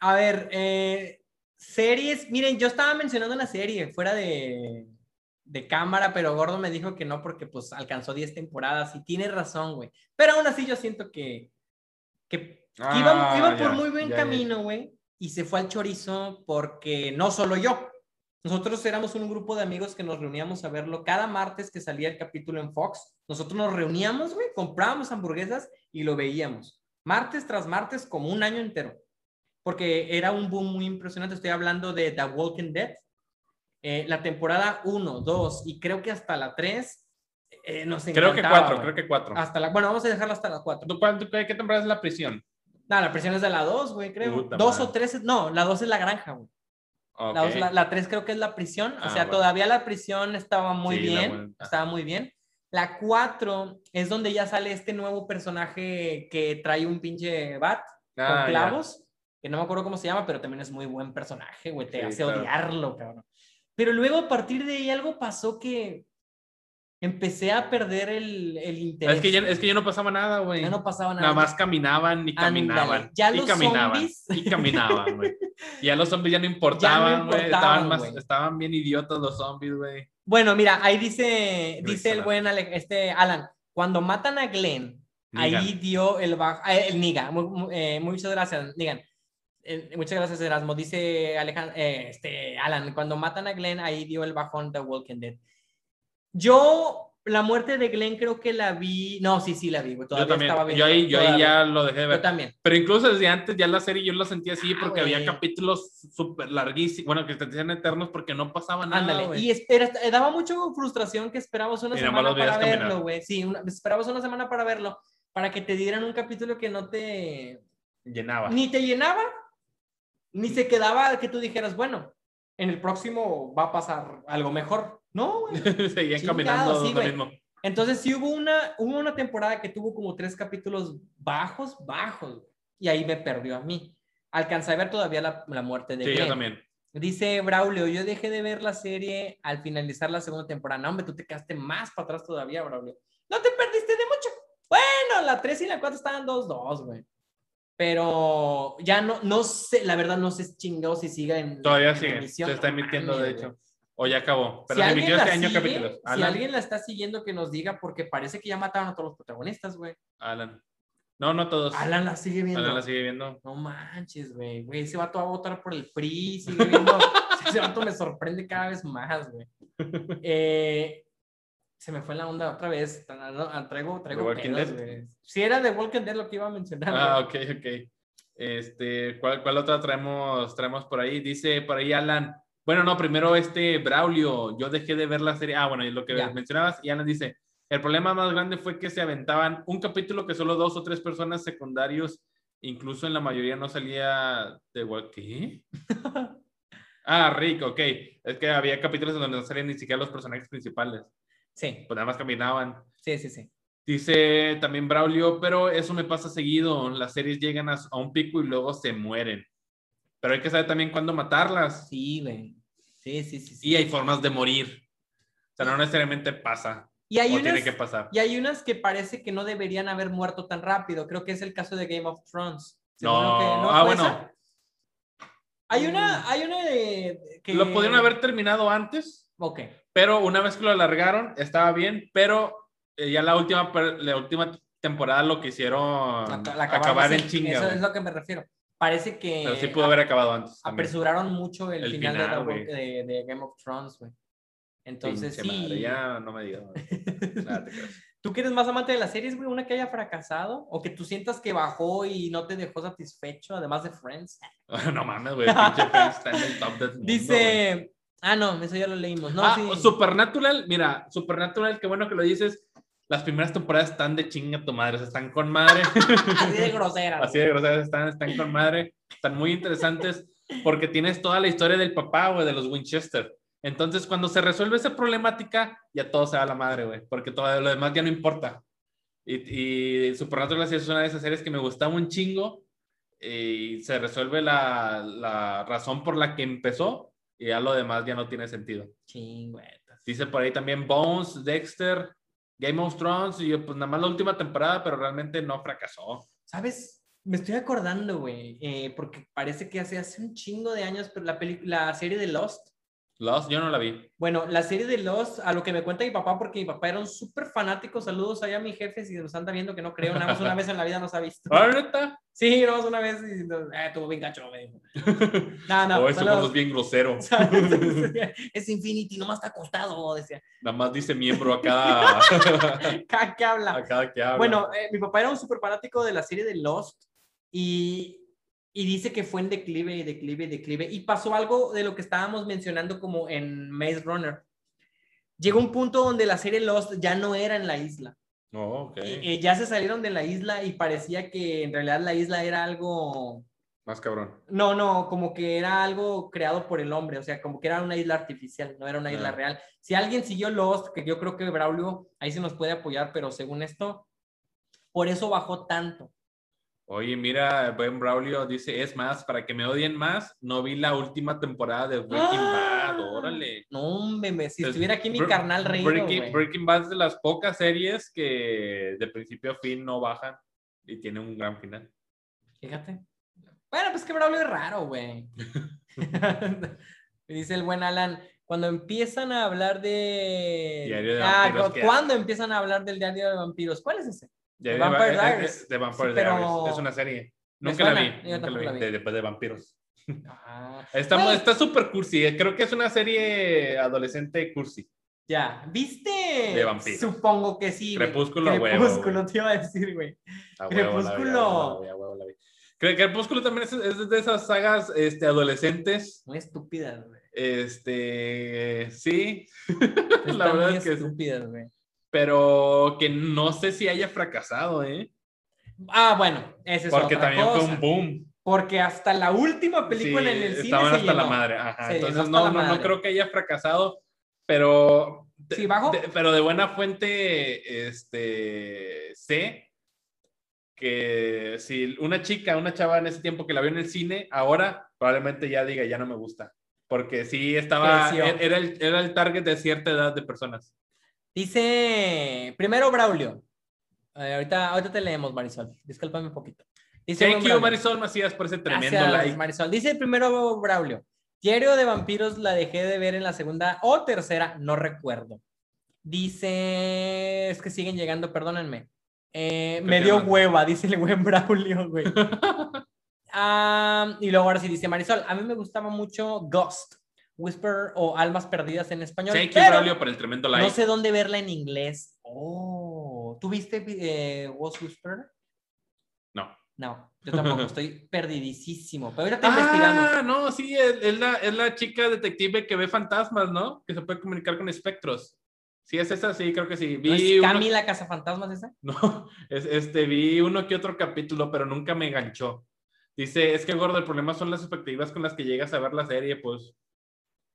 A ver, eh, series. Miren, yo estaba mencionando una serie fuera de, de cámara, pero Gordo me dijo que no porque pues alcanzó 10 temporadas y tiene razón, güey. Pero aún así yo siento que, que Ah, iba, iba por ya, muy buen ya, camino, güey, y se fue al chorizo porque no solo yo. Nosotros éramos un grupo de amigos que nos reuníamos a verlo cada martes que salía el capítulo en Fox. Nosotros nos reuníamos, güey, comprábamos hamburguesas y lo veíamos. Martes tras martes como un año entero. Porque era un boom muy impresionante. Estoy hablando de The Walking Dead. Eh, la temporada 1, 2 y creo que hasta la 3 eh, nos Creo que encantaba, cuatro, güey. creo que cuatro. Hasta la, bueno, vamos a dejarla hasta la 4. ¿Tú, cuál- tú qué, qué temporada es la prisión? No, la presión es de la 2, güey, creo. Puta 2 madre. o 3, no, la 2 es la granja, güey. Ok. La, dos- la, la 3 creo que es la prisión. O Ah, sea, bueno. todavía la prisión estaba muy Sí, bien. Estaba muy bien. La 4 es donde ya sale este nuevo personaje que trae un pinche bat Ah, con ya. clavos, que no me acuerdo cómo se llama, pero también es muy buen personaje, güey, te Sí, hace claro. odiarlo, cabrón. Pero luego a partir de ahí algo pasó que empecé a perder el, el interés. Es que, ya, es que ya no pasaba nada, güey. Ya no pasaba nada. Nada más caminaban y caminaban. ya y los caminaban. zombies- Y caminaban, güey. (laughs) Ya los zombies ya no importaban, güey. importaban, estaban, más- estaban bien idiotas los zombies, güey. Bueno, mira, ahí dice, dice el buen Ale- este Alan, cuando matan a Glenn, ahí dio el bajo, eh, el Niga, eh, muchas gracias, Nigan. Eh, muchas gracias, Erasmo. Dice Alejandro, este, Alan, cuando matan a Glenn, ahí dio el bajón de Walking Dead. Yo, la muerte de Glenn creo que la vi, no, sí, sí la vi, güey, Yo todavía también. estaba Yo viendo, ahí, yo ahí todavía. ya lo dejé de Yo ver. también. Pero incluso desde antes, ya la serie yo la sentía así Ah, porque había capítulos súper larguísimos. Bueno, que te decían eternos porque no pasaba nada. Ándale, y espera, eh, daba mucho frustración que esperabas una semana para verlo, güey. Sí, una- esperabas una semana para verlo, para que te dieran un capítulo que no te, Llenaba. ni te llenaba, ni se quedaba que tú dijeras, bueno, en el próximo va a pasar algo mejor. No, güey. (laughs) Seguían Chingado, caminando sí, lo güey. mismo. Entonces sí hubo una, hubo una temporada que tuvo como tres capítulos bajos, bajos, y ahí me perdió a mí. Alcancé a ver todavía la, la muerte de Sí, yo Glenn. también. Dice Braulio, yo dejé de ver la serie al finalizar la segunda temporada. No, hombre, tú te quedaste más para atrás todavía, Braulio. No te perdiste de mucho. Bueno, la 3 y la 4 estaban 2-2, güey. Pero ya no, no sé, la verdad no sé chingado si siga en Todavía en sigue. emisión. Se está emitiendo, mames, de güey. O ya acabó. Pero si se emitió este año capítulos. si alguien la está siguiendo, que nos diga, porque parece que ya mataron a todos los protagonistas, güey. Alan. No, no todos. Alan la sigue viendo. Alan la sigue viendo. No manches, güey. Güey, ese vato va a votar por el PRI, sigue viendo. (laughs) ese vato me sorprende cada vez más, güey. Eh, se me fue la onda otra vez. Ah, ah, Traigo, traigo ¿The Walking pedos, güey. Si era de Walking Dead lo que iba a mencionar. Ah, güey. ok, ok. Este, ¿cuál, cuál otra traemos, traemos por ahí? Dice por ahí Alan. Bueno, no, primero este Braulio. Yo dejé de ver la serie. Ah, bueno, y lo que Ya. mencionabas. Y Alan dice: el problema más grande fue que se aventaban un capítulo que solo dos o tres personas secundarios, incluso en la mayoría no salía de. ¿Qué? (laughs) ah, Rick, ok. Es que había capítulos en donde no salían ni siquiera los personajes principales. Sí, Pues nada más caminaban. sí, sí, sí. Dice también Braulio, pero eso me pasa seguido. Las series llegan a un pico y luego se mueren. Pero hay que saber también cuándo matarlas. Sí, güey. Sí, sí, sí. sí. Y hay formas de morir. O sea, no necesariamente pasa. Y hay, o unas, tiene que pasar. y hay unas que parece que no deberían haber muerto tan rápido. Creo que es el caso de Game of Thrones. No, ah, bueno. esa? Hay una, hay una de... Que... Lo podrían haber terminado antes, Ok. pero una vez que lo alargaron, estaba bien, pero eh, ya la última, la última temporada lo quisieron La- acabar en chinga. Eso es lo que me refiero. Parece que Pero sí pudo haber acabado antes. también. apresuraron mucho el, El final, final, de, de, de Game of Thrones, güey. Entonces, Pinche sí. madre, ya no me digas. (laughs) Nada, te creas. ¿Tú que eres más amante de las series, güey? ¿Una que haya fracasado? ¿O que tú sientas que bajó y no te dejó satisfecho, además de Friends? (laughs) no mames, güey. Pinche Friends está en el top del mundo. Dice... Ah, no, eso ya lo leímos. No, ah, sí. Supernatural, mira, Supernatural, qué bueno que lo dices. Las primeras temporadas están de chinga tu madre, o sea, están con madre. (laughs) Así de grosera. Así de groseras están, están con madre. Están muy interesantes porque tienes toda la historia del papá, güey, de los Winchester. Entonces, cuando se resuelve esa problemática, ya todo se va a la madre, güey, porque todo lo demás ya no importa. Y, y Supernatural es una de esas series que me gustaba un chingo y se resuelve la, la razón por la que empezó y ya lo demás ya no tiene sentido. Chingüetas. Dice por ahí también Bones, Dexter, Game of Thrones, y pues nada más la última temporada, pero realmente no fracasó. ¿Sabes? Me estoy acordando, güey, eh, porque parece que hace, hace un chingo de años, pero la, la serie de Lost, Lost, yo no la vi. Bueno, la serie de Lost, a lo que me cuenta mi papá, porque mi papá era un súper fanático. Saludos allá a mi jefe, si nos anda viendo, que no creo, nada más una vez en la vida nos ha visto. (laughs) ¿Ah, neta? Sí, nada más una vez y eh, estuvo bien gacho, me dijo. (laughs) No, no, o eso saludos. es bien grosero. (laughs) es Infinity, nomás está acostado, decía. Nada más dice miembro a cada, ¿Qué, qué habla? a cada que habla. Bueno, eh, mi papá era un súper fanático de la serie de Lost y, y dice que fue en declive y declive y declive. Y pasó algo de lo que estábamos mencionando como en Maze Runner. Llegó un punto donde la serie Lost ya no era en la isla. Oh, ok. Y, eh, ya se salieron de la isla y parecía que en realidad la isla era algo Más cabrón. No, no, como que era algo creado por el hombre, o sea, como que era una isla artificial, no era una isla Ah. real. Si alguien siguió Lost, que yo creo que Braulio ahí se nos puede apoyar, pero según esto, por eso bajó tanto. Oye, mira, buen Braulio dice, es más, para que me odien más, no vi la última temporada de Breaking ¡Ah! Bad, órale. No, hombre, me- si Es- estuviera aquí mi carnal reído, Breaking, Bad es de las pocas series que de principio a fin no bajan y tiene un gran final. Fíjate. Bueno, pues que Braulio es raro, güey. (laughs) (laughs) Dice el buen Alan, cuando empiezan a hablar de... Diario de Ah, vampiros, cu- ¿qué? ¿cuándo empiezan a hablar del diario de vampiros? ¿Cuál es ese? Ya, Vampire Diaries. The Vampire Diaries, es una serie. Nunca la vi, nunca la vi, de- después de vampiros. Ah, (laughs) Está Güey. está súper cursi, eh, creo que es una serie adolescente cursi. ya, ¿viste? De vampiros. Supongo que sí. güey. Crepúsculo, huevo, Crepúsculo, güey. te iba a decir, güey. Crepúsculo. huevo la vi, a huevo la vi. Cre- Crepúsculo también es, es de esas sagas este, adolescentes. Muy estúpidas, güey. Este, sí, (laughs) la verdad muy es que estúpidas, güey. Pero que no sé si haya fracasado, ¿eh? Ah, bueno, ese es Porque otra también cosa. fue un boom. Porque hasta la última película Sí, en el cine estaban se hasta la madre. Ajá. Se Entonces no, no, no creo que haya fracasado, pero de- Sí, bajó. de- pero de buena fuente, este, sé que si una chica, una chava en ese tiempo que la vio en el cine, ahora probablemente ya diga, ya no me gusta. Porque sí estaba, Creció. era el, era el target de cierta edad de personas. Dice, primero Braulio. Eh, ahorita, ahorita te leemos, Marisol. Discúlpame un poquito. Dice Thank you. Marisol Macías, por ese tremendo Gracias, like. Marisol. Dice primero Braulio. Diario de vampiros la dejé de ver en la segunda o tercera, no recuerdo. Dice, es que siguen llegando, perdónenme. Eh, me dio hueva, dice el buen Braulio, güey. (laughs) Ah, y luego ahora sí dice Marisol, a mí me gustaba mucho Ghost, Whisper o Almas Perdidas en español. Thank you, pero Braulio, por el tremendo like. no sé dónde verla en inglés. Oh, ¿tú viste eh, Whisper? No. No, yo tampoco, (laughs) estoy perdidísimo. Pero ahorita te investigamos. Ah, no, sí, es, es la, es la chica detective que ve fantasmas, ¿no? Que se puede comunicar con espectros. Sí, es esa, sí, creo que sí. ¿No Vi es uno- Cami la Cazafantasmas esa? (laughs) no, es, este, vi uno que otro capítulo, pero nunca me enganchó. Dice, es que gordo, el problema son las expectativas con las que llegas a ver la serie, pues,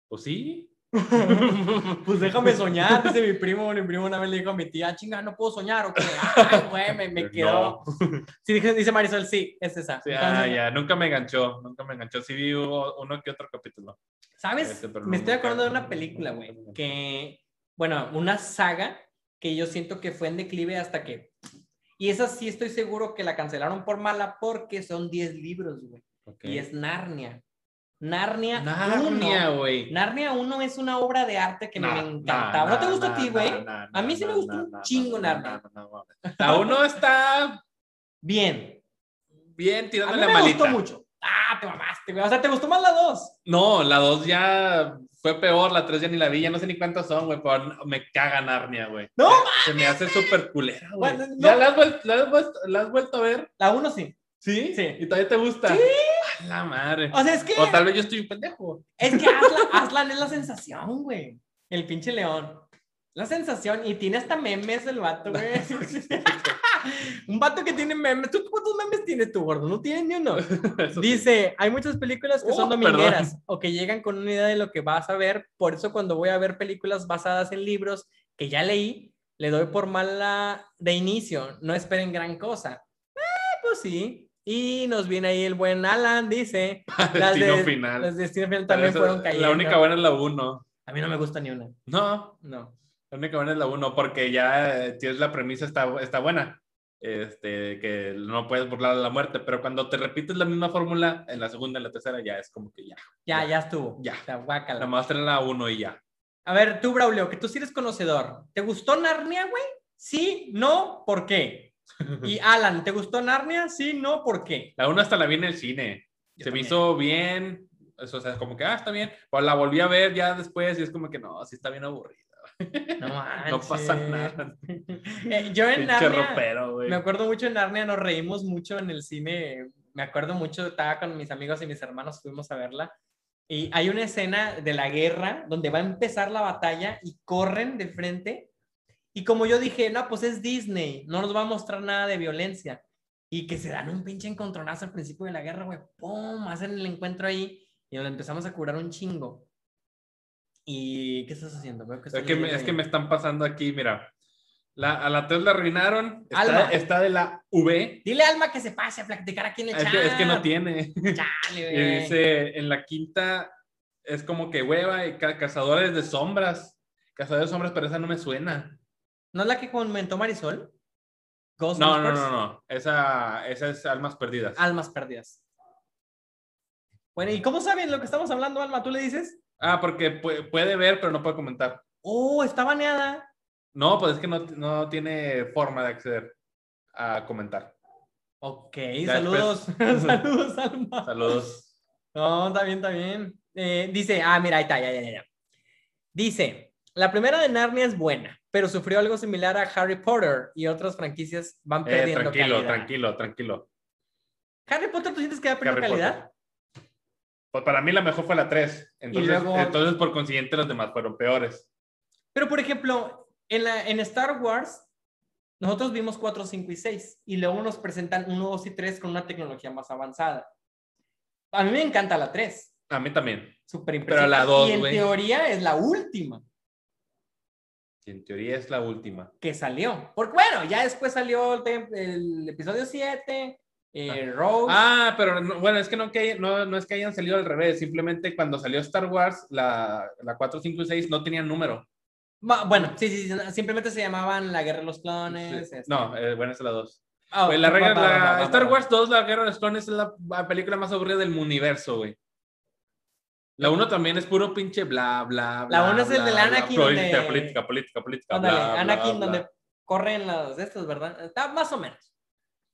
pues sí. (laughs) Pues déjame soñar, dice mi primo. Mi primo una vez le dijo a mi tía, chinga, no puedo soñar. ¿o qué? Ay, güey, me, me quedó. No. Sí, dice Marisol, sí, es esa. Sí, Entonces, ah, ya, nunca me enganchó, nunca me enganchó. Sí vi uno que otro capítulo. ¿Sabes? Este, me no, estoy nunca- acordando de una película, güey, que, bueno, una saga que yo siento que fue en declive hasta que... Y esa sí estoy seguro que la cancelaron por mala porque son 10 libros, güey. Ok. Y es Narnia. Narnia, Narnia, 1. güey. Narnia 1 es una obra de arte que me encantaba. ¿No, te no, gustó a ti, güey? A mí sí me gustó un chingo Narnia. La uno está Bien. bien A tirando mí la me malita. gustó mucho. Ah, te mamaste, güey. O sea, ¿te gustó más la 2? No, la dos ya fue peor, la tres ya ni la vi, ya no sé ni cuántas son, güey, pero me caga Narnia, güey. ¡No Se me hace súper culera, güey. Bueno, no. ¿Ya la has, la has vuelto a ver? La 1 sí. ¿Sí? Sí. ¿Y todavía te gusta? Sí. La madre. O sea, es que... O tal vez yo estoy un pendejo. Es que Aslan, (laughs) Aslan es la sensación, güey. El pinche león. La sensación. Y tiene hasta memes el vato, güey. (laughs) Un vato que tiene memes. ¿Tú cuántos memes tienes tú, gordo? No tienes ni uno. (laughs) Dice, hay muchas películas que son Oh, domingueras o que llegan con una idea de lo que vas a ver. Por eso cuando voy a ver películas basadas en libros que ya leí, le doy por mala de inicio. No esperen gran cosa. Ah, pues sí. Y nos viene ahí el buen Alan, dice. (laughs) Las Destino de, final. Las de Destino Final también esa- fueron cayendo. La única buena es la uno. A mí no me gusta ni una. No, No. la única buena es la uno, porque ya tienes la premisa está, está buena. Este, que no puedes burlar a la muerte, pero cuando te repites la misma fórmula en la segunda y la tercera, ya es como que ya. Ya, ya estuvo. Ya. O sea, guácala. Nada más traen la uno y ya. A ver, tú, Braulio, que tú sí eres conocedor. ¿Te gustó Narnia, güey? Sí, no, ¿por qué? Y (laughs) Alan, ¿te gustó Narnia? Sí, no, ¿por qué? La uno hasta la vi en el cine. Yo Se me también. hizo bien. Eso, o sea, como que, ah, está bien. Pues la volví a ver ya después y es como que no, sí está bien aburrida. (laughs) No, No pasa manches. nada. (laughs) Eh, yo en Pinche Narnia, ropero, me acuerdo mucho en Narnia, nos reímos mucho en el cine. Me acuerdo mucho, estaba con mis amigos y mis hermanos, fuimos a verla. Y hay una escena de la guerra donde va a empezar la batalla y corren de frente. Y como yo dije, no, pues es Disney, no nos va a mostrar nada de violencia. y que se dan un pinche encontronazo al principio de la guerra, güey. ¡Pum! Hacen el encuentro ahí y nos empezamos a curar un chingo. ¿Y qué estás haciendo? Veo que Es que, me, es que me están pasando aquí, mira. La, a la 3 la arruinaron. Alma. Está, está de la V. Dile Alma que se pase a platicar aquí en el Es chat. que, es que no tiene. Chale, (laughs) Y güey. dice, en la quinta es como que hueva y ca- cazadores de sombras. Cazadores de sombras, pero esa no me suena. ¿No es la que comentó Marisol? Ghost No, no, Whispers? no, no. Esa, esa es Almas Perdidas. Almas perdidas. Bueno, ¿y cómo saben lo que estamos hablando, Alma? ¿Tú le dices? Ah, porque pu- puede ver, pero no puede comentar. Oh, está baneada. No, pues es que no, no tiene forma de acceder a comentar. Ok, Ya saludos. (laughs) (laughs) saludos, Alma. Saludos. No, está bien, está bien. Eh, dice, ah, mira, ahí está, ya, ya, ya. Dice, la primera de Narnia es buena, pero sufrió algo similar a Harry Potter y otras franquicias van Eh, perdiendo tranquilo, calidad. tranquilo, tranquilo. ¿Harry Potter tú sientes que va perdiendo calidad? Potter. Pues para mí la mejor fue la 3. Entonces, luego- entonces por consiguiente, los demás fueron peores. Pero, por ejemplo, en, la, en Star Wars, nosotros vimos 4, 5 y 6, y luego nos presentan 1, 2 y 3 con una tecnología más avanzada. A mí me encanta la 3, A mí también. súper Pero la impresionante. dos, Y en güey. teoría es la última Y en teoría es la última. que salió. Porque, bueno, ya después salió el, episodio 7, eh, Rose. Ah, pero no- bueno, es que no, que no, no es que hayan salido al revés. Simplemente cuando salió Star Wars, la, la 4, 5 y 6 no tenían número. Bueno, sí, sí, sí, simplemente se llamaban La Guerra de los Clones. Sí. este. No, eh, bueno, es la 2. Ah, Güey, la va, la- Star. Wars 2, La Guerra de los Clones, es la, la película más aburrida del universo, güey. La 1 también es puro pinche bla, bla, bla. La uno es el bla, del bla, Anakin Política, donde- política, política, política. Ándale, bla, bla, Anakin, bla. donde corren las de estas, ¿verdad? Está más o menos.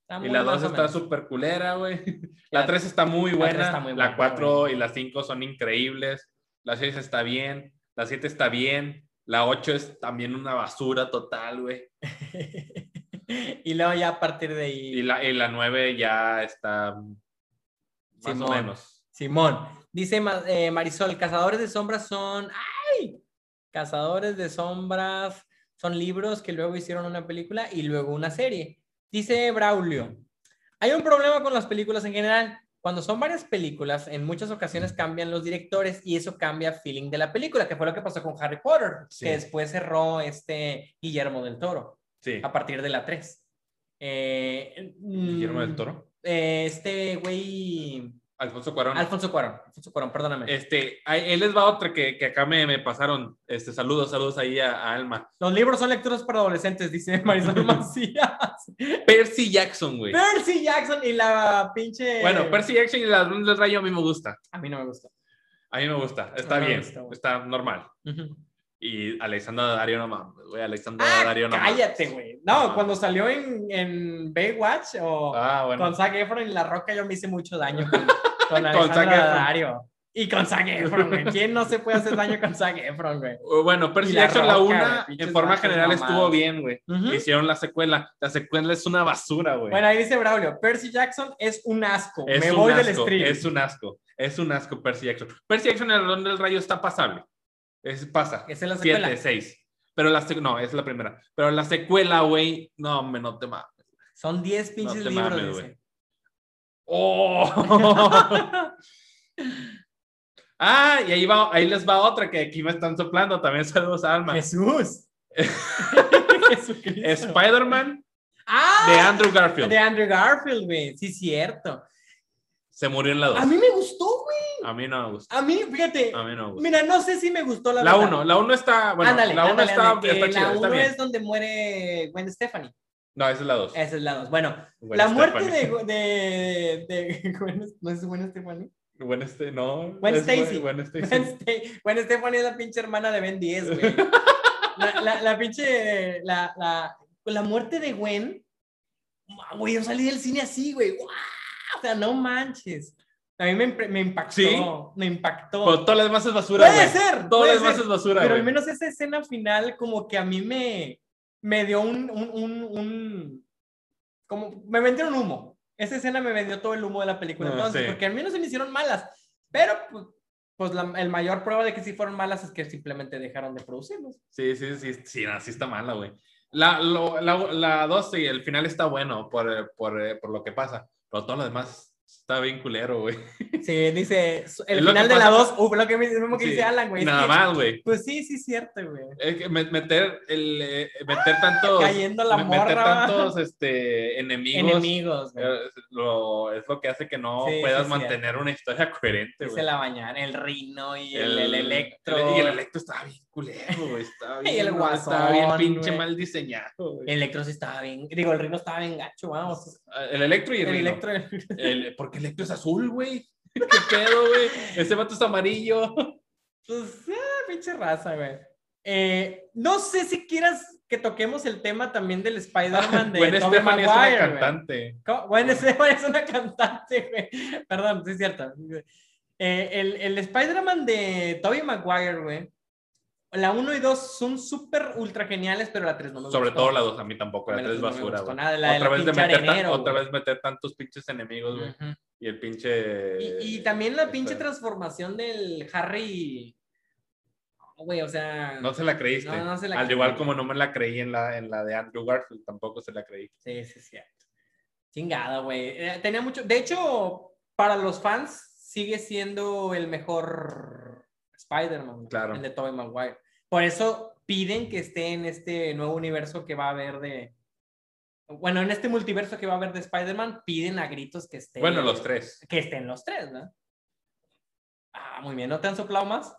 Está Y la 2 más o está súper culera, güey. La- La 3 está muy buena. La buena, 4 güey. y la 5 son increíbles. La 6 está bien. La 7 está bien. La 8 es también una basura total, güey. (laughs) y luego ya a partir de Y ahí, la, y la 9 ya está más o Simón. menos. Simón. Dice eh, Marisol, Cazadores de Sombras son... ¡Ay! Cazadores de Sombras son libros que luego hicieron una película y luego una serie. Dice Braulio, hay un problema con las películas en general. Cuando son varias películas, en muchas ocasiones cambian los directores y eso cambia feeling de la película, que fue lo que pasó con Harry Potter, Sí. que después cerró este Guillermo del Toro Sí. a partir de la 3. Eh, Guillermo del mm, Toro. eh, este güey. Alfonso Cuarón. Alfonso Cuarón. Alfonso Cuarón, perdóname. Este, ahí les va otra que, que acá me, me pasaron. Este, saludos, saludos ahí a, a Alma. Los libros son lecturas para adolescentes, dice (laughs) Marisol (laughs) Macías. Percy Jackson, güey. Percy Jackson y la pinche. Bueno, Percy Jackson y las del rayo a mí me gusta. A mí no me gusta. A mí me gusta. Está bien. gusta, está normal. Ujú. Y Alexandra Dario no mames, güey. Alexandra Ah, Dario no cállate, güey. No, No. cuando salió en, en Baywatch o Ah, bueno. con Zac Efron y La Roca, yo me hice mucho daño con, (laughs) con. Dario. Y con Zac Efron, güey. ¿Quién no se puede hacer daño con Zac Efron, güey? Uh, Bueno, Percy Jackson, la Roca, una, güey, pinches en forma general estuvo bien, güey. Ujú. Hicieron la secuela. La secuela es una basura, güey. Bueno, ahí dice Braulio, Percy Jackson es un asco. es Me un voy del asco, stream. Es un asco. Es un asco Percy Jackson. Percy Jackson en el Ron del Rayo está pasable. Es, pasa. Es la secuela. 7, 6. Pero la no, es la primera. Pero la secuela, güey, no, hombre, no te mames. Son 10 pinches te libros, mames, dice. ¡Oh! (laughs) ah, y ahí, va, ahí les va otra que aquí me están soplando. También saludos a Alma. Jesús. (laughs) Spider-Man ¡Ah! de Andrew Garfield. De Andrew Garfield, güey. Sí, cierto. Se murió en la 2. A mí me gustó, güey. A mí no me gusta. A mí, fíjate. A mí no me gusta. Mira, no sé si me gustó la La verdad. 1, la 1 está, bueno, ándale, la 1 ándale, está, está chida, La está 1 bien. es donde muere Gwen Stephanie. No, esa es la 2. Esa es la 2. Bueno, Gwen la muerte Stefani. de, de, (laughs) de Gwen, ¿no es Gwen Stephanie? Gwen este, no. Gwen Stacy. Gwen. (laughs) Gwen, Ste- Gwen Stephanie es la pinche hermana de Ben 10, güey. La, la, la pinche, la, la, la muerte de Gwen, ¡guau, güey, yo salí del cine así, güey, ¡guau! o sea, no manches. A mí me, me impactó, ¿Sí? me impactó. Pero todo lo demás es basura, puede güey. ser, Todo lo puede demás ser, es basura, pero al güey. menos esa escena final como que a mí me, me dio un, un, un, un- como, me vendieron humo. Esa escena me vendió todo el humo de la película. Ah, Entonces, sí. porque al menos se me hicieron malas, pero pues, pues la el mayor prueba de que sí fueron malas es que simplemente dejaron de producirlos. Sí, sí, sí, sí, no, sí está mala, güey. La, lo- la, la 2, sí, el final está bueno por, por, por lo que pasa, pero todo lo demás está bien culero, güey. Sí, dice, el final de la pasa- 2, uf, lo que mismo que Sí, dice Alan, güey. es Nada que- más, güey. Pues sí, sí, es cierto, güey. Es que me- meter, el, eh, meter tantos. Cayendo la me- Meter morra, tantos este, enemigos. Enemigos, güey. eh, Es lo, es lo que hace que no Sí, puedas sí, mantener una historia coherente, Se güey. la bañan, el Rino y el, el Electro. Y el Electro estaba bien culero, güey. Estaba (laughs) Y bien, el Estaba bien Guasón, pinche güey. mal diseñado, güey. El Electro sí estaba bien. Digo, el Rino estaba bien gacho, vamos. El Electro y el, El Rhino. Electro. El- porque el Electro es azul, güey. (laughs) ¿Qué pedo, güey? Ese vato es amarillo. Pues, ah, pinche raza, güey. Eh, no sé si quieras que toquemos el tema también del Spider-Man (laughs) de Gwen Tobey Stefani es una cantante. Gwen Stefani es una cantante, güey. Perdón, sí es cierto. Eh, el, el Spider-Man de Tobey Maguire, güey. La 1 y 2 son súper ultra geniales, pero la 3 no me gustó. Sobre todo la dos a mí tampoco, la La tres es tres no me basura, gustó güey. nada, la Otra vez de meter tan- otra vez meter tantos pinches enemigos, güey. Y el pinche. Y, y también la pinche este, transformación del Harry. Güey, o sea. No se la creíste. No, no se la Al creí. igual como no me la creí en la, en la de Andrew Garfield, tampoco se la creí. Sí, sí, cierto. Chingada, güey. Eh, tenía mucho. De hecho, para los fans, sigue siendo el mejor Spider-Man. Claro. El de Tobey Maguire. Por eso piden que esté en este nuevo universo que va a haber de. Bueno, en este multiverso que va a haber de Spider-Man, piden a gritos que esté. Bueno, los tres. Que estén los tres, ¿no? Ah, muy bien. ¿No te han soplado más?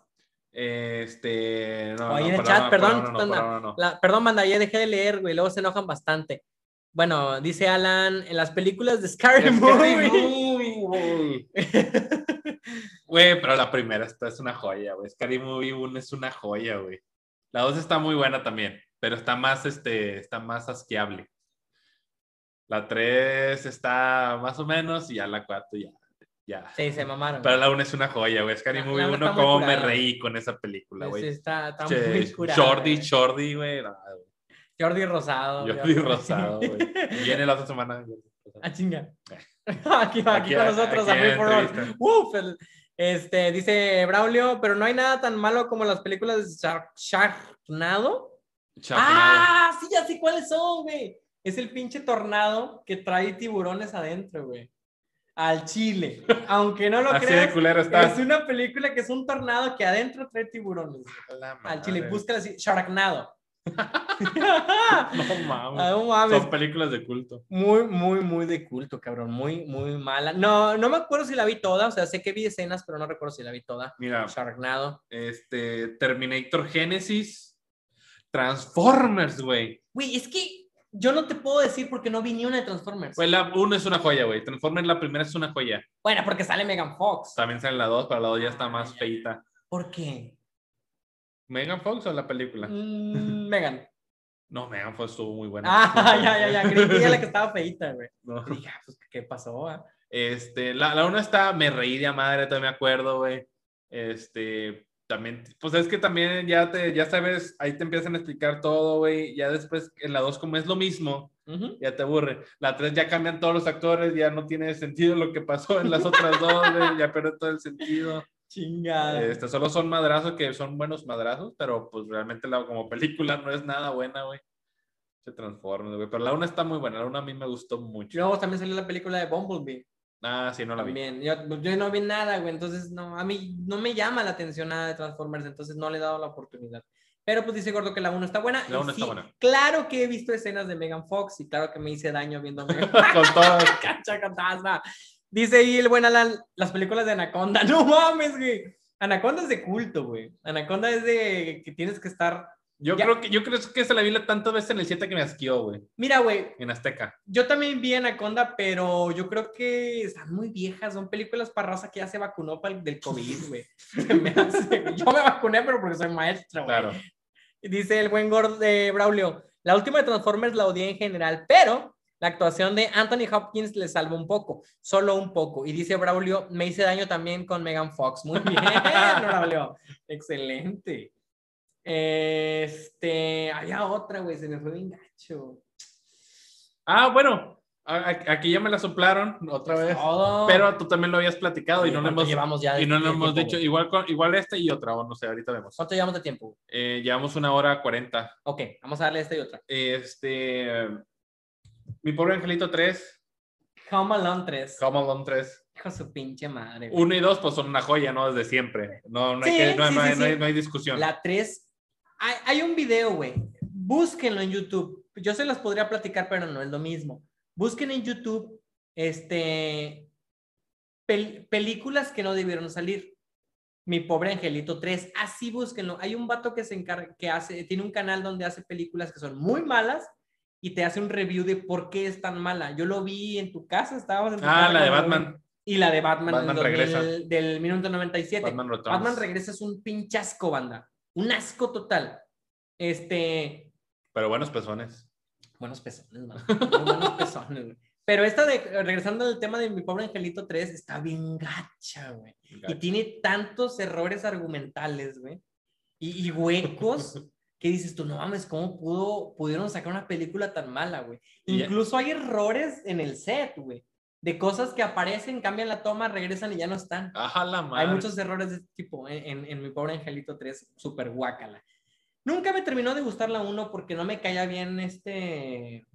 Este. No, Oye, no, en el chat, no, perdón, perdón. La- perdón, banda, ya dejé de leer, güey. Luego se enojan bastante. Bueno, dice Alan, en las películas de Scary Movie. Scary Movie, (laughs) güey. Pero la primera esta es una joya, güey. Scary Movie 1 es una joya, güey. La 2 está muy buena también, pero está más, este, está más asqueable. La 3 está más o menos y ya la 4 ya, ya. Sí, se mamaron. Pero la 1 es una joya, güey. Scary La- Movie la 1, está muy cómo me curada. reí con esa película, güey. sí, está, está Che, muy curada. Jordi, güey. Jordi, güey. no, güey. Jordi Rosado. Jordi Rosado, güey. (laughs) Viene la otra semana. güey. Ah, chinga. (laughs) Aquí, aquí, Aquí- con nosotros, aquí a for All. Uf, el- este, dice Braulio, pero no hay nada tan malo como las películas de Shark- Sharknado. Ah, sí, ya sé cuáles son, güey. Es el pinche tornado que trae tiburones adentro, güey. Al chile. Aunque no lo (laughs) Así de creas, culero está. es una película que es un tornado que adentro trae tiburones. Al chile, búscala así, Sharknado. (laughs) No mames. Ah, no mames. Son películas de culto. Muy, muy, muy de culto, cabrón. Muy, muy mala. No, no me acuerdo si la vi toda. O sea, sé que vi escenas, pero no recuerdo si la vi toda. Mira, Sharknado. este, Terminator Genesis, Transformers, güey. Güey, es que yo no te puedo decir porque no vi ni una de Transformers. Pues la 1 es una joya, güey. Transformers la primera es una joya. Bueno, porque sale Megan Fox. También sale la 2, pero la 2 ya está más feita. ¿Por qué? ¿Megan Fox o la película? Mm, (laughs) Megan. No, Megan Fox estuvo muy buena. Ah, ya, ya, ya. Creí que ella era la que (laughs) estaba feita, güey. No. Dije, ah, pues, ¿qué pasó? ah? Este, la, la 1 está, me reí de madre, todavía me acuerdo, güey. Este, también, pues es que también ya te, ya sabes, ahí te empiezan a explicar todo, güey. Ya después en la 2, como es lo mismo, ya te aburre. La 3 ya cambian todos los actores, ya no tiene sentido lo que pasó en las otras dos, güey, ya pierde todo el sentido. Chingada. Este, solo son madrazos que son buenos madrazos, pero pues realmente la, como película no es nada buena, güey. Se transforma, güey. Pero la 1 está muy buena, la 1 a mí me gustó mucho. luego también salió la película de Bumblebee. Ah, sí, no la vi. También. Yo, yo no vi nada, güey. Entonces, no, a mí no me llama la atención nada de Transformers. Entonces, no le he dado la oportunidad. Pero pues dice Gordo que la 1 está buena. La y uno está sí, buena. Claro que he visto escenas de Megan Fox y claro que me hice daño viendo a Megan (laughs) Con todo. (laughs) Cacha fantasma. Dice ahí el buen Alan, las películas de Anaconda. (laughs) No mames, güey. Anaconda es de culto, güey. Anaconda es de que tienes que estar. Yo Ya. creo que yo creo que se la vi tantas veces en el 7 que me asqueó, güey. Mira, güey, En Azteca. yo también vi Anaconda, pero yo creo que están muy viejas. Son películas para raza que ya se vacunó para el del COVID, güey. (laughs) Yo me vacuné, pero porque soy maestra, güey. Claro. Dice el buen gordo de Braulio. La última de Transformers la odié en general, pero la actuación de Anthony Hopkins le salvó un poco, solo un poco. Y dice Braulio, me hice daño también con Megan Fox. Muy bien, (laughs) Braulio. Excelente. Este, había otra, güey, se me fue bien gacho. Ah, bueno. Aquí ya me la soplaron otra vez. Todo. Pero tú también lo habías platicado y no lo ¿Cuánto hemos, llevamos ya de- y no lo hemos tiempo, dicho. güey? Igual, con- igual este y otra, o no sé, ahorita vemos. ¿Cuánto llevamos de tiempo? Eh, llevamos una hora cuarenta. Ok, vamos a darle esta y otra. Este. Mi pobre angelito 3, Home Alone 3. Home Alone 3. Hijo de su pinche madre. güey. Uno y dos, pues son una joya, ¿no? Desde siempre. No, no, hay, Sí, que- no, hay- sí, no hay- sí, no hay- sí. no hay discusión. La 3. Hay, hay un video, güey. Búsquenlo en YouTube. Yo se los podría platicar, pero no es lo mismo. Busquen en YouTube este, pel- películas que no debieron salir. Mi pobre angelito 3. Así búsquenlo. Hay un vato que se encarga, que hace, tiene un canal donde hace películas que son muy malas y te hace un review de por qué es tan mala. Yo lo vi en tu casa, estábamos en tu Ah, casa la de Batman. Y la de Batman, Batman del, 2000 regresa. del minuto 97. Batman Returns. Batman regresa es un pinche asco, banda. Un asco total. Este. Pero buenos pezones. Buenos pezones, man. Buenos (laughs) pezones, güey. Pero esta de, regresando al tema de mi pobre angelito 3, está bien gacha, güey. Y tiene tantos errores argumentales, güey. Y, y huecos (laughs) que dices tú, no mames, ¿cómo pudo, pudieron sacar una película tan mala, güey? Incluso hay errores en el set, güey. De cosas que aparecen, cambian la toma, regresan y ya no están. Ajá, la madre. Hay muchos errores de este tipo en, en- en mi pobre angelito 3, súper guácala. Nunca me terminó de gustar la 1 porque no me caía bien este.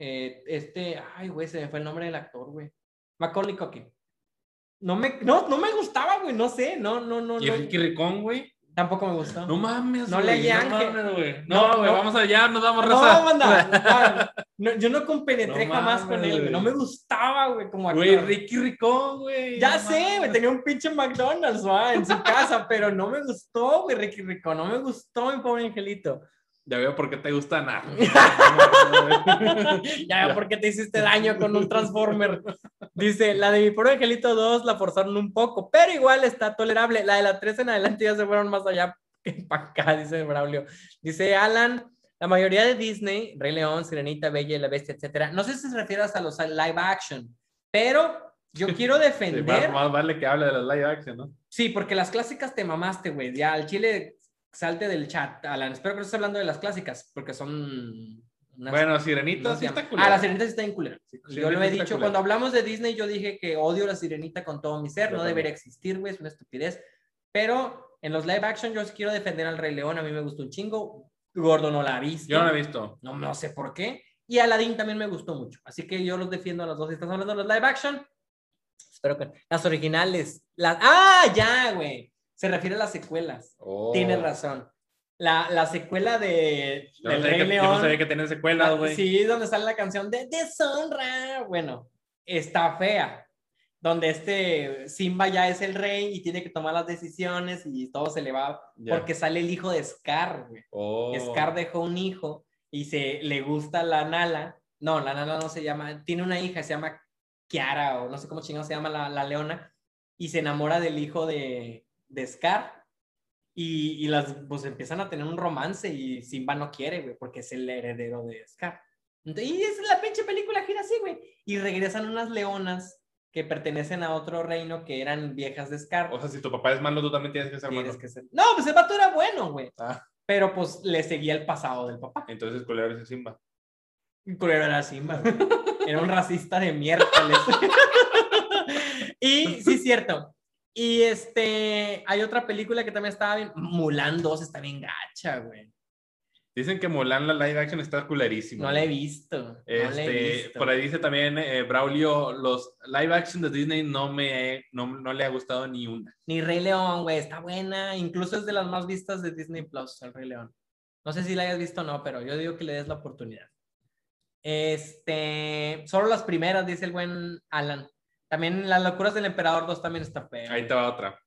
eh, este. Ay, güey, se me fue el nombre del actor, güey. Macaulay Culkin. No me, no, no me gustaba, güey, no sé, no, no, no. Y no Ricky Ricón, güey. Tampoco me gustó. No mames, No le güey, hallé no ángel. mames, güey. No, No, güey, no. vamos allá, nos damos No, raza. banda, no, (laughs) no, yo no compenetré No jamás con mames, él, güey. No me gustaba, güey, como actor. Güey, Ricky Ricón, güey. Ya no sé, güey, mames. tenía un pinche McDonald's ¿va? en su casa, pero no me gustó, güey, Ricky Rico, no me gustó mi pobre angelito. Ya veo por qué te gusta nada. (laughs) ya veo por qué te hiciste daño con un Transformer. Dice, la de mi pobre angelito 2 la forzaron un poco, pero igual está tolerable. La de la 3 en adelante ya se fueron más allá que para acá, dice Braulio. Dice Alan, la mayoría de Disney, Rey León, Sirenita, Bella y la Bestia, etcétera, no sé si se refiere a los live action, pero yo (laughs) quiero Sí, defender... más, más vale que hable de los live action, ¿no? Sí, porque las clásicas te mamaste, güey. Ya al chile salte del chat, Alan. Espero que no estés hablando de las clásicas, porque son. unas- Bueno, Sirenita ¿cómo sí está culera. Ah, la sirenita sí está en culera. Sí, yo lo he dicho, culera. cuando hablamos de Disney, yo dije que odio la sirenita con todo mi ser, Yo no también. debería existir, güey, es una estupidez. Pero en los live action yo quiero defender al Rey León, a mí me gustó un chingo. Gordo no la ha visto. Yo no la he visto. No, no sé por qué. Y Aladdin también me gustó mucho. Así que yo los defiendo a los dos. Si estás hablando de los live action, espero que. Las originales. Las... ¡Ah! Ya, güey. Se refiere a las secuelas. Oh. Tienes razón. La, la secuela de Yo del no, Rey que, yo León. no sabía que tenían secuelas, güey. Sí, donde sale la canción de Deshonra. Bueno, está fea. Donde este Simba ya es el rey y tiene que tomar las decisiones y todo se le va Ya. porque sale el hijo de Scar, güey. Oh. Scar dejó un hijo y se le gusta la Nala. No, la Nala no se llama, tiene una hija, se llama Kiara o no sé cómo chingado se llama la, la leona y se enamora del hijo de, de Scar y, y las pues empiezan a tener un romance y Simba no quiere, güey, porque es el heredero de Scar. Entonces, y es la pinche película gira así, güey. Y regresan unas leonas que pertenecen a otro reino que eran viejas de Scar. O sea, si tu papá es malo, tú también tienes que ser malo. Que ser- No, pues el vato era bueno, güey. Ah, Pero pues le seguía el pasado del papá. entonces culero es Simba. Culero era Simba, güey. Era un racista de miércoles. (laughs) y sí, cierto. Y este, hay otra película que también estaba bien. Mulan 2 está bien gacha, güey. Dicen que Mulan la live action está culerísima. No la he visto. No la he Este, visto. por ahí dice también eh, Braulio, los live action de Disney no me no, no le ha gustado ni una. Ni Rey León, güey, está buena. Incluso es de las más vistas de Disney Plus, el Rey León. No sé si la hayas visto o no, pero yo digo que le des la oportunidad. Este, solo las primeras, dice el buen Alan. También Las locuras del emperador 2 también está fea. Ahí te va otra.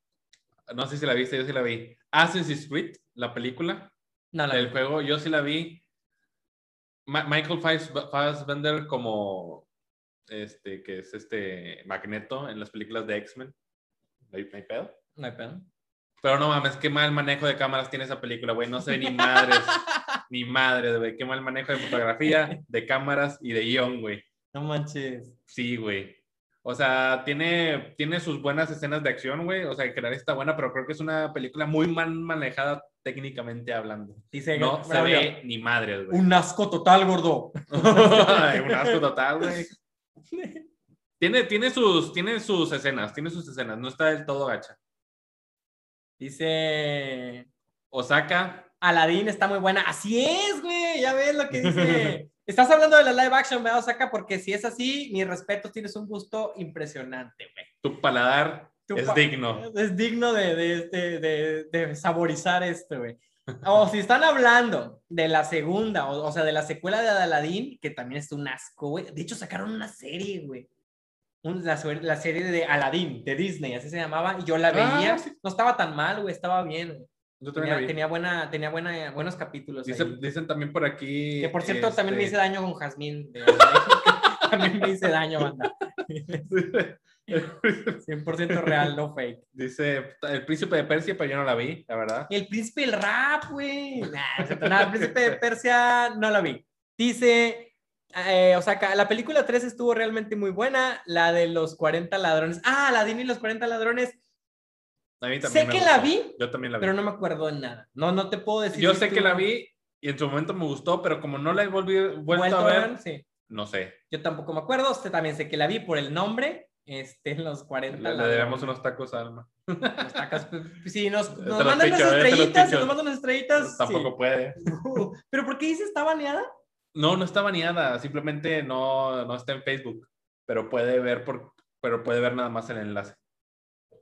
No sé si la viste, yo sí la vi. Assassin's Creed, la película No, la del juego, yo sí la vi. Ma- Michael Fass- Fassbender como este que es este Magneto en las películas de X-Men. ¿No hay, no hay pedo? no hay pedo. Pero no mames, qué mal manejo de cámaras tiene esa película, güey. No ve ni madres, (laughs) ni madres, güey. Qué mal manejo de fotografía, de cámaras y de guion, güey. No manches. Sí, güey. O sea, tiene, tiene sus buenas escenas de acción, güey. O sea, neta está buena, pero creo que es una película muy mal manejada técnicamente hablando. Dice No se ve ni madre, güey. Un asco total, gordo. (laughs) un asco total, güey. Tiene, tiene, sus, tiene sus escenas, tiene sus escenas, no está del todo gacha. Dice Osaka, Aladdin está muy buena. Así es, güey. Ya ves lo que dice. (laughs) Estás hablando de la live action, ¿verdad, Osaka? Porque si es así, mi respeto, tienes un gusto impresionante, güey. tu paladar Tu es pa- digno. Es digno de, de, de, de- de saborizar esto, güey. O si están hablando de la segunda, o, o sea, de la secuela de Aladdin, que también es un asco, güey. De hecho, sacaron una serie, güey. La, la serie de Aladdin, de Disney, así se llamaba, y yo la Ah, veía. sí. No estaba tan mal, güey, estaba bien. güey. Yo también la Tenía, vi. tenía, buena, tenía buena, buenos capítulos. Dice- ahí. dicen también por aquí. Que por cierto, también me hice este, daño con Jazmín. de- (laughs) también me hice daño, banda. (laughs) 100% real, no fake. Dice el príncipe de Persia, pero yo no la vi, la verdad. El príncipe del rap, güey. Nah, el príncipe de Persia no la vi. Dice, eh, o sea, la película 3 estuvo realmente muy buena. La de los 40 ladrones. Ah, la de y los 40 ladrones. A mí Sé también me que la vi, Yo también la vi. pero no me acuerdo de nada. No, no te puedo decir. yo si sé que la vi y en su momento me gustó, pero como no la he volvi- vuelto, a ver, Sí. no sé. Yo tampoco me acuerdo. Usted también sé que la vi por el nombre. Este, en los 40 Le, le debemos unos tacos a Alma. Los tacos, pues, si nos, Te nos mandan eh, los estrellitas, si nos mandan unas estrellitas. Tampoco sí. puede. Uh, ¿Pero por qué dice está baneada? No, no está baneada, simplemente no, no está en Facebook, pero puede ver por, pero puede ver nada más el enlace.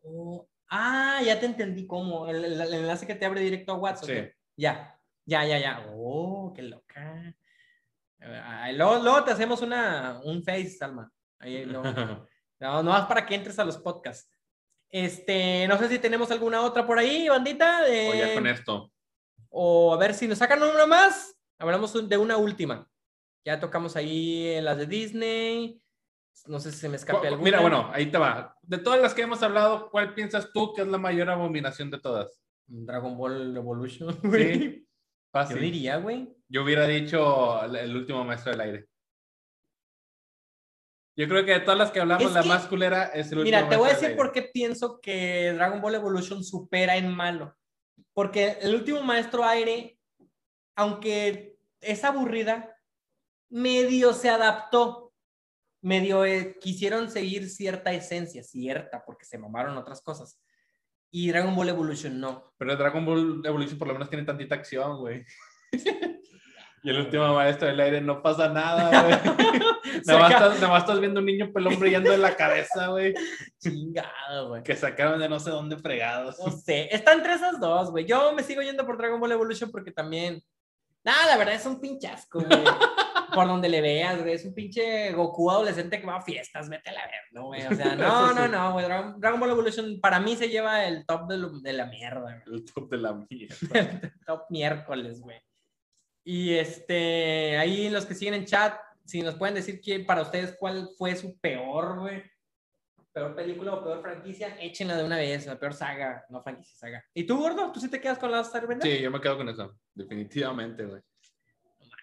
Oh, ah, ya te entendí cómo. El, el- el enlace que te abre directo a WhatsApp. Sí. Ya, ya, ya, ya. Oh, qué loca. Ah, luego, luego te hacemos una, un face, Salma. Ahí, no, (laughs) no, no más para que entres a los podcasts. Este, no sé si tenemos alguna otra por ahí, bandita. de- O ya con esto. O a ver si nos sacan una más. Hablamos de una última. Ya tocamos ahí las de Disney. No sé si se me escape alguna. Mira, bueno, ahí te va. De todas las que hemos hablado, ¿cuál piensas tú que es la mayor abominación de todas? Dragon Ball Evolution. Sí, güey. fácil. Yo diría, güey. Yo hubiera dicho el- último maestro del aire. Yo creo que de todas las que hablamos, Es la que- más culera es el último Mira, te voy a decir por qué pienso que Dragon Ball Evolution supera en malo. Porque el último maestro aire, aunque es aburrida, medio se adaptó. Medio eh, quisieron seguir cierta esencia, cierta, porque se mamaron otras cosas. Y Dragon Ball Evolution no. Pero Dragon Ball Evolution por lo menos tiene tantita acción, güey. (laughs) y el último maestro del aire no pasa nada, (laughs) güey. nada, más estás, nada más estás viendo un niño pelón brillando en la cabeza, güey. Chingado, güey. Que sacaron de no sé dónde fregados. No sé, está entre esas dos, güey. Yo me sigo yendo por Dragon Ball Evolution porque también. Nada, la verdad es un pinchasco, güey. (laughs) por donde le veas, güey. Es un pinche Goku adolescente que va a fiestas, vete a la ver, ¿no, güey? O sea, (laughs) no, no, no, güey. Dragon, Dragon Ball Evolution para mí se lleva el top de, lo- de la mierda, güey. El top de la mierda. (laughs) top miércoles, güey. Y este, ahí los que siguen en chat, si nos pueden decir que para ustedes cuál fue su peor, güey. Peor película o peor franquicia, échenla de una vez, la peor saga, no franquicia, saga. ¿Y tú, gordo? ¿Tú sí te quedas con la Starbender? Sí, yo me quedo con eso. Definitivamente, güey.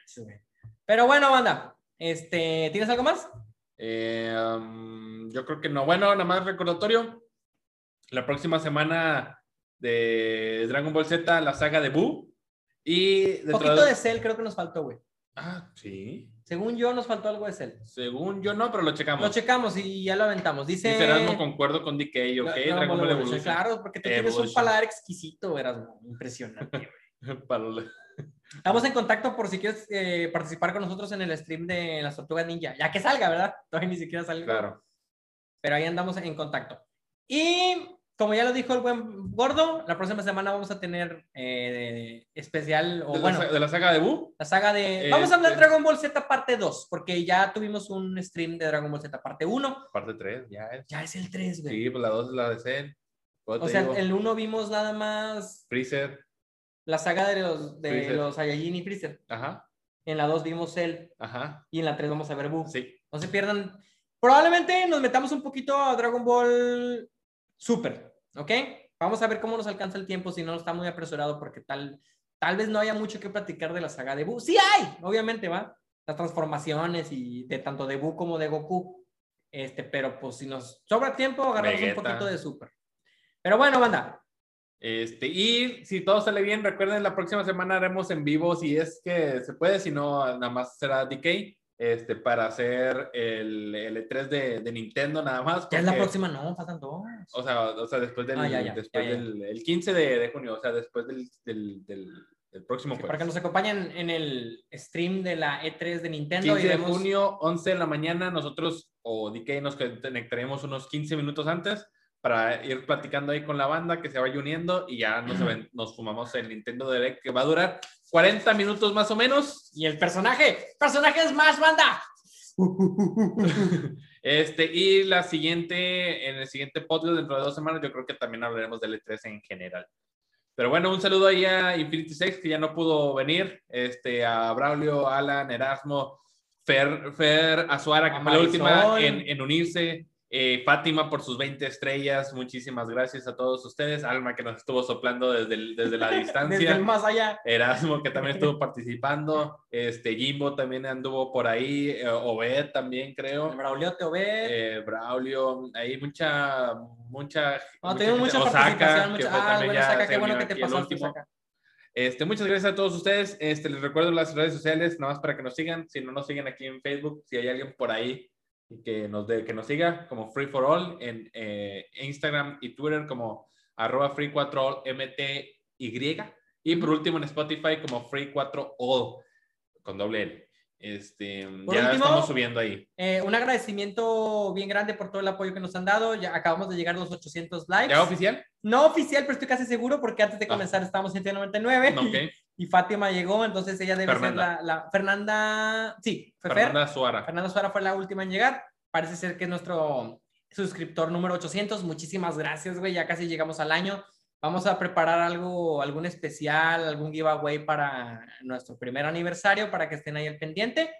Sí, güey. Pero bueno, banda, este, ¿tienes algo más? Eh, um, yo creo que no. Bueno, nada más recordatorio. La próxima semana de Dragon Ball Z, la saga de Buu. Y Un poquito de Cell creo que nos faltó, güey. Ah, sí. Según yo, nos faltó algo de Cell. Según yo no, pero lo checamos. Lo checamos y ya lo aventamos. Dice... Dice Erasmo, concuerdo con DK, ok. Dragon Dragon Ball Evolution, Evolution. Claro, porque tú tienes un Evolution. paladar exquisito, Erasmo. Impresionante, güey. (laughs) Estamos en contacto por si quieres eh, participar con nosotros en el stream de las tortugas ninja. Ya que salga, ¿verdad? (laughs) Todavía ni siquiera sale. Claro. Pero ahí andamos en contacto. Y como ya lo dijo el buen gordo, la próxima semana vamos a tener eh, especial, o De, bueno, la, de la saga de Buu. la saga de... Vamos a hablar de Este- Dragon Ball Z parte 2, porque ya tuvimos un stream de Dragon Ball Z parte 1. Parte 3, ya es. Ya es el 3, güey. Sí, pues la 2 es la de Cell. Pues o sea, digo, el 1 vimos nada más Freezer. la saga de los, de Freezer. los Saiyajin y Freezer. Ajá, En la 2 vimos Cell ajá. y en la 3 vamos a ver Buu. Sí. No se pierdan. Probablemente nos metamos un poquito a Dragon Ball Super, ¿ok? Vamos a ver cómo nos alcanza el tiempo, si no está muy apresurado, porque tal, tal vez no haya mucho que platicar de la saga de Buu. Sí hay, obviamente, ¿va? Las transformaciones y de tanto de Buu como de Goku. Este, pero pues si nos sobra tiempo, agarramos Vegeta. un poquito de Super. Pero bueno, banda, Este, y si todo sale bien, recuerden, la próxima semana haremos en vivo, si es que se puede, si no, nada más será DK, este, para hacer el, el E3 de, de Nintendo nada más. Ya es la porque- próxima, no, faltan dos. O sea, o sea, después del, Ah, ya, ya, después ya, del el 15 de, de junio, o sea, después del, del, del, del próximo Sí, jueves. para que nos acompañen en el stream de la E3 de Nintendo. 15 y de vemos- junio, 11 de la mañana, nosotros o DK nos conectaremos unos 15 minutos antes para ir platicando ahí con la banda que se vaya uniendo y ya nos, ven- nos fumamos el Nintendo Direct que va a durar 40 minutos más o menos. Y el personaje, personaje es más banda. (laughs) Este, y la siguiente, en el siguiente podcast dentro de dos semanas, yo creo que también hablaremos del E3 en general. Pero bueno, un saludo ahí a Infinity Sex, que ya no pudo venir, este, a Braulio, Alan, Erasmo, Fer, Fer Azuara, que fue la última en unirse, eh, Fátima por sus 20 estrellas, muchísimas gracias a todos ustedes, Alma que nos estuvo soplando desde, el- desde la (laughs) distancia. Desde el más allá. Erasmo, que también estuvo (laughs) participando. Este, Jimbo también anduvo por ahí. eh, Obed también, creo. Braulio te ve. Eh, Braulio, ahí mucha, mucha. No, mucha gente. mucha Osaka, que Ah, bueno, Osaka, qué bueno que te pasaste, último. Osaka. Este, muchas gracias a todos ustedes. Este, les recuerdo las redes sociales, nada más para que nos sigan. Si no nos siguen aquí en Facebook, si hay alguien por ahí que nos, de, que nos siga, como Free for All en eh, Instagram y Twitter, como arroba Free 4 All MTY. Y por último en Spotify, como Free 4 All, con doble L. Este, Por ya último, estamos subiendo ahí. Eh, un agradecimiento bien grande por todo el apoyo que nos han dado. Ya acabamos de llegar a los 800 likes. ¿Ya oficial? No oficial, pero estoy casi seguro porque antes de Ah. comenzar estábamos en 199 No, ok. Y Fátima llegó, entonces ella debe Fernanda. ser la, la- Fernanda. Sí, fue Fer. Fernanda Suara. Fernanda Suara fue la última en llegar. Parece ser que es nuestro suscriptor número 800. Muchísimas gracias, güey. Ya casi llegamos al año. Vamos a preparar algo, algún especial, algún giveaway para nuestro primer aniversario para que estén ahí al pendiente.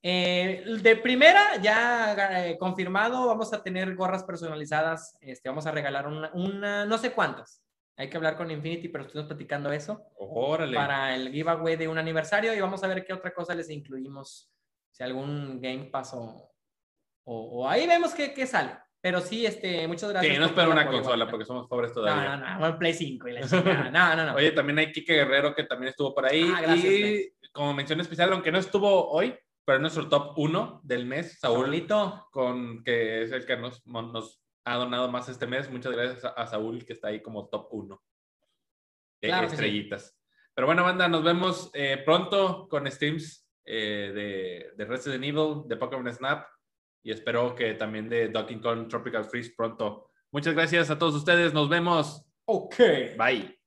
Eh, de primera, ya eh, confirmado, vamos a tener gorras personalizadas. Este, vamos a regalar una, una, no sé cuántas. Hay que hablar con Infinity, pero estuvimos platicando eso Órale. para el giveaway de un aniversario y vamos a ver qué otra cosa les incluimos. Si algún Game Pass o, o, o ahí vemos qué, qué sale. Pero sí, este, muchas gracias. Sí, no espero una apoyo, consola porque somos pobres No, todavía. no, no, un Play 5 y la. No, no, no. Oye, también hay Kike Guerrero que también estuvo por ahí. Ah, gracias, y como mención especial, aunque no estuvo hoy, pero es nuestro top 1 del mes, Saúl, Saulito. con, que es el que nos, nos ha donado más este mes. Muchas gracias a, Saúl, que está ahí como top 1. de Claro que sí. estrellitas. Pero bueno, banda, nos vemos eh, pronto con streams eh, de, de Resident Evil, de Pokémon Snap y espero que también de Donkey Kong Tropical Freeze pronto. Muchas gracias a todos ustedes. Nos vemos. Ok. Bye.